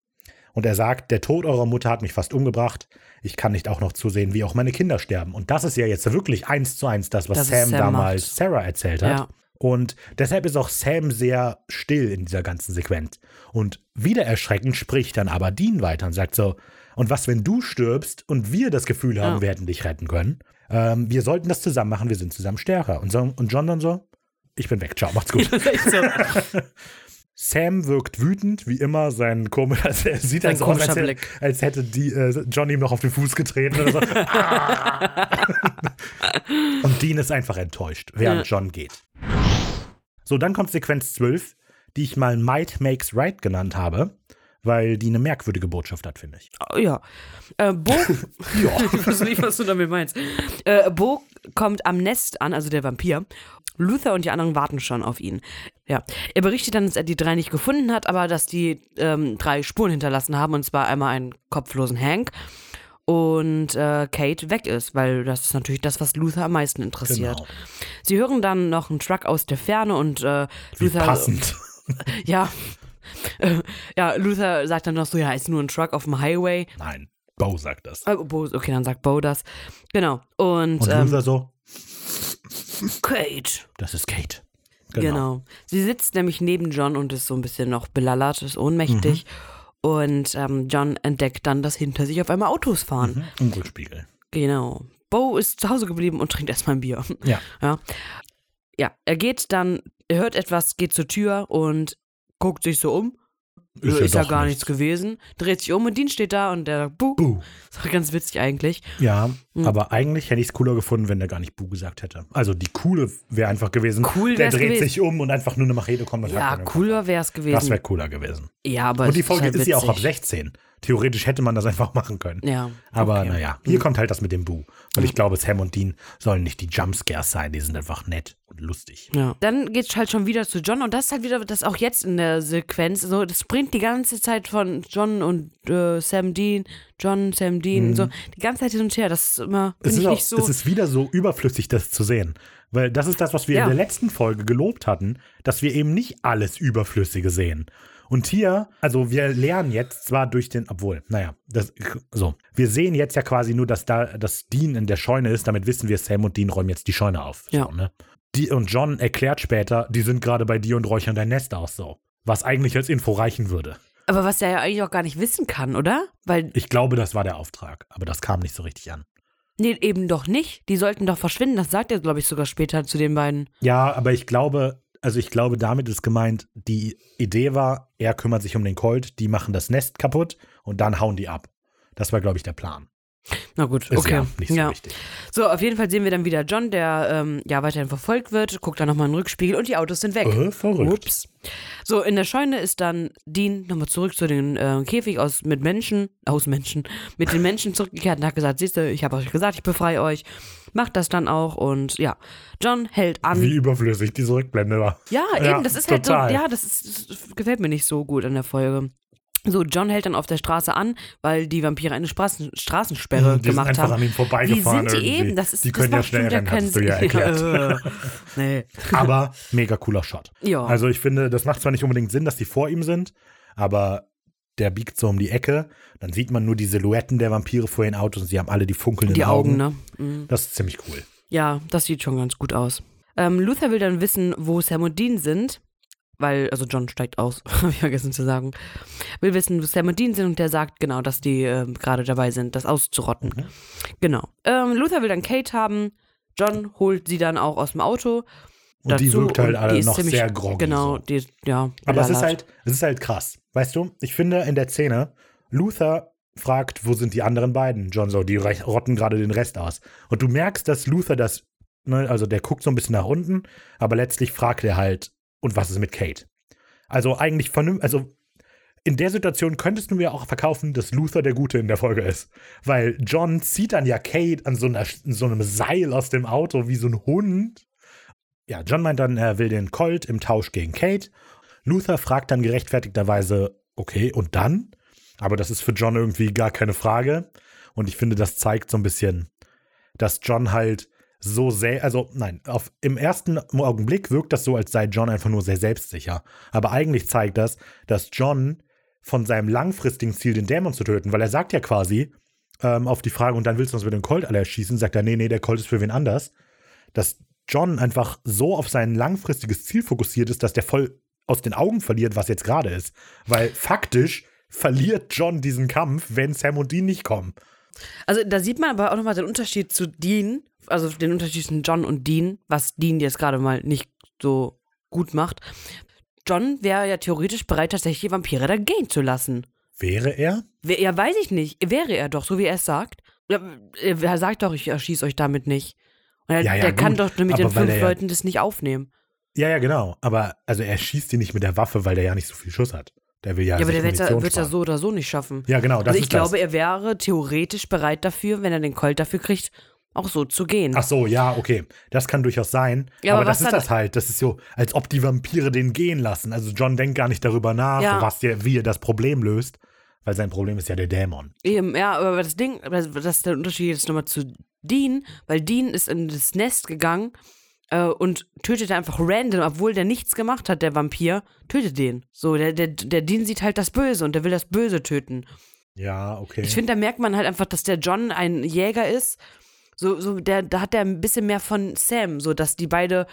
Und er sagt, der Tod eurer Mutter hat mich fast umgebracht. Ich kann nicht auch noch zusehen, wie auch meine Kinder sterben. Und das ist ja jetzt wirklich eins zu eins das, was Das Sam, Sam damals macht. Sarah erzählt hat. Ja. Und deshalb ist auch Sam sehr still in dieser ganzen Sequenz. Und wieder erschreckend spricht dann aber Dean weiter und sagt so, und was, wenn du stirbst und wir das Gefühl haben, Ja. wir hätten dich retten können? Ähm, wir sollten das zusammen machen, wir sind zusammen stärker. Und, so, und John dann so, ich bin weg, ciao, macht's gut. So. Sam wirkt wütend, wie immer, sein komischer, also er sieht also aus, als, hätte- als hätte die, äh, John ihm noch auf den Fuß getreten oder so. Ah! Und Dean ist einfach enttäuscht, während John geht. So, dann kommt Sequenz 12, die ich mal Might Makes Right genannt habe, weil die eine merkwürdige Botschaft hat, finde ich. Oh, ja. Äh, Bo, ich weiß nicht, was du damit meinst. Äh, Bo kommt am Nest an, also der Vampir. Luther und die anderen warten schon auf ihn. Ja. Er berichtet dann, dass er die drei nicht gefunden hat, aber dass die ähm, drei Spuren hinterlassen haben, und zwar einmal einen kopflosen Hank und äh, Kate weg ist, weil das ist natürlich das, was Luther am meisten interessiert. Genau. Sie hören dann noch einen Truck aus der Ferne und äh, Wie Luther. passend. Ja. Äh, ja, Luther sagt dann noch so, ja, ist nur ein Truck auf dem Highway. Nein, Bo sagt das. Äh, Bo, okay, dann sagt Bo das. Genau. Und, Und ähm, Luther so, Kate. das ist Kate. Genau. Sie sitzt nämlich neben John und ist so ein bisschen noch belallert, ist ohnmächtig. Mhm. Und ähm, John entdeckt dann, dass hinter sich auf einmal Autos fahren. Mhm. Im Rückspiegel. Genau. Bo ist zu Hause geblieben und trinkt erstmal ein Bier. Ja. Ja. Ja, er geht dann, er hört etwas, geht zur Tür und guckt sich so um. Ist, ist ja doch gar nichts gewesen. Dreht sich um und Dean steht da und der sagt, Buh. Buh. Das war ganz witzig eigentlich. Ja, Mhm. aber eigentlich hätte ich es cooler gefunden, wenn der gar nicht Bu gesagt hätte. Also die coole wäre einfach gewesen. Cool Der dreht gewesen. sich um und einfach nur eine Machete kommt und Ja, cooler wäre es Kopf. Das gewesen. wäre cooler gewesen. ja, aber Und die Folge halt ist ja auch ab witzig. 16. Theoretisch hätte man das einfach machen können. Ja. Aber okay. naja, hier kommt halt das mit dem Bu. Weil ich glaube, Sam und Dean sollen nicht die Jumpscares sein. Die sind einfach nett und lustig. Ja. Dann geht's halt schon wieder zu John und das ist halt wieder das auch jetzt in der Sequenz. So, das springt die ganze Zeit von John und äh, Sam Dean, John, Sam Dean, so die ganze Zeit hin und her. Das ist immer Mhm. Es ist, auch, nicht so. es ist wieder so überflüssig, das zu sehen. Weil das ist das, was wir Ja. in der letzten Folge gelobt hatten, dass wir eben nicht alles Überflüssige sehen. Und hier, also wir lernen jetzt zwar durch den, obwohl, naja, das, so, wir sehen jetzt ja quasi nur, dass da das Dean in der Scheune ist, damit wissen wir, Sam und Dean räumen jetzt die Scheune auf. Ja. So, ne? Die, und John erklärt später, die sind gerade bei dir und räuchern dein Nest aus, so. Was eigentlich als Info reichen würde. aber was er ja eigentlich auch gar nicht wissen kann, oder? Weil, Ich glaube, das war der Auftrag, aber das kam nicht so richtig an. nee, eben doch nicht. Die sollten doch verschwinden. Das sagt er, glaube ich, sogar später zu den beiden. Ja, aber ich glaube, also ich glaube, damit ist gemeint, die Idee war, er kümmert sich um den Colt, die machen das Nest kaputt und dann hauen die ab. Das war, glaube ich, der Plan. Na gut, Ist okay. ja nicht so ja. wichtig. So, auf jeden Fall sehen wir dann wieder John, der ähm, ja weiterhin verfolgt wird, guckt dann nochmal in den Rückspiegel und die Autos sind weg. Äh, verrückt. Ups. So, in der Scheune ist dann Dean nochmal zurück zu den äh, Käfig aus mit Menschen, aus Menschen, mit den Menschen zurückgekehrt und hat gesagt, siehst du, ich habe euch gesagt, ich befreie euch. Macht das dann auch und ja, John hält an. Wie überflüssig diese Rückblende war. Ja, Ja, eben, das ist halt so, total. ja, das, ist, das gefällt mir nicht so gut an der Folge. So, John hält dann auf der Straße an, weil die Vampire eine Straßen, Straßensperre die sind gemacht einfach haben. an ihm Wie vorbeigefahren. sind die irgendwie. eben? Das ist, die das können ja macht schnell rennen, hast du ja erklärt. nee. Aber mega cooler Shot. Ja. Also ich finde, das macht zwar nicht unbedingt Sinn, dass die vor ihm sind, aber der biegt so um die Ecke. Dann sieht man nur die Silhouetten der Vampire vor ihren Autos und sie haben alle die funkelnden die Augen, Augen. ne? Mhm. Das ist ziemlich cool. Ja, das sieht schon ganz gut aus. Ähm, Luther will dann wissen, wo Sam und Dean sind, weil, also John steigt aus, habe ich vergessen zu sagen. Will wissen, wo Sam und Dean sind und der sagt genau, dass die ähm, gerade dabei sind, das auszurotten. Mhm. Genau. Ähm, Luther will dann Kate haben. John holt sie dann auch aus dem Auto. Und die dazu. wirkt halt alle die noch ziemlich, sehr groggy Genau, die, ja. Aber es ist halt, es ist halt krass. Weißt du, ich finde in der Szene, Luther fragt, wo sind die anderen beiden? John so, die rotten gerade den Rest aus. Und du merkst, dass Luther das, ne, also der guckt so ein bisschen nach unten, aber letztlich fragt er halt, und was ist mit Kate? Also eigentlich vernünftig, also in der Situation könntest du mir auch verkaufen, dass Luther der Gute in der Folge ist. Weil John zieht dann ja Kate an so, einer, so einem Seil aus dem Auto wie so ein Hund. Ja, John meint dann, er will den Colt im Tausch gegen Kate. Luther fragt dann gerechtfertigterweise, okay, und dann? Aber das ist für John irgendwie gar keine Frage. Und ich finde, das zeigt so ein bisschen, dass John halt so sehr, also nein, auf, im ersten Augenblick wirkt das so, als sei John einfach nur sehr selbstsicher. Aber eigentlich zeigt das, dass John von seinem langfristigen Ziel, den Dämon zu töten, weil er sagt ja quasi ähm, auf die Frage, und dann willst du uns mit dem Colt alle erschießen, sagt er, nee, nee, der Colt ist für wen anders. Dass John einfach so auf sein langfristiges Ziel fokussiert ist, dass der voll aus den Augen verliert, was jetzt gerade ist. Weil faktisch verliert John diesen Kampf, wenn Sam und Dean nicht kommen. Also da sieht man aber auch nochmal den Unterschied zu Dean, also den Unterschied zwischen John und Dean, was Dean jetzt gerade mal nicht so gut macht. John wäre ja theoretisch bereit, tatsächlich die Vampire da gehen zu lassen. Wäre er? Ja, weiß ich nicht. Wäre er doch, so wie er es sagt. Ja, er sagt doch, ich erschieße euch damit nicht. Und er, Ja, ja, der kann doch mit den fünf er Leuten das nicht aufnehmen. Ja, ja, genau. Aber also er schießt ihn nicht mit der Waffe, weil der ja nicht so viel Schuss hat. Der will ja. Ja, aber der wird es ja so oder so nicht schaffen. Ja, genau. Das also ich glaube, das. er wäre theoretisch bereit dafür, wenn er den Colt dafür kriegt, auch so zu gehen. Ach so, ja, okay. Das kann durchaus sein. Ja, aber, aber das ist das halt. Das ist so, als ob die Vampire den gehen lassen. Also John denkt gar nicht darüber nach, Ja. was der, wie er das Problem löst. Weil sein Problem ist ja der Dämon. Eben, ja, aber das Ding, das das ist der Unterschied jetzt nochmal zu Dean, weil Dean ist in das Nest gegangen äh, und tötet einfach random, obwohl der nichts gemacht hat, der Vampir, tötet den. So, der, der, der Dean sieht halt das Böse und der will das Böse töten. Ja, okay. Ich finde, da merkt man halt einfach, dass der John ein Jäger ist. So, so der, da hat er ein bisschen mehr von Sam, so dass die beide,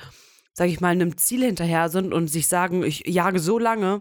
sag ich mal, einem Ziel hinterher sind und sich sagen, ich jage so lange,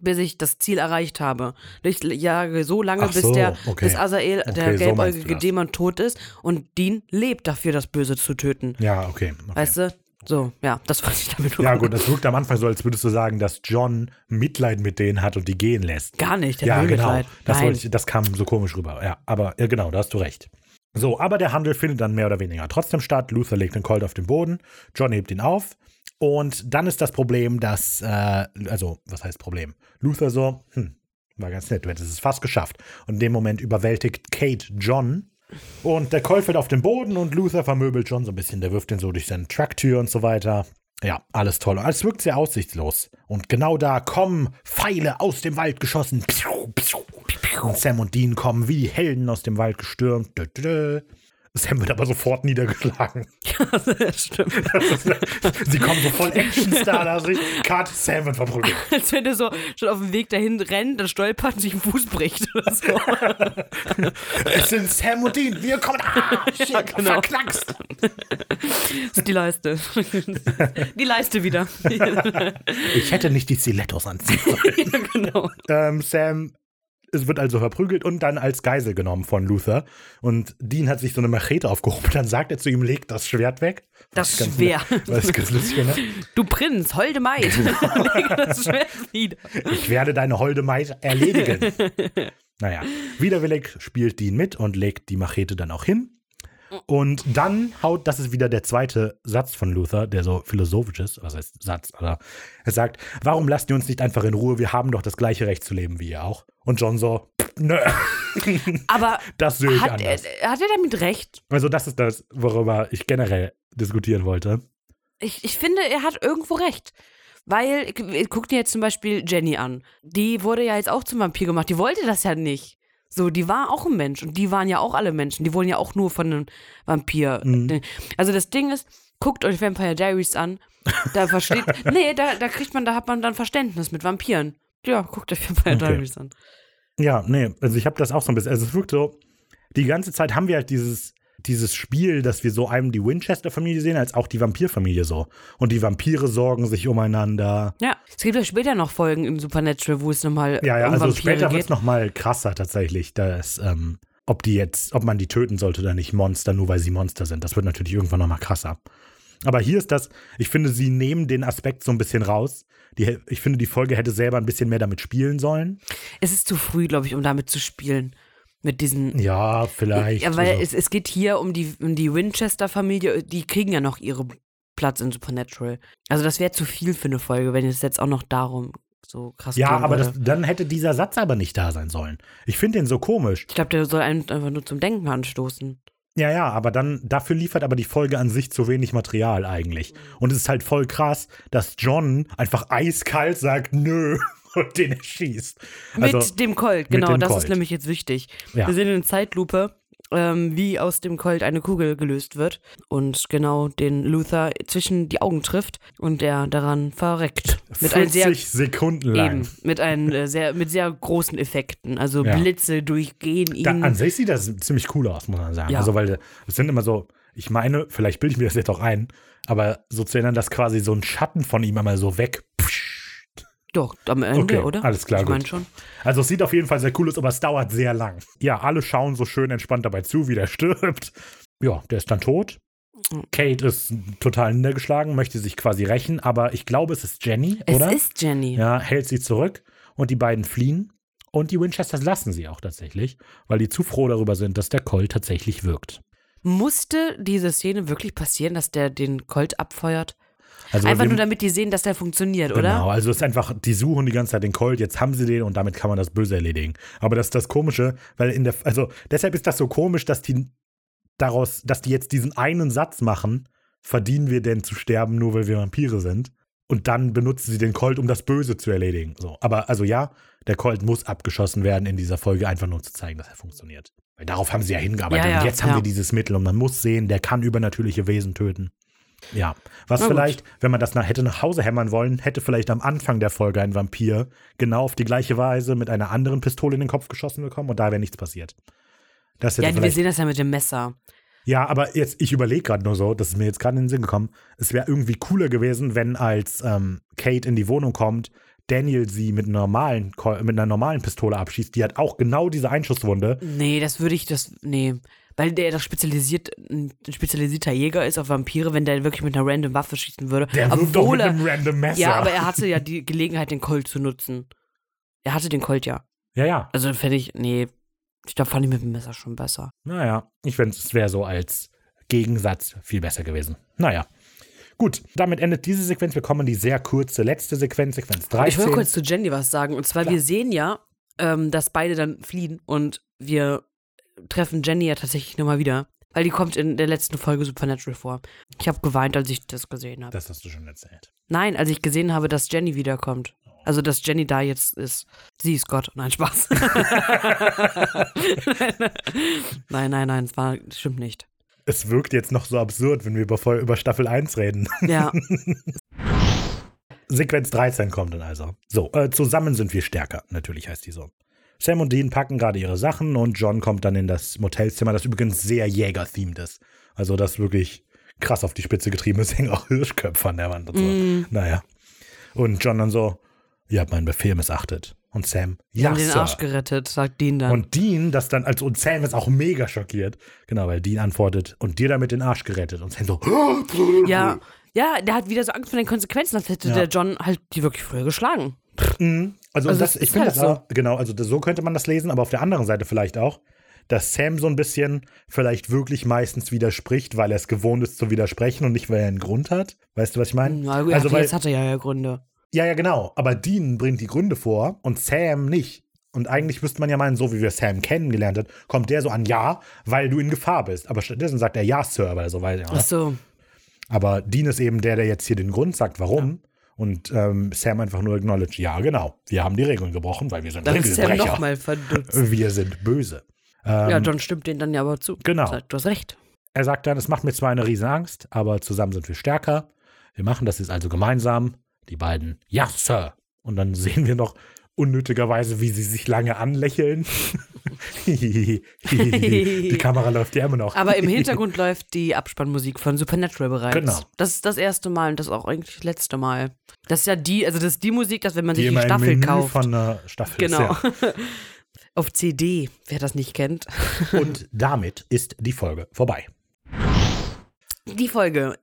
bis ich das Ziel erreicht habe. Ich jage so lange, Ach bis so, der, okay. bis Azael, Okay, der so gelbäugige das. Dämon tot ist und Dean lebt dafür, das Böse zu töten. ja, okay. okay. Weißt du? So, ja, das wollte ich damit nur Ja, gut, das wirkt am Anfang so, als würdest du sagen, dass John Mitleid mit denen hat und die gehen lässt. Gar nicht, der ja, genau. Mitleid. Das, ich, das kam so komisch rüber. Ja, aber ja, genau, da hast du recht. So, aber der Handel findet dann mehr oder weniger trotzdem statt. Luther legt den Colt auf den Boden, John hebt ihn auf. Und dann ist das Problem, dass, äh, also, was heißt Problem? Luther so, hm, war ganz nett, du hättest es fast geschafft. Und in dem Moment überwältigt Kate John. Und der Colt fällt auf den Boden und Luther vermöbelt John so ein bisschen. Der wirft ihn so durch seine Trucktür und so weiter. Ja, alles toll. Es wirkt sehr aussichtslos. Und genau da kommen Pfeile aus dem Wald geschossen. Piu, piu. Und Sam und Dean kommen wie die Helden aus dem Wald gestürmt. Dö, dö, dö. Sam wird aber sofort niedergeschlagen. das stimmt. Sie kommen so voll Actionstar da sich. Cut, Sam wird verprügelt. Als wenn er so schon auf dem Weg dahin rennt, dann stolpert und sich den Fuß bricht oder so. Es sind Sam und Dean. Wir kommen. Ah, shit, Ja, genau. verknackst. Das ist die Leiste. Die Leiste wieder. Ich hätte nicht die Stilettos anziehen sollen. ja, genau. Ähm, Sam es wird also verprügelt und dann als Geisel genommen von Luther. Und Dean hat sich so eine Machete aufgehoben. Dann sagt er zu ihm, leg das Schwert weg. Das Schwert. nett. Was ich ganz lustig finde. Du Prinz, holde Maid. Lege das Schwert wieder. Ich werde deine holde Maid erledigen. naja, widerwillig spielt Dean mit und legt die Machete dann auch hin. Und dann haut, das ist wieder der zweite Satz von Luther, der so philosophisch ist, was heißt Satz, aber er sagt, warum lasst ihr uns nicht einfach in Ruhe, wir haben doch das gleiche Recht zu leben wie ihr auch. Und John so, "Pff, nö, Aber das sehe ich hat er, anders. hat er damit recht? Also das ist das, worüber ich generell diskutieren wollte. Ich, ich finde, er hat irgendwo recht. Weil, guck dir jetzt zum Beispiel Jenny an. Die wurde ja jetzt auch zum Vampir gemacht. Die wollte das ja nicht. So, die war auch ein Mensch und die waren ja auch alle Menschen. Die wurden ja auch nur von einem Vampir. Mhm. Also das Ding ist, guckt euch Vampire Diaries an. Da versteht. nee, da, da kriegt man, da hat man dann Verständnis mit Vampiren. Ja, guckt euch Vampire Okay. Diaries an. Ja, nee, also ich habe das auch so ein bisschen, also es wirkt so, die ganze Zeit haben wir halt dieses, dieses Spiel, dass wir so einem die Winchester-Familie sehen, als auch die Vampir-Familie so. Und die Vampire sorgen sich umeinander. Ja, es gibt ja später noch Folgen im Supernatural, wo es nochmal Ja, ja, um also Vampire später wird es nochmal krasser tatsächlich, dass, ähm, ob die jetzt, ob man die töten sollte oder nicht, Monster, nur weil sie Monster sind. Das wird natürlich irgendwann nochmal krasser. Aber hier ist das, ich finde, sie nehmen den Aspekt so ein bisschen raus. Die, ich finde, die Folge hätte selber ein bisschen mehr damit spielen sollen. Es ist zu früh, glaube ich, um damit zu spielen. Mit diesen. Ja, vielleicht. Ja, weil also, es, es geht hier um die, um die Winchester-Familie, die kriegen ja noch ihren Platz in Supernatural. Also das wäre zu viel für eine Folge, wenn es jetzt auch noch darum so krass ja, aber das, dann hätte dieser Satz aber nicht da sein sollen. Ich finde den so komisch. Ich glaube, der soll einen einfach nur zum Denken anstoßen. Ja, ja, aber dann, dafür liefert aber die Folge an sich zu wenig Material eigentlich. Und es ist halt voll krass, dass John einfach eiskalt sagt, nö, und den erschießt. Mit Also, dem Colt, mit genau, dem das Colt. ist nämlich jetzt wichtig. Ja. Wir sehen in Zeitlupe, ähm, wie aus dem Colt eine Kugel gelöst wird und genau den Luther zwischen die Augen trifft und der daran verreckt. Mit einem 50 sehr Sekunden lang. eben, mit einem äh, sehr mit sehr großen Effekten, also Ja. Blitze durchgehen Da, ihn. an sich sieht das ziemlich cool aus, muss man sagen. Ja. Also, weil es sind immer so, ich meine, vielleicht bilde ich mir das jetzt auch ein, aber so zu erinnern, dass quasi so ein Schatten von ihm einmal so weg. Doch, am Ende, Okay, oder? alles klar, Ich gut. schon. Also es sieht auf jeden Fall sehr cool aus, aber es dauert sehr lang. Ja, alle schauen so schön entspannt dabei zu, wie der stirbt. Ja, der ist dann tot. Kate ist total niedergeschlagen, möchte sich quasi rächen, aber ich glaube, es ist Jenny, Es oder? ist Jenny. Ja, hält sie zurück und die beiden fliehen. Und die Winchesters lassen sie auch tatsächlich, weil die zu froh darüber sind, dass der Colt tatsächlich wirkt. Musste diese Szene wirklich passieren, dass der den Colt abfeuert? Also Einfach nur damit die sehen, dass der funktioniert, Genau, oder? also es ist einfach, die suchen die ganze Zeit den Colt, jetzt haben sie den und damit kann man das Böse erledigen. Aber das ist das Komische, weil in der, also deshalb ist das so komisch, dass die daraus, dass die jetzt diesen einen Satz machen, verdienen wir denn zu sterben, nur weil wir Vampire sind? Und dann benutzen sie den Colt, um das Böse zu erledigen. So, aber also ja, der Colt muss abgeschossen werden in dieser Folge, einfach nur um zu zeigen, dass er funktioniert. Weil darauf haben sie ja hingearbeitet. Ja, ja, und jetzt haben ja. wir dieses Mittel und man muss sehen, der kann übernatürliche Wesen töten. Ja, was Na gut. vielleicht, wenn man das nach, hätte nach Hause hämmern wollen, hätte vielleicht am Anfang der Folge ein Vampir genau auf die gleiche Weise mit einer anderen Pistole in den Kopf geschossen bekommen und da wäre nichts passiert. Das Ja, wir sehen das ja mit dem Messer. ja, aber jetzt, ich überlege gerade nur so, das ist mir jetzt gerade in den Sinn gekommen, es wäre irgendwie cooler gewesen, wenn als ähm, Kate in die Wohnung kommt, Daniel sie mit, normalen, mit einer normalen Pistole abschießt, die hat auch genau diese Einschusswunde. Nee, das würde ich, das, nee. Weil der doch spezialisiert, ein spezialisierter Jäger ist auf Vampire, wenn der wirklich mit einer random Waffe schießen würde. Der wirkt doch obwohl mit einem random Messer. ja, aber er hatte ja die Gelegenheit, den Colt zu nutzen. Er hatte den Colt ja. ja, ja. Also fände ich, nee, ich glaube, fand ich mit dem Messer schon besser. Naja, ich finde, es wäre so als Gegensatz viel besser gewesen. Naja. Gut, damit endet diese Sequenz. Wir kommen in die sehr kurze letzte Sequenz, Sequenz 13. Ich will kurz zu Jenny was sagen. Und zwar, wir sehen ja, ähm, dass beide dann fliehen und wir treffen Jenny ja tatsächlich nochmal wieder. Weil die kommt in der letzten Folge Supernatural vor. Ich habe geweint, als ich das gesehen habe. Das hast du schon erzählt. Nein, als ich gesehen habe, dass Jenny wiederkommt. Also, dass Jenny da jetzt ist. Sie ist Gott. Nein, Spaß. nein, nein, nein, es war, das stimmt nicht. Es wirkt jetzt noch so absurd, wenn wir über, über Staffel 1 reden. Ja, Sequenz 13 kommt dann also. So, äh, zusammen sind wir stärker. Natürlich heißt die so. Sam und Dean packen gerade ihre Sachen und John kommt dann in das Motelzimmer, das übrigens sehr Jäger-themed ist. Also das wirklich krass auf die Spitze getrieben ist. Hängen auch Hirschköpfe an der Wand und so. Mm. Naja. Und John dann so, ihr habt meinen Befehl missachtet. Und Sam, ja, haben den Sir. Arsch gerettet, sagt Dean dann. Und Dean, das dann, also und Sam ist auch mega schockiert. Genau, weil Dean antwortet, und dir damit den Arsch gerettet. Und Sam so, ja, ja, der hat wieder so Angst vor den Konsequenzen, als hätte Ja. der John halt die wirklich früher geschlagen. Mhm. Also, Also das, ich finde halt das auch, genau, also so könnte man das lesen, aber auf der anderen Seite vielleicht auch, dass Sam so ein bisschen vielleicht wirklich meistens widerspricht, weil er es gewohnt ist zu widersprechen und nicht, weil er einen Grund hat. Weißt du, was ich meine? Gut, also, weil, jetzt hat er ja, ja Gründe. ja, ja, genau. Aber Dean bringt die Gründe vor und Sam nicht. Und eigentlich müsste man ja meinen, so wie wir Sam kennengelernt hat, kommt der so an, ja, weil du in Gefahr bist. Aber stattdessen sagt er ja, Sir, weil er so weiß. Ja. Ach so. Aber Dean ist eben der, der jetzt hier den Grund sagt, warum. Und ähm, Sam einfach nur acknowledge, ja, genau, wir haben die Regeln gebrochen, weil wir sind Dann ist Sam Regelbrecher. nochmal verdutzt. Wir sind böse. Ähm, ja, John stimmt den dann ja aber zu. Genau. Sagt, Du hast recht. Er sagt dann, es macht mir zwar eine riesen Angst, aber zusammen sind wir stärker. Wir machen das jetzt also gemeinsam. Die beiden, ja, Sir. Und dann sehen wir noch unnötigerweise, wie sie sich lange anlächeln. die Kamera läuft ja immer noch. Aber im Hintergrund läuft die Abspannmusik von Supernatural bereits. Genau. Das ist das erste Mal und das auch eigentlich das letzte Mal. Das ist ja die, also das ist die Musik, dass wenn man die sich die Staffel Menü kauft. von einer Staffel genau. ist. Ja. Auf CD, wer das nicht kennt. Und damit ist die Folge vorbei. Die Folge.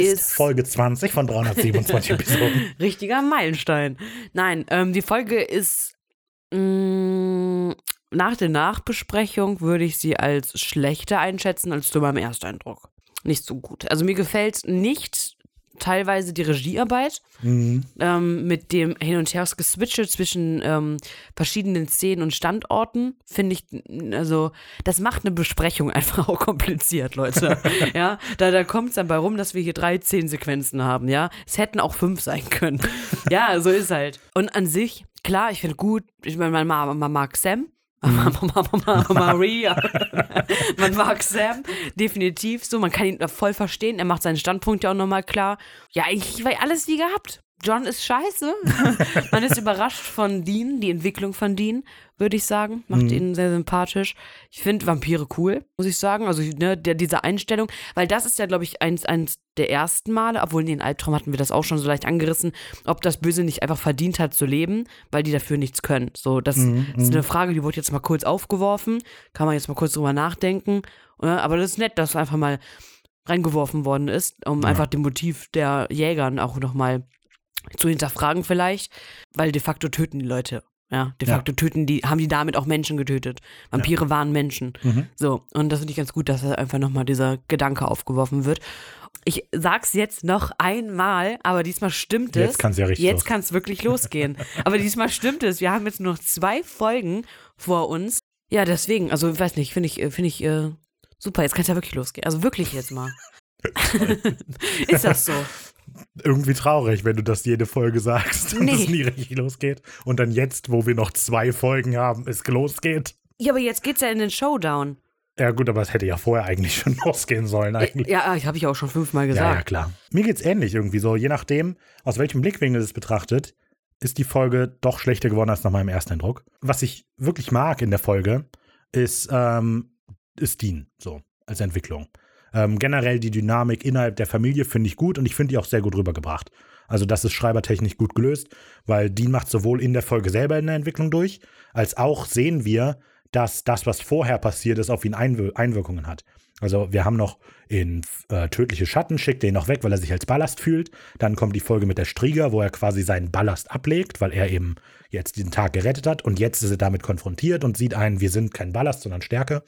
Ist, Ist- Folge 20 von 327 Episoden. Richtiger Meilenstein. Nein, ähm, die Folge ist mh, nach der Nachbesprechung würde ich sie als schlechter einschätzen als zu meinem Ersteindruck. Nicht so gut. Also mir gefällt nicht teilweise die Regiearbeit Mhm. ähm, mit dem Hin- und Her geswitche zwischen ähm, verschiedenen Szenen und Standorten, finde ich, also das macht eine Besprechung einfach auch kompliziert, Leute. ja, da, da kommt es dann bei rum, dass wir hier drei Szenensequenzen haben, ja. Es hätten auch fünf sein können. ja, so ist halt. Und an sich, klar, ich finde gut, ich meine, man, man mag Sam. Maria. man mag Sam, definitiv so. Man kann ihn voll verstehen. Er macht seinen Standpunkt ja auch nochmal klar. Ja, eigentlich war alles wie gehabt. John ist scheiße. Man ist überrascht von Dean, die Entwicklung von Dean, würde ich sagen. Macht ihn sehr sympathisch. Ich finde Vampire cool, muss ich sagen. Also ne, der, diese Einstellung, weil das ist ja, glaube ich, eins, eins der ersten Male, obwohl in den Albtraum hatten wir das auch schon so leicht angerissen, ob das Böse nicht einfach verdient hat zu leben, weil die dafür nichts können. So, das ist eine Frage, die wurde jetzt mal kurz aufgeworfen. Kann man jetzt mal kurz drüber nachdenken. Ja, aber das ist nett, dass einfach mal reingeworfen worden ist, um einfach dem Motiv der Jägern auch nochmal zu hinterfragen vielleicht, weil de facto töten die Leute. Ja, de Ja. facto töten die, haben die damit auch Menschen getötet. Vampire waren Menschen. Mhm. So, und das finde ich ganz gut, dass da einfach nochmal dieser Gedanke aufgeworfen wird. Ich sag's jetzt noch einmal, aber diesmal stimmt es. Jetzt kann's ja richtig Jetzt kann es wirklich losgehen. aber diesmal stimmt es. Wir haben jetzt nur noch zwei Folgen vor uns. Ja, deswegen, also ich weiß nicht, finde ich, äh, finde ich äh, super. Jetzt kann es ja wirklich losgehen. Also wirklich jetzt mal. Ist das so? Irgendwie traurig, wenn du das jede Folge sagst und Nee. es nie richtig losgeht. Und dann jetzt, wo wir noch zwei Folgen haben, es losgeht. Ja, aber jetzt geht's ja in den Showdown. Ja, gut, aber es hätte ja vorher eigentlich schon losgehen sollen, eigentlich. Ja, ich habe ich auch schon fünfmal Ja, ja, gesagt. klar. Mir geht's ähnlich irgendwie so. Je nachdem, aus welchem Blickwinkel es betrachtet, ist die Folge doch schlechter geworden als nach meinem ersten Eindruck. Was ich wirklich mag in der Folge, ist, ähm, ist Dean, so, als Entwicklung. Ähm, generell die Dynamik innerhalb der Familie finde ich gut und ich finde die auch sehr gut rübergebracht. Also das ist schreibertechnisch gut gelöst, weil Dean macht sowohl in der Folge selber eine Entwicklung durch, als auch sehen wir, dass das, was vorher passiert ist, auf ihn Einwir Einwirkungen hat. Also wir haben noch in äh, Tödliche Schatten, schickt den noch weg, weil er sich als Ballast fühlt. Dann kommt die Folge mit der Strieger, wo er quasi seinen Ballast ablegt, weil er eben jetzt diesen Tag gerettet hat. Und jetzt ist er damit konfrontiert und sieht ein, wir sind kein Ballast, sondern Stärke.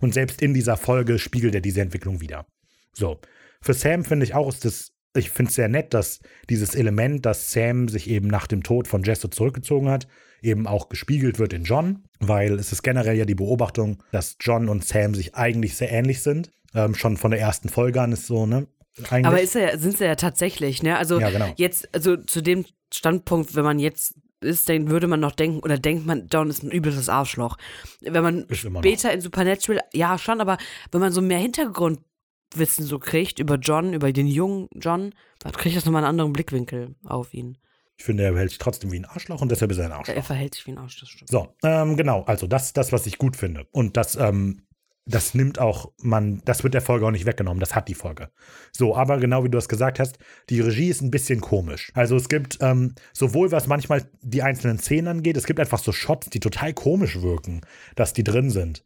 Und selbst in dieser Folge spiegelt er diese Entwicklung wieder. So. Für Sam finde ich auch, ist das, ich finde es sehr nett, dass dieses Element, dass Sam sich eben nach dem Tod von Jesse zurückgezogen hat, eben auch gespiegelt wird in John, weil es ist generell ja die Beobachtung, dass John und Sam sich eigentlich sehr ähnlich sind. Ähm, schon von der ersten Folge an ist so, ne? Eigentlich. Aber ist er, sind sie ja tatsächlich, ne? Also Ja, genau. jetzt, also zu dem Standpunkt, wenn man jetzt ist, dann würde man noch denken, oder denkt man, John ist ein übles Arschloch. Wenn man noch. später in Supernatural, ja schon, aber wenn man so mehr Hintergrundwissen so kriegt über John, über den jungen John, dann kriegt das nochmal einen anderen Blickwinkel auf ihn. Ich finde, er hält sich trotzdem wie ein Arschloch und deshalb ist er ein Arschloch. Er verhält sich wie ein Arsch, das stimmt. So, ähm, genau, also das ist das, was ich gut finde. Und das, ähm, das nimmt auch, man, das wird der Folge auch nicht weggenommen, das hat die Folge. So, aber genau wie du das gesagt hast, die Regie ist ein bisschen komisch. Also es gibt ähm, sowohl, was manchmal die einzelnen Szenen angeht, es gibt einfach so Shots, die total komisch wirken, dass die drin sind.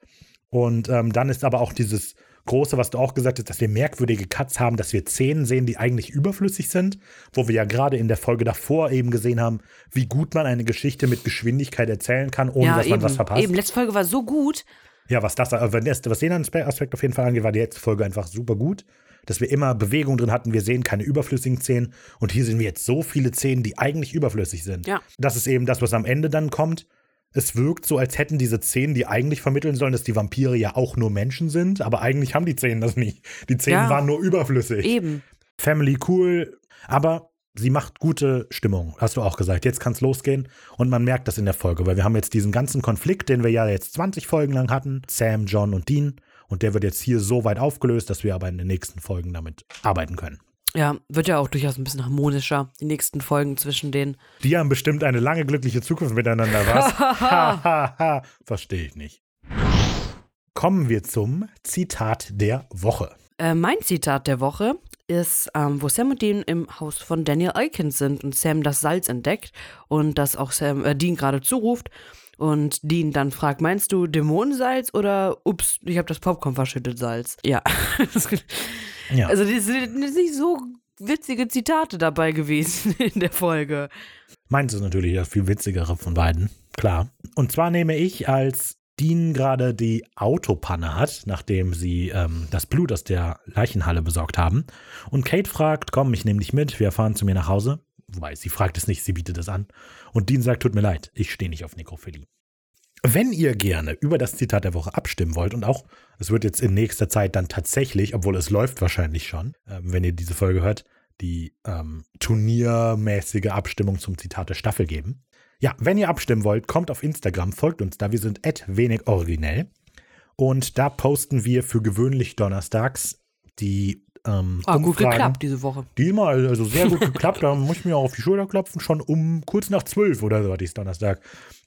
Und ähm, dann ist aber auch dieses Große, was du auch gesagt hast, dass wir merkwürdige Cuts haben, dass wir Szenen sehen, die eigentlich überflüssig sind, wo wir ja gerade in der Folge davor eben gesehen haben, wie gut man eine Geschichte mit Geschwindigkeit erzählen kann, ohne ja, dass man eben, was verpasst. eben. Letzte Folge war so gut. Ja, was das, was den Aspe- Aspekt auf jeden Fall angeht, war die letzte Folge einfach super gut. Dass wir immer Bewegung drin hatten, wir sehen keine überflüssigen Szenen. Und hier sehen wir jetzt so viele Szenen, die eigentlich überflüssig sind. Ja. Das ist eben das, was am Ende dann kommt. Es wirkt so, als hätten diese Szenen, die eigentlich vermitteln sollen, dass die Vampire ja auch nur Menschen sind, aber eigentlich haben die Szenen das nicht. Die Szenen Ja. waren nur überflüssig. Eben. Family cool, aber sie macht gute Stimmung, hast du auch gesagt. Jetzt kann es losgehen und man merkt das in der Folge, weil wir haben jetzt diesen ganzen Konflikt, den wir ja jetzt 20 Folgen lang hatten, Sam, John und Dean und der wird jetzt hier so weit aufgelöst, dass wir aber in den nächsten Folgen damit arbeiten können. Ja, wird ja auch durchaus ein bisschen harmonischer, die nächsten Folgen zwischen denen. Die haben bestimmt eine lange glückliche Zukunft miteinander, was? ha, ha, ha. Verstehe ich nicht. Kommen wir zum Zitat der Woche. Äh, mein Zitat der Woche ist, ähm, wo Sam und Dean im Haus von Daniel Eikens sind und Sam das Salz entdeckt und das auch Sam, äh, Dean gerade zuruft und Dean dann fragt, meinst du Dämonensalz oder ups, ich habe das Popcorn verschüttet Salz? Ja. Ja. Also die sind nicht so witzige Zitate dabei gewesen in der Folge. Meins ist natürlich das viel witzigere von beiden, klar. Und zwar nehme ich, als Dean gerade die Autopanne hat, nachdem sie ähm, das Blut aus der Leichenhalle besorgt haben. Und Kate fragt, komm, ich nehme dich mit, wir fahren zu mir nach Hause. Wobei, sie fragt es nicht, sie bietet es an. Und Dean sagt, tut mir leid, ich stehe nicht auf Nekrophilie. Wenn ihr gerne über das Zitat der Woche abstimmen wollt und auch, es wird jetzt in nächster Zeit dann tatsächlich, obwohl es läuft wahrscheinlich schon, ähm, wenn ihr diese Folge hört, die ähm, turniermäßige Abstimmung zum Zitat der Staffel geben. Ja, wenn ihr abstimmen wollt, kommt auf Instagram, folgt uns da. Wir sind wenig originell. Und da posten wir für gewöhnlich donnerstags die ähm, Ah, gut geklappt diese Woche. Diesmal also sehr gut geklappt. Da muss ich mir auch auf die Schulter klopfen. Schon um kurz nach zwölf oder so hatte ich Donnerstag.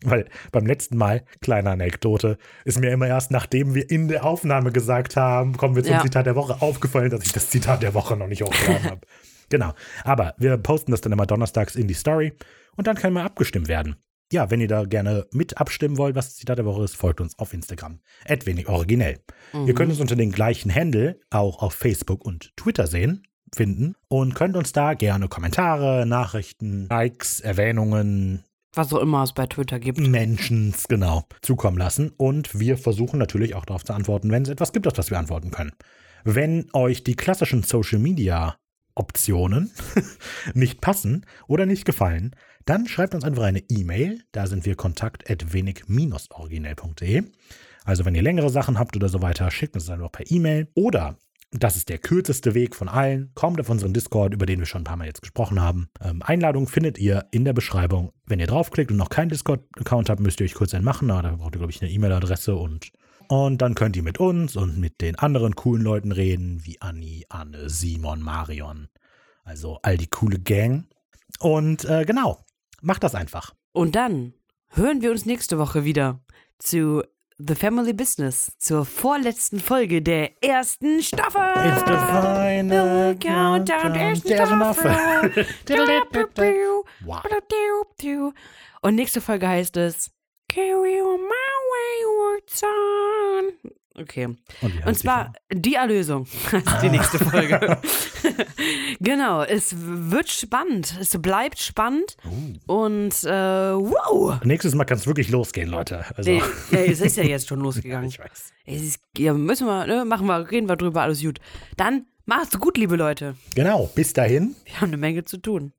Weil beim letzten Mal, kleine Anekdote, ist mir immer erst nachdem wir in der Aufnahme gesagt haben, kommen wir zum Ja. Zitat der Woche, aufgefallen, dass ich das Zitat der Woche noch nicht hochgeladen habe. Genau. Aber wir posten das dann immer donnerstags in die Story und dann kann mal abgestimmt werden. Ja, wenn ihr da gerne mit abstimmen wollt, was das Zitat der Woche ist, folgt uns auf Instagram. wenig originell. Ihr könnt uns unter den gleichen Handle auch auf Facebook und Twitter sehen, finden und könnt uns da gerne Kommentare, Nachrichten, Likes, Erwähnungen, Was auch immer es bei Twitter gibt. Mentions, genau, zukommen lassen. Und wir versuchen natürlich auch darauf zu antworten, wenn es etwas gibt, auf das wir antworten können. Wenn euch die klassischen Social Media Optionen nicht passen oder nicht gefallen, dann schreibt uns einfach eine E-Mail. Da sind wir kontakt.wenig-originell.de. Also wenn ihr längere Sachen habt oder so weiter, schickt uns einfach per E-Mail. Oder, das ist der kürzeste Weg von allen, kommt auf unseren Discord, über den wir schon ein paar Mal jetzt gesprochen haben. Ähm, Einladung findet ihr in der Beschreibung. Wenn ihr draufklickt und noch keinen Discord-Account habt, müsst ihr euch kurz einen machen. Da braucht ihr, glaube ich, eine E-Mail-Adresse und und dann könnt ihr mit uns und mit den anderen coolen Leuten reden, wie Anni, Anne, Simon, Marion. Also all die coole Gang. Und äh, genau, macht das einfach. Und dann hören wir uns nächste Woche wieder zu The Family Business, zur vorletzten Folge der ersten Staffel. It's the final countdown There's enough. wow. Und nächste Folge heißt es Carry on my wayward son. Okay. Und, Und zwar die Erlösung heißt die nächste Folge. genau, es wird spannend. Es bleibt spannend. Und äh, wow. Nächstes Mal kann es wirklich losgehen, Leute. Also, Nee, ja, es ist ja jetzt schon losgegangen. ich weiß. Ist, ja, müssen wir, ne, machen wir, reden wir drüber, alles gut. Dann macht's gut, liebe Leute. Genau, bis dahin. Wir haben eine Menge zu tun.